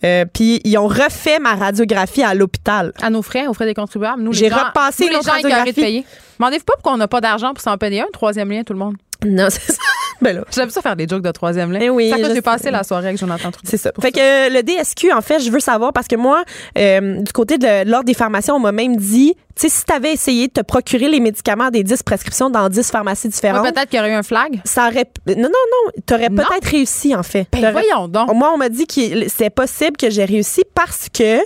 Euh, puis ils ont refait ma radiographie à l'hôpital. À nos frais, aux frais des contribuables. Nous, J'ai repassé nous, les l'autre gens écœurés de radiographie. payer. Demandez-vous pas pourquoi on n'a pas d'argent pour s'en payer un, troisième lien, tout le monde. Non, *laughs* c'est ça. Ben là. J'aime ça faire des jokes de troisième lien. Eh oui, que j'ai passé la soirée avec Jonathan Trudeau. C'est ça. Fait que euh, le DSQ, en fait, je veux savoir parce que moi, euh, du côté de l'Ordre des pharmaciens, on m'a même dit, tu sais, si tu avais essayé de te procurer les médicaments des 10 prescriptions dans 10 pharmacies Ouais, différentes, Peut-être qu'il y aurait eu un flag. ça aurait. Non, non, non. Tu aurais peut-être réussi, en fait. Ben, voyons donc. Moi, on m'a dit que c'est possible que j'ai réussi parce que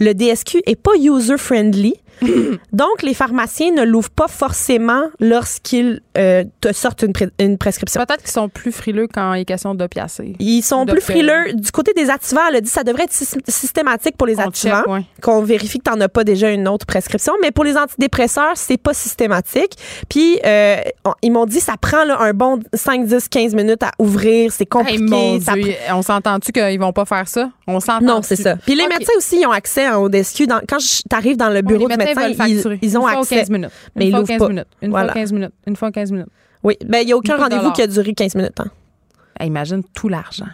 le DSQ est pas user-friendly. *coughs* Donc, les pharmaciens ne l'ouvrent pas forcément lorsqu'ils euh, te sortent une, prescription. Peut-être qu'ils sont plus frileux quand il est question d'opiacés. Ils sont plus frileux. Du côté des activants, elle a dit que ça devrait être sy- systématique pour les On ouais. qu'on vérifie que tu n'en as pas déjà une autre prescription. Mais pour les antidépresseurs, c'est pas systématique. Puis, euh, ils m'ont dit ça prend là, un bon 5, 10, 15 minutes à ouvrir. C'est Hey, compliqué. mon ça Dieu, on s'entend-tu qu'ils vont pas faire ça? On s'entend. non, c'est ça. Puis les médecins aussi, ils ont accès au DSQ. Dans, quand tu arrives dans le bureau du médecins ils, ils ont accès. 15 minutes. Mais une ils fois l'ouvrent 15 pas. minutes. Une Voilà. fois aux 15 minutes. Une fois aux 15 minutes. Oui, ben il n'y a aucun rendez-vous qui a duré 15 minutes. Hein. Hey, imagine tout l'argent.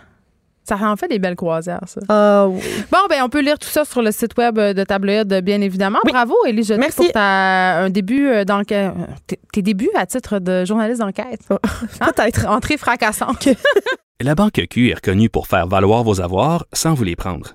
Ça en fait des belles croisières, ça. Ah oui. Bon, ben on peut lire tout ça sur le site web de Tabloïd, bien évidemment. Oui. Bravo, Élie Jeté, Merci. pour ta, un début euh, d'enquête. euh, Tes, tes débuts à titre de journaliste d'enquête. Hein? Peut-être. Entrée fracassante. *laughs* La Banque Q est reconnue pour faire valoir vos avoirs sans vous les prendre.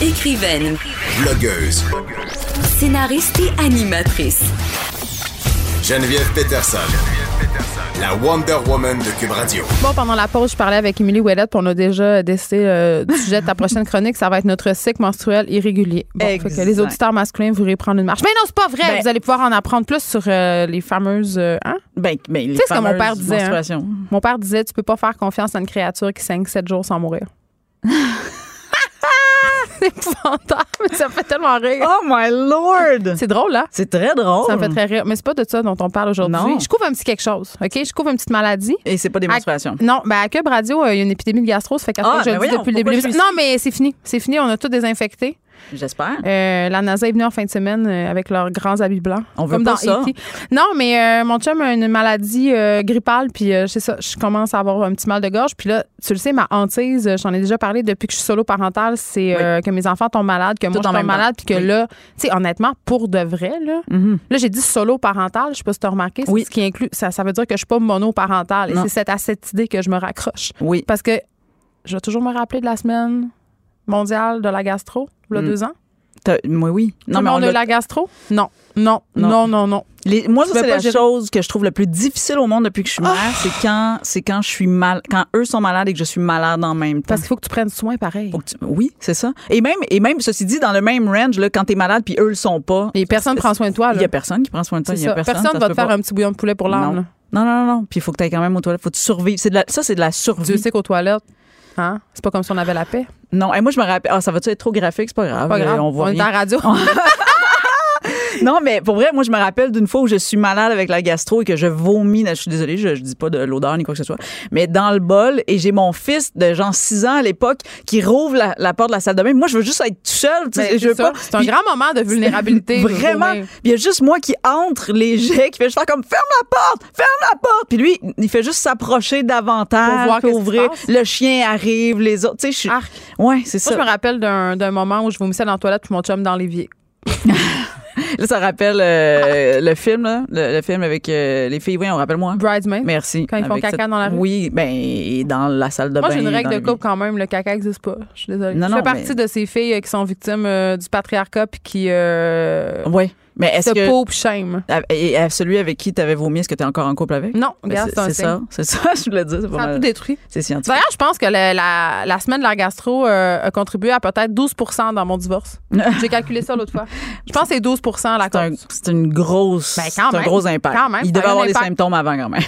Écrivaine, Blogueuse. scénariste et animatrice. Geneviève Peterson. La Wonder Woman de Cube Radio. Bon, pendant la pause, je parlais avec Émilie Ouellette, puis on a déjà décidé euh, du sujet de ta prochaine chronique. Ça va être notre cycle menstruel irrégulier. Bon, fait que les auditeurs masculins vont prendre une marche. Mais non, c'est pas vrai. Ben- Vous allez pouvoir en apprendre plus sur euh, les fameuses. euh, hein? Ben, ben, les Tu sais ce que mon père disait, hein? Mon père disait Tu peux pas faire confiance à une créature qui saigne sept jours sans mourir. *laughs* c'est *laughs* épouvantable, mais ça me fait tellement rire. Oh my lord! C'est drôle, là. C'est très drôle. Ça me fait très rire. Mais c'est pas de ça dont on parle aujourd'hui. Je couvre un petit quelque chose. OK? Je couvre une petite maladie. Et c'est pas des À- menstruations. Non, ben à Cube Radio, euh, il y a une épidémie de gastro. Ça fait quatre Ah, fois que je ben le dis depuis le début. Non, mais c'est fini. C'est fini. On a tout désinfecté. J'espère. Euh, la NASA est venue en fin de semaine euh, avec leurs grands habits blancs. On veut comme pas dans ça. E.T. Non, mais euh, mon chum a une maladie euh, grippale, puis c'est ça, je commence à avoir un petit mal de gorge. Puis là, tu le sais, ma hantise, j'en ai déjà parlé depuis que je suis solo parentale, c'est que mes enfants tombent malades, que moi je tombe malade, puis que Oui. là, tu sais, honnêtement, pour de vrai, là, Mhm. là j'ai dit solo parental, je sais pas si tu as remarqué, Oui. ce qui inclut, ça, ça veut dire que je suis pas monoparentale. Et c'est à cette idée que je me raccroche. Oui. Parce que je vais toujours me rappeler de la semaine mondiale de la gastro, il y a Mm. deux ans? Moi, oui. Non, mais on, a l'a- gastro? Non. Non, non, Non. non, non. Les- moi, ça, c'est la gérer- chose que je trouve le plus difficile au monde depuis que je suis mère, Ah! c'est quand, c'est quand je suis mal, quand eux sont malades et que je suis malade en même temps. Parce qu'il faut que tu prennes soin pareil. Tu- oui, c'est ça. Et même, et même, ceci dit, dans le même range, là, quand t'es malade puis eux le sont pas. Et personne ne prend soin de toi. Il y a personne qui prend soin de toi. Il y a personne. Personne va te faire pas. un petit bouillon de poulet pour l'âme. Non, non, non, non. Puis il faut que tu ailles quand même aux toilettes. Faut que tu survives. C'est de la- ça, c'est de la survie. Dieu sait qu'aux toilettes, hein? c'est pas comme si on avait la paix. Non, et moi, je me rappelle. Ah, ça va-tu être trop graphique? C'est pas grave. Pas grave. Euh, On voit est rien. à la radio. *laughs* *laughs* Non, mais pour vrai, moi, je me rappelle d'une fois où je suis malade avec la gastro et que je vomis. Je suis désolée, je, je dis pas de l'odeur ni quoi que ce soit. Mais dans le bol, et j'ai mon fils de genre 6 ans à l'époque qui rouvre la, la porte de la salle de bain. Moi, je veux juste être tout seul. tu sais, Ben, je veux c'est ça. pas. C'est un grand moment de vulnérabilité. *laughs* Vraiment. il y a juste moi qui entre les jets, qui fait juste faire comme ferme la porte, ferme la porte. Puis lui, il fait juste s'approcher davantage Pour voir ouvrir. Le chien arrive, les autres. Tu sais, je suis. Ouais, c'est Moi, ça. je me rappelle d'un d'un moment où je vomissais dans la toilette puis mon chum dans l'évier. *laughs* Là, ça rappelle euh, le film, là, le, le film avec euh, les filles. Oui, on rappelle-moi. Bridesmaid. Merci. Quand ils font Avec caca cette- dans la rue? Oui, ben et dans la salle de Moi, bain. j'ai une règle de le- couple quand même. Le caca n'existe pas. Je suis désolée. Non, je non, fais partie mais- de ces filles euh, qui sont victimes euh, du patriarcat puis qui Oui. Mais est-ce que pauvent shame. et, et celui avec qui tu avais vomi, est-ce que tu es encore en couple avec? Non, regarde, c'est ça, c'est ça, *laughs* je voulais dire. Ça a tout détruit. C'est scientifique. D'ailleurs, je pense que le- la, la semaine de la gastro euh, a contribué à peut-être 12% dans mon divorce. *laughs* J'ai calculé ça l'autre fois. Je pense que c'est 12 la C'est un- cause. C'est une grosse, Ben, quand un gros impact. Quand même, Il devait avoir les impact. symptômes avant quand même.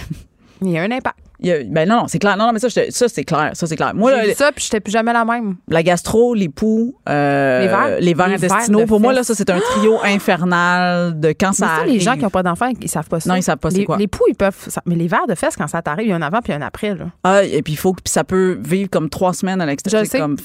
Il y a un impact. Il y a- ben non, non, c'est clair. Non, non, mais ça, ça c'est clair. Ça, c'est clair. Moi, là, ça, puis j'étais plus jamais la même. la gastro, les poux, euh, Les vers intestinaux, pour moi, là, ça, c'est un trio infernal de quand Mais ça ça, arrive. les gens qui n'ont pas d'enfants, ils savent pas ça. Non, ils savent pas c'est quoi. Les poux, ils peuvent. ça- mais les verres de fesses, quand ça t'arrive, il y a un avant puis un après. Là. Ah, et puis il faut que ça peut vivre comme trois semaines à l'extérieur. le C'est. Comme,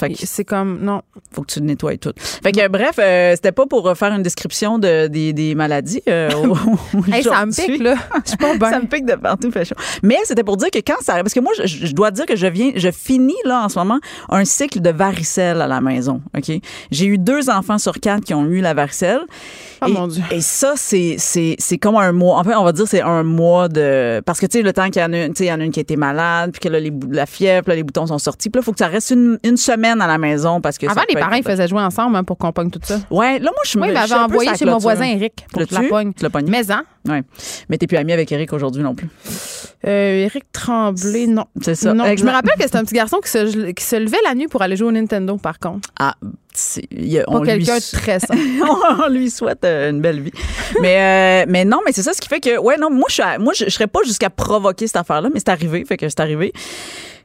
comme. Non. faut que tu le nettoies tout. Fait que bref, euh, c'était pas pour faire une description de, des, des maladies. euh, *laughs* Hey, ça me pique, là. Je suis pas bien. *laughs* Ça me pique de partout, fait chaud. Mais c'était pour dire que quand ça parce que moi, je, je dois dire que je viens, je finis là en ce moment un cycle de varicelle à la maison. Ok, j'ai eu deux enfants sur quatre qui ont eu la varicelle. Oh et, mon Dieu. et ça, c'est c'est c'est comme un mois. En fait, on va dire c'est un mois de parce que tu sais le temps qu'il y en a, une- tu sais, il y en a une qui était malade, puis que là les la fièvre, là, les boutons sont sortis, puis là faut que ça reste une, une semaine à la maison parce que Avant, ça les parents, ils faisaient jouer ensemble hein, pour qu'on pogne tout ça. Ouais, là moi je me Moi, il m'avait envoyé chez mon voisin Eric pour que la pogne. Mais hein, Ouais. Mais t'es plus ami avec Eric aujourd'hui non plus. euh, Eric Tremblay, non. C'est ça. Non, je me rappelle que c'était un petit garçon qui se, qui se levait la nuit pour aller jouer au Nintendo, par contre. Ah, c'est- a- on lui quelqu'un de s- très *laughs* on lui souhaite euh, une belle vie. Mais, euh, mais non, mais c'est ça ce qui fait que, ouais, non, moi, je, moi, je, je serais pas jusqu'à provoquer cette affaire-là, mais c'est arrivé, fait que c'est arrivé.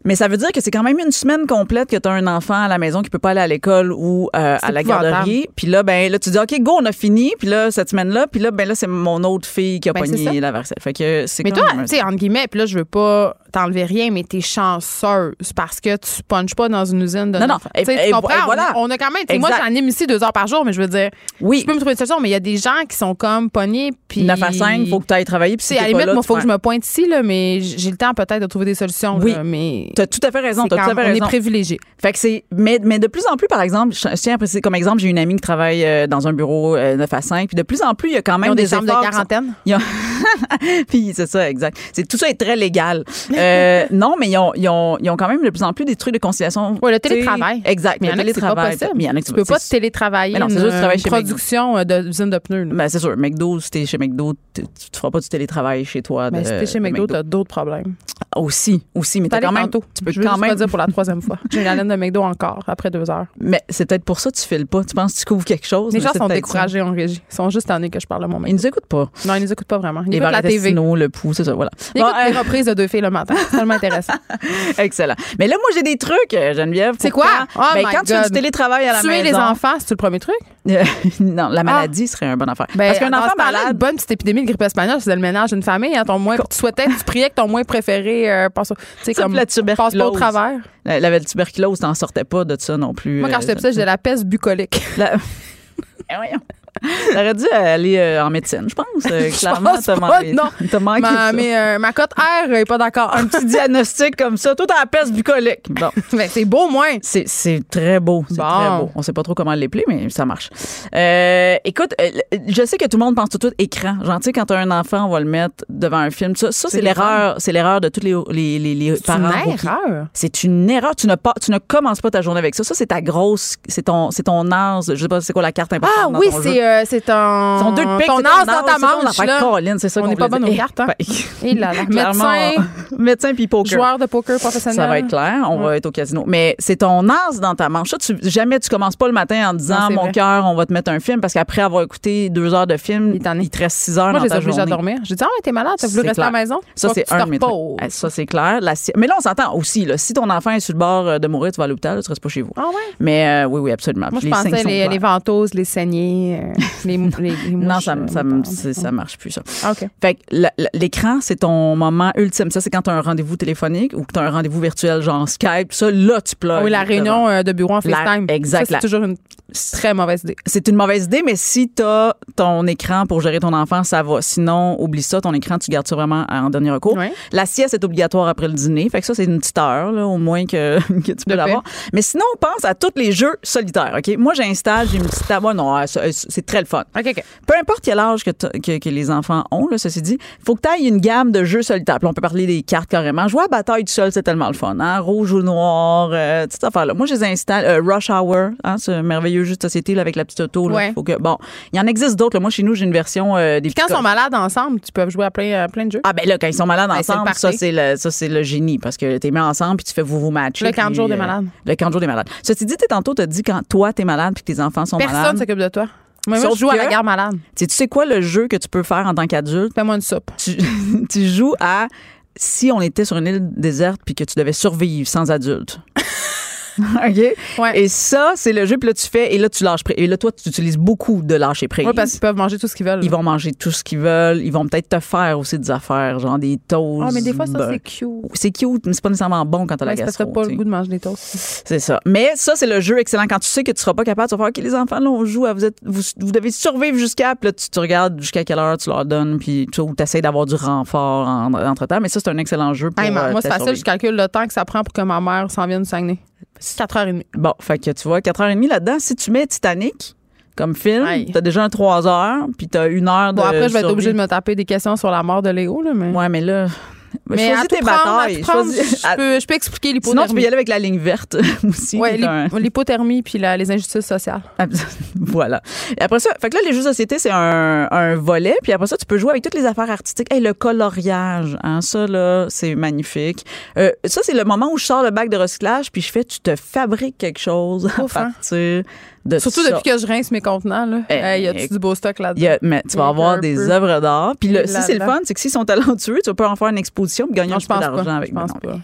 Mais ça veut dire que c'est quand même une semaine complète que tu as un enfant à la maison qui peut pas aller à l'école ou euh, à la garderie. Puis là, ben là, tu dis, OK, go, on a fini. Puis là, cette semaine-là, puis là, ben là, c'est mon autre fille qui a Ben, pogné la varicelle. Fait que c'est Mais comme toi, tu sais, entre guillemets, puis là, je veux pas t'enlever rien, mais t'es chanceuse parce que tu punches pas dans une usine de Non, non. Et- Tu et comprends? et voilà. On, a, on a quand même, moi, j'anime ici deux heures par jour, mais je veux dire, Oui. je peux me trouver une solution, mais il y a des gens qui sont comme pognés, puis. 9 à 5, faut que tu ailles travailler. Puis si à la limite, moi, faut que je me pointe ici, là, mais j'ai le temps peut-être de trouver des solutions. Oui. là, mais. T'as tout à fait raison. T'as tout à fait on raison. est privilégiés. Fait que c'est mais, mais de plus en plus par exemple, je tiens à préciser comme exemple, j'ai une amie qui travaille euh, dans un bureau euh, 9 à 5 puis de plus en plus il y a quand Ils même ont des des de sont- quarantaine. Ils ont- *laughs* puis c'est ça exact. C'est tout ça est très légal. Euh, *laughs* non, mais ils ont, ils ont ils ont quand même de plus en plus des trucs de conciliation. Ouais, le télétravail. Exact. Mais il y en a qui c'est pas possible. mais il y en a qui Tu peux pas télétravailler Mais non, c'est sûr, tu travailles chez production euh, d'usine de pneus. Ben, c'est sûr, McDo, si t'es chez McDo, tu feras pas du télétravail chez toi. Mais de- si t'es chez McDo, t'as d'autres problèmes. Aussi, aussi, mais t'as quand même. Tu peux je quand même. pas dire pour la troisième fois. *laughs* J'ai la laine de McDo encore, après deux heures. Mais c'est peut-être pour ça que tu files pas. Tu penses que tu couvres quelque chose. Les gens sont ça. découragés en régie. Ils sont juste tannés que je parle de mon Ils nous écoutent pas. Non, ils nous écoutent pas vraiment. Ils Les écoutent la TV. Barretestino, le pouls, c'est ça, voilà. Ils Bon, écoutent euh, des reprises de deux filles le matin. C'est tellement intéressant. *laughs* excellent. Mais là, moi, j'ai des trucs, euh, Geneviève. C'est quoi? Oh ben, my quand tu fais du God. télétravail à la Tuer maison. les enfants, c'est le premier truc? *laughs* non, la maladie serait une bonne affaire. Ben, Parce qu'un enfant malade. Une bonne petite épidémie de grippe espagnole, c'est le ménage d'une famille. Hein, ton moins, tu souhaitais, tu priais que ton moins préféré euh, passe, comme, la passe pas au tuberculose. travers. La, la tuberculose, t'en sortais pas de ça non plus. Moi, quand euh, j'étais petite, j'ai de la peste bucolique. la- *laughs* Eh. *laughs* T'aurais dû aller euh, en médecine, je pense. Euh, *laughs* clairement, t'as manqué, non. t'as manqué ma, ça. mais, euh, ma cote R est pas d'accord. Un petit *laughs* diagnostic comme ça. Toi, t'as la peste bucolique. Bon. Mais c'est beau, moins. C'est, c'est très beau. C'est Bon. très beau. On sait pas trop comment l'épeler, mais ça marche. Euh, écoute, je sais que tout le monde pense tout de suite écran. Genre, tu sais, quand t'as un enfant, on va le mettre devant un film. Ça, ça c'est, l'erreur. C'est l'erreur de tous les, les, les, les C'est une parents. erreur? C'est une erreur. Tu ne, pas, tu ne commences pas ta journée avec ça. Ça, c'est ta grosse. C'est ton, c'est ton âge. Je sais pas c'est quoi la carte importante. Ah oui, c'est euh, c'est ton, Son deux de pique, ton as dans ta manche. là. Caroline, c'est ça On n'est pas bonne aux cartes. Hein? *laughs* Et là, là. clairement, Médecin, médecin puis poker. joueur de poker professionnel. Ça va être clair, on va être au casino. Mais c'est ton as dans ta manche. Ça, tu, jamais tu commences pas le matin en disant Non, mon cœur, on va te mettre un film parce qu'après avoir écouté deux heures de film, Il te reste six heures Moi, dans ta journée. dormir. J'ai dit, ah, ouais, t'es malade, t'as voulu rester à la maison? Ça, c'est un. Eh, Ça, c'est clair. Mais là, on s'entend aussi. Si ton enfant est sur le bord euh, de mourir, tu vas à l'hôpital, tu restes pas chez vous. Ah ouais? Mais euh, oui, oui, absolument. Moi, je pensais les, clairs. les ventoses, les saignées, les, mou- les, les Non, mouches, ça, euh, ça, c'est- ça marche plus, ça. Ah, OK. Fait l'écran, c'est ton moment ultime. Ça, c'est quand tu as un rendez-vous téléphonique ou que tu as un rendez-vous virtuel, genre Skype. Ça, là, tu pleures. Ah oui, la réunion euh, de bureau en FaceTime. exact, c'est toujours une très mauvaise idée. C'est une mauvaise idée, mais si tu as ton écran pour gérer ton enfant, ça va. Sinon, oublie ça, ton écran, tu gardes ça vraiment en dernier recours. Ouais. La sieste est obligatoire après le dîner. Fait que ça, c'est une petite heure, là, au moins que, *laughs* que tu peux l'avoir. Mais sinon, pense à tous les jeux solitaires, OK? Moi, j'installe, j'ai une petite table. Non, ça, euh, c'est très le fun. OK, OK. Peu importe quel âge que, que, que les enfants ont, là, ceci dit, faut que tu ailles une gamme de jeux solitaires. Puis on peut parler des cartes carrément. Jouer à bataille du sol, c'est tellement le fun. Hein? Rouge ou noir, euh, toute cette affaire-là. Moi, je les installe. euh, Rush Hour, hein, ce merveilleux jeu de société là, avec la petite auto. Là, Ouais. faut que, bon, il y en existe d'autres. là. Moi, chez nous, j'ai une version euh, des Puis quand ils sont malades ensemble, tu peux jouer à plein, à plein de jeux? ah ben là, quand ils sont malades Ben, ensemble, ça c'est le ça c'est le génie parce que t'es mis ensemble puis tu fais vous vous matcher. Le camp de jour des euh, malades. Le camp de jour des malades. Ceci dit, t'es tantôt t'as dit quand toi t'es malade puis que tes enfants sont Personne malades. s'occupe de toi. Moi, moi, Sauf je joue à la guerre malade. Tu sais, tu sais quoi le jeu que tu peux faire en tant qu'adulte? Fais-moi une soupe. tu, *laughs* tu joues à si on était sur une île déserte puis que tu devais survivre sans adulte. *laughs* OK? Et ça, c'est le jeu. Puis là, tu fais, et là, tu lâches prise. Et là, toi, tu utilises beaucoup de lâcher prise. Oui, parce qu'ils peuvent manger tout ce qu'ils veulent. Ils vont manger tout ce qu'ils veulent. Ils vont peut-être te faire aussi des affaires, genre des toasts. Ah, mais des fois, ça, ben, c'est cute. C'est cute, mais c'est pas nécessairement bon quand t'as la Ouais, c'est parce que gastro. t'as pas le goût de manger des toasts. C'est ça. Mais ça, c'est le jeu excellent. Quand tu sais que tu seras pas capable, tu vas faire, OK, les enfants, là, on joue, à- vous, êtes, vous, vous devez survivre jusqu'à, puis là, tu te regardes jusqu'à quelle heure tu leur donnes, puis tu essaies d'avoir du renfort en- entre-temps. Mais ça, c'est un excellent jeu pour Hey, moi, euh, moi, c'est facile. Je calcule le temps que ça prend pour que ma mère s'en vienne Saguenay. C'est 4h30. Bon, fait que tu vois, 4h30 là-dedans, si tu mets Titanic comme film, Aïe. t'as déjà un 3 heures, puis t'as une heure de Bon, après, je vais être obligée de me taper des questions sur la mort de Léo, là, mais. Ouais, mais là... Mais choisis tes prendre, batailles. tout prendre, Choisis- je, peux, je peux expliquer Sinon, l'hypothermie. tu peux y aller avec la ligne verte *laughs* aussi. L'hyp- l'hypothermie puis la- les injustices sociales. *laughs* voilà. Et après ça, fait que là, les jeux de société, c'est un, un volet. Puis après ça, tu peux jouer avec toutes les affaires artistiques. Hey, le coloriage, hein, ça, là, c'est magnifique. Euh, ça, c'est le moment où je sors le bac de recyclage, puis je fais, tu te fabriques quelque chose à hein? De Surtout depuis que je rince mes contenants. Là. Eh, Hey, y a eh, du beau stock Il là-dedans? mais tu vas avoir des œuvres d'art. Puis là, si c'est le fun, c'est que s'ils sont talentueux, tu peux en faire une exposition puis gagner Non, un je petit peu pense d'argent pas. avec. Je pense non, pas.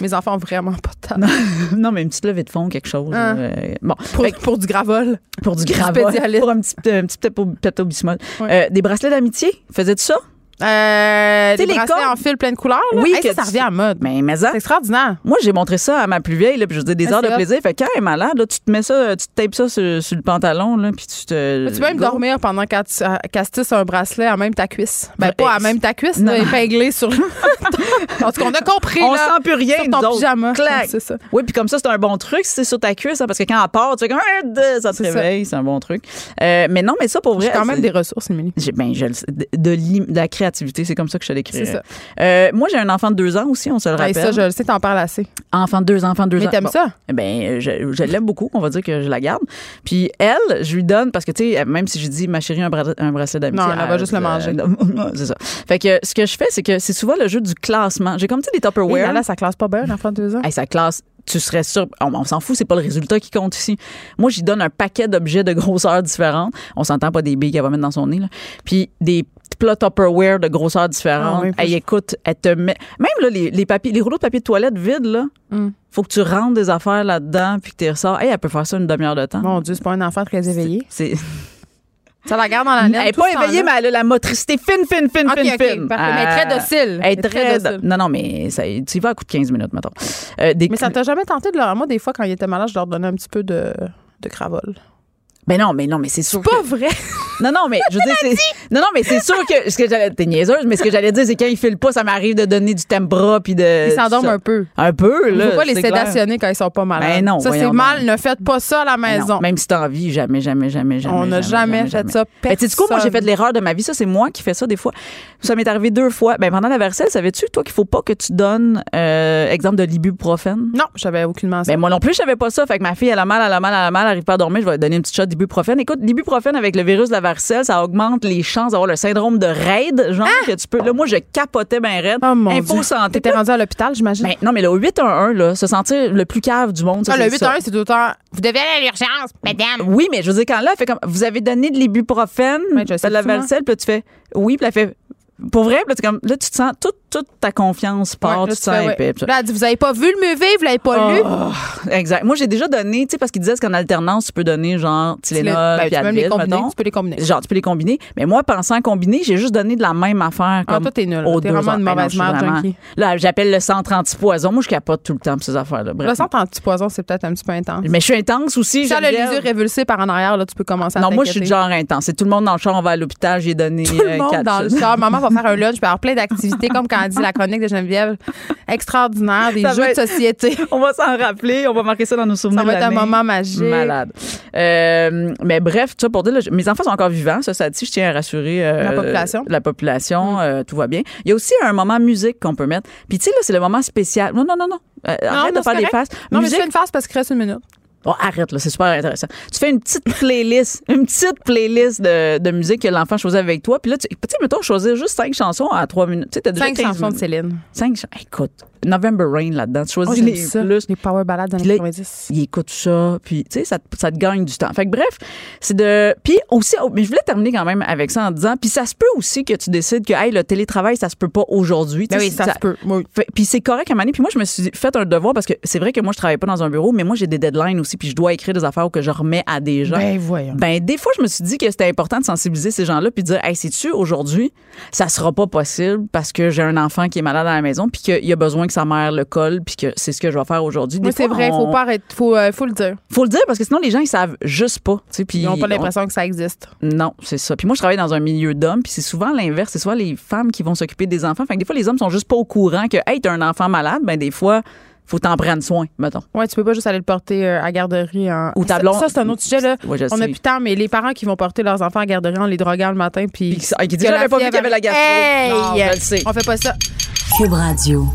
Mes enfants ont vraiment pas de talent. *laughs* non, mais une petite levée de fonds, quelque chose. Ah. euh, bon, Pour, Fait que pour du gravol. pour du spécialiste. pour un petit, un petit plateau, plateau bismol. Ouais. Euh, des bracelets d'amitié, faisais-tu ça? Euh, Tu des les bracelets cordes? en fil plein de couleurs. Là. Oui, Hey, que ça, ça tu- revient à mode. Mais, mais ça, C'est extraordinaire. moi, j'ai montré ça à ma plus vieille, là, puis je dis des Ah, heures de plaisir. Fait quand elle est malade, là, tu te mets ça, tu te tapes ça sur, sur le pantalon, là, puis tu te. Tu peux même go. dormir pendant qu'elle t- euh, un bracelet à même ta cuisse. Ben, Ouais, pas à même ta cuisse, Non. là, épinglé sur le. *laughs* en tout cas, on a compris. On là, sent plus rien, sur ton pyjama. Clac. Ouais, C'est ça. Oui, puis comme ça, c'est un bon truc si c'est sur ta cuisse, hein, parce que quand elle part, tu fais comme Ah, ça te réveille, c'est un bon truc. Euh, mais non, mais ça pour vrai. J'ai quand même des ressources, Émilie. ben, de, la créativité, c'est comme ça que je te l'écris. C'est ça. Euh, moi, j'ai un enfant de deux ans aussi, on se le rappelle. ça, je le sais, t'en parles assez. Enfant de deux ans, enfant de deux Mais ans. t'aimes Bon. ça? Eh Ben, je, je l'aime beaucoup. On va dire que je la garde. Puis elle, je lui donne parce que tu sais, même si je dis ma chérie un, bra- un bracelet d'amitié, Non, elle va juste le manger. *laughs* c'est ça. Fait que ce que je fais, c'est que c'est souvent le jeu du classement. J'ai comme tu sais des Tupperware. là, ça classe pas bien, un enfant de deux ans. Hey, ça classe. Tu serais sûr. On, on s'en fout, c'est pas le résultat qui compte ici. Moi, j'y donne un paquet d'objets de grosseurs différentes. On s'entend pas des billes qu'elle va mettre dans son nez, là. Puis des petits plats Tupperware de grosseurs différentes. Ah oui, puis hey, je- écoute, elle te met. Même là, les, les, papiers, les rouleaux de papier de toilette vides, là, Mm. faut que tu rentres des affaires là-dedans puis que tu ressors. Hey, elle peut faire ça une demi-heure de temps. Mon Dieu, c'est pas un enfant très éveillé. C'est. Ça la garde dans la Elle laine. n'est tout pas éveillée, mais elle a la motricité fine, fine, fine, fine, fine. parfait. Mais elle est très Euh, docile. Elle est Elle très très. docile. Non, non, mais ça, tu y vas à coup de 15 minutes, mettons. Euh, des Mais ça t'a jamais tenté de leur. Moi, des fois, quand ils étaient malades, je leur donnais un petit peu de, de cravol. Ben non, mais non, mais c'est sûr. Pas que- vrai. *laughs* Non, non, mais je veux dire, *laughs* c'est. Non, non, mais c'est sûr que. Ce que j'allais. T'es niaiseuse, mais ce que j'allais dire, c'est quand ils filent pas, ça m'arrive de donner du tempra puis de. Ils s'endorment un peu. Un peu, Il là. faut pas les c'est sédationner quand ils sont pas malades. Ben non, ça, c'est mal. Ne faites pas ça à la Ben non, maison. même si t'as envie, jamais, jamais, jamais, jamais. On n'a jamais, fait ça. Mais tu sais quoi, moi, j'ai fait l'erreur de ma vie. Ça, c'est moi qui fais ça des fois. Ça m'est arrivé deux fois. Ben, pendant la varicelle, savais-tu, toi, qu'il faut pas que tu donnes, euh, exemple de l'ibuprofène? Non, j'avais aucunement ça. Ben, moi non plus, je savais pas ça. Fait que ma fille, elle a mal, elle a mal, elle a mal, elle arrive pas à dormir. Je vais lui donner une petite shot d'ibuprofène. Écoute, l'ibuprofène avec le virus de la varicelle, ça augmente les chances d'avoir le syndrome de raid, genre, que tu peux. Là, moi, je capotais ben raide. Ah! oh mon Info Dieu. santé. T'étais rendu à l'hôpital, j'imagine? Ben, non, mais le 811, là, se sentir le plus cave du monde. Ah, le c'est 8 ça. 1 c'est tout temps. Vous devez aller à l'urgence, madame. Oui, mais je veux dire, quand là, elle fait comme, vous avez donné de l'ibuprofène, de la varicelle, puis tu fais, oui, puis elle fait, pour vrai, puis là, tu comme, là, tu te sens, toute, toute ta confiance part, Ouais, fais, ouais. épais. puis ça. Là, elle dit, vous avez pas vu le MUV, vous l'avez pas lu? Oh, exact. Moi, j'ai déjà donné, tu sais, parce qu'ils disaient qu'en alternance, tu peux donner genre Tu les- Tylenol, ben, puis tu peux les combiner. Tu peux les combiner. Genre, tu peux les combiner. Mais moi, pensant combiner, j'ai juste donné de la même affaire. Ah, Comme toi, t'es nul. T'es vraiment une Ben mauvaise je mère. Là, j'appelle le centre anti-poison. Moi, je capote tout le temps pour ces affaires-là. Bref. Le centre anti-poison, c'est peut-être un petit peu intense. Mais je suis intense aussi. Si t'as le lisure révulsé par en arrière, là, tu peux commencer à Non, moi, je suis genre intense. C'est tout le monde dans le char, on va à l'hôpital, j'ai donné Tout le euh, monde quatre dans le char. Maman va faire un *laughs* lunch, puis avoir plein d'activités, comme quand dit la chronique de Geneviève. Extraordinaire, des Ça jeux va de être- société. *laughs* On va s'en rappeler, on va marquer ça dans nos souvenirs. Ça va être un moment magique. Malade. Euh, mais bref, ça pour dire, là, mes enfants sont encore vivants. Ça, ça dit, je tiens à rassurer euh, La population. Mm. La population, euh, tout va bien. Il y a aussi un moment musique qu'on peut mettre. Puis tu sais là, c'est le moment spécial. Non, non, non, non. Euh, arrête non, de faire des faces. Non, mais musique. je fais une face parce qu'il reste une minute. Oh, arrête là, c'est super intéressant. Tu fais une petite playlist, une petite playlist de, de musique que l'enfant choisit avec toi. Puis là, tu sais, mettons, choisir juste cinq chansons à trois minutes. Tu sais, t'as déjà Cinq 15 chansons de. Céline. Cinq chansons. Écoute, November Rain là-dedans. Tu choisis Oh, j'aime les ça, plus. les power ballades dans les là, 90. il écoute ça, puis tu sais, ça, te- ça te gagne du temps. Fait que bref, c'est de. Puis aussi, oh, mais je voulais terminer quand même avec ça en disant, puis ça se peut aussi que tu décides que, hey, le télétravail, ça se peut pas aujourd'hui. Ben oui, ça, se peut. Oui. Fait- Puis c'est correct à donné. Puis moi, je me suis fait un devoir parce que c'est vrai que moi, je travaille pas dans un bureau, mais moi, j'ai des deadlines aussi, puis je dois écrire des affaires que je remets à des gens. Ben voyons. Ben, des fois, je me suis dit que c'était important de sensibiliser ces gens-là puis de dire, hey, sais-tu, aujourd'hui, ça sera pas possible parce que j'ai un enfant qui est malade à la maison puis qu'il a besoin que sa mère le colle puis que c'est ce que je vais faire aujourd'hui. Des Oui, c'est vrai, on- faut pas arrêter, faut, euh, faut le dire. Faut le dire parce que sinon, les gens, ils savent juste pas. tu sais, Puis Ils n'ont pas on- l'impression que ça existe. non, c'est ça. Puis moi, je travaille dans un milieu d'hommes, puis c'est souvent l'inverse. C'est souvent les femmes qui vont s'occuper des enfants. Fait que des fois, les hommes sont juste pas au courant que, hey, t'as un enfant malade, ben des fois, faut t'en prendre soin, mettons. Ouais, tu peux pas juste aller le porter euh, à garderie. En... Ou ta Ça- blonde- Ça, c'est un autre sujet, là. Ouais, je On sais. a plus de temps, mais les parents qui vont porter leurs enfants à garderie en les droguant le matin, puis. Puis qui- ah, la j'avais pas vu qu'il y avait la gastro. Hey! Non, je le sais. On fait pas ça. Cube Radio.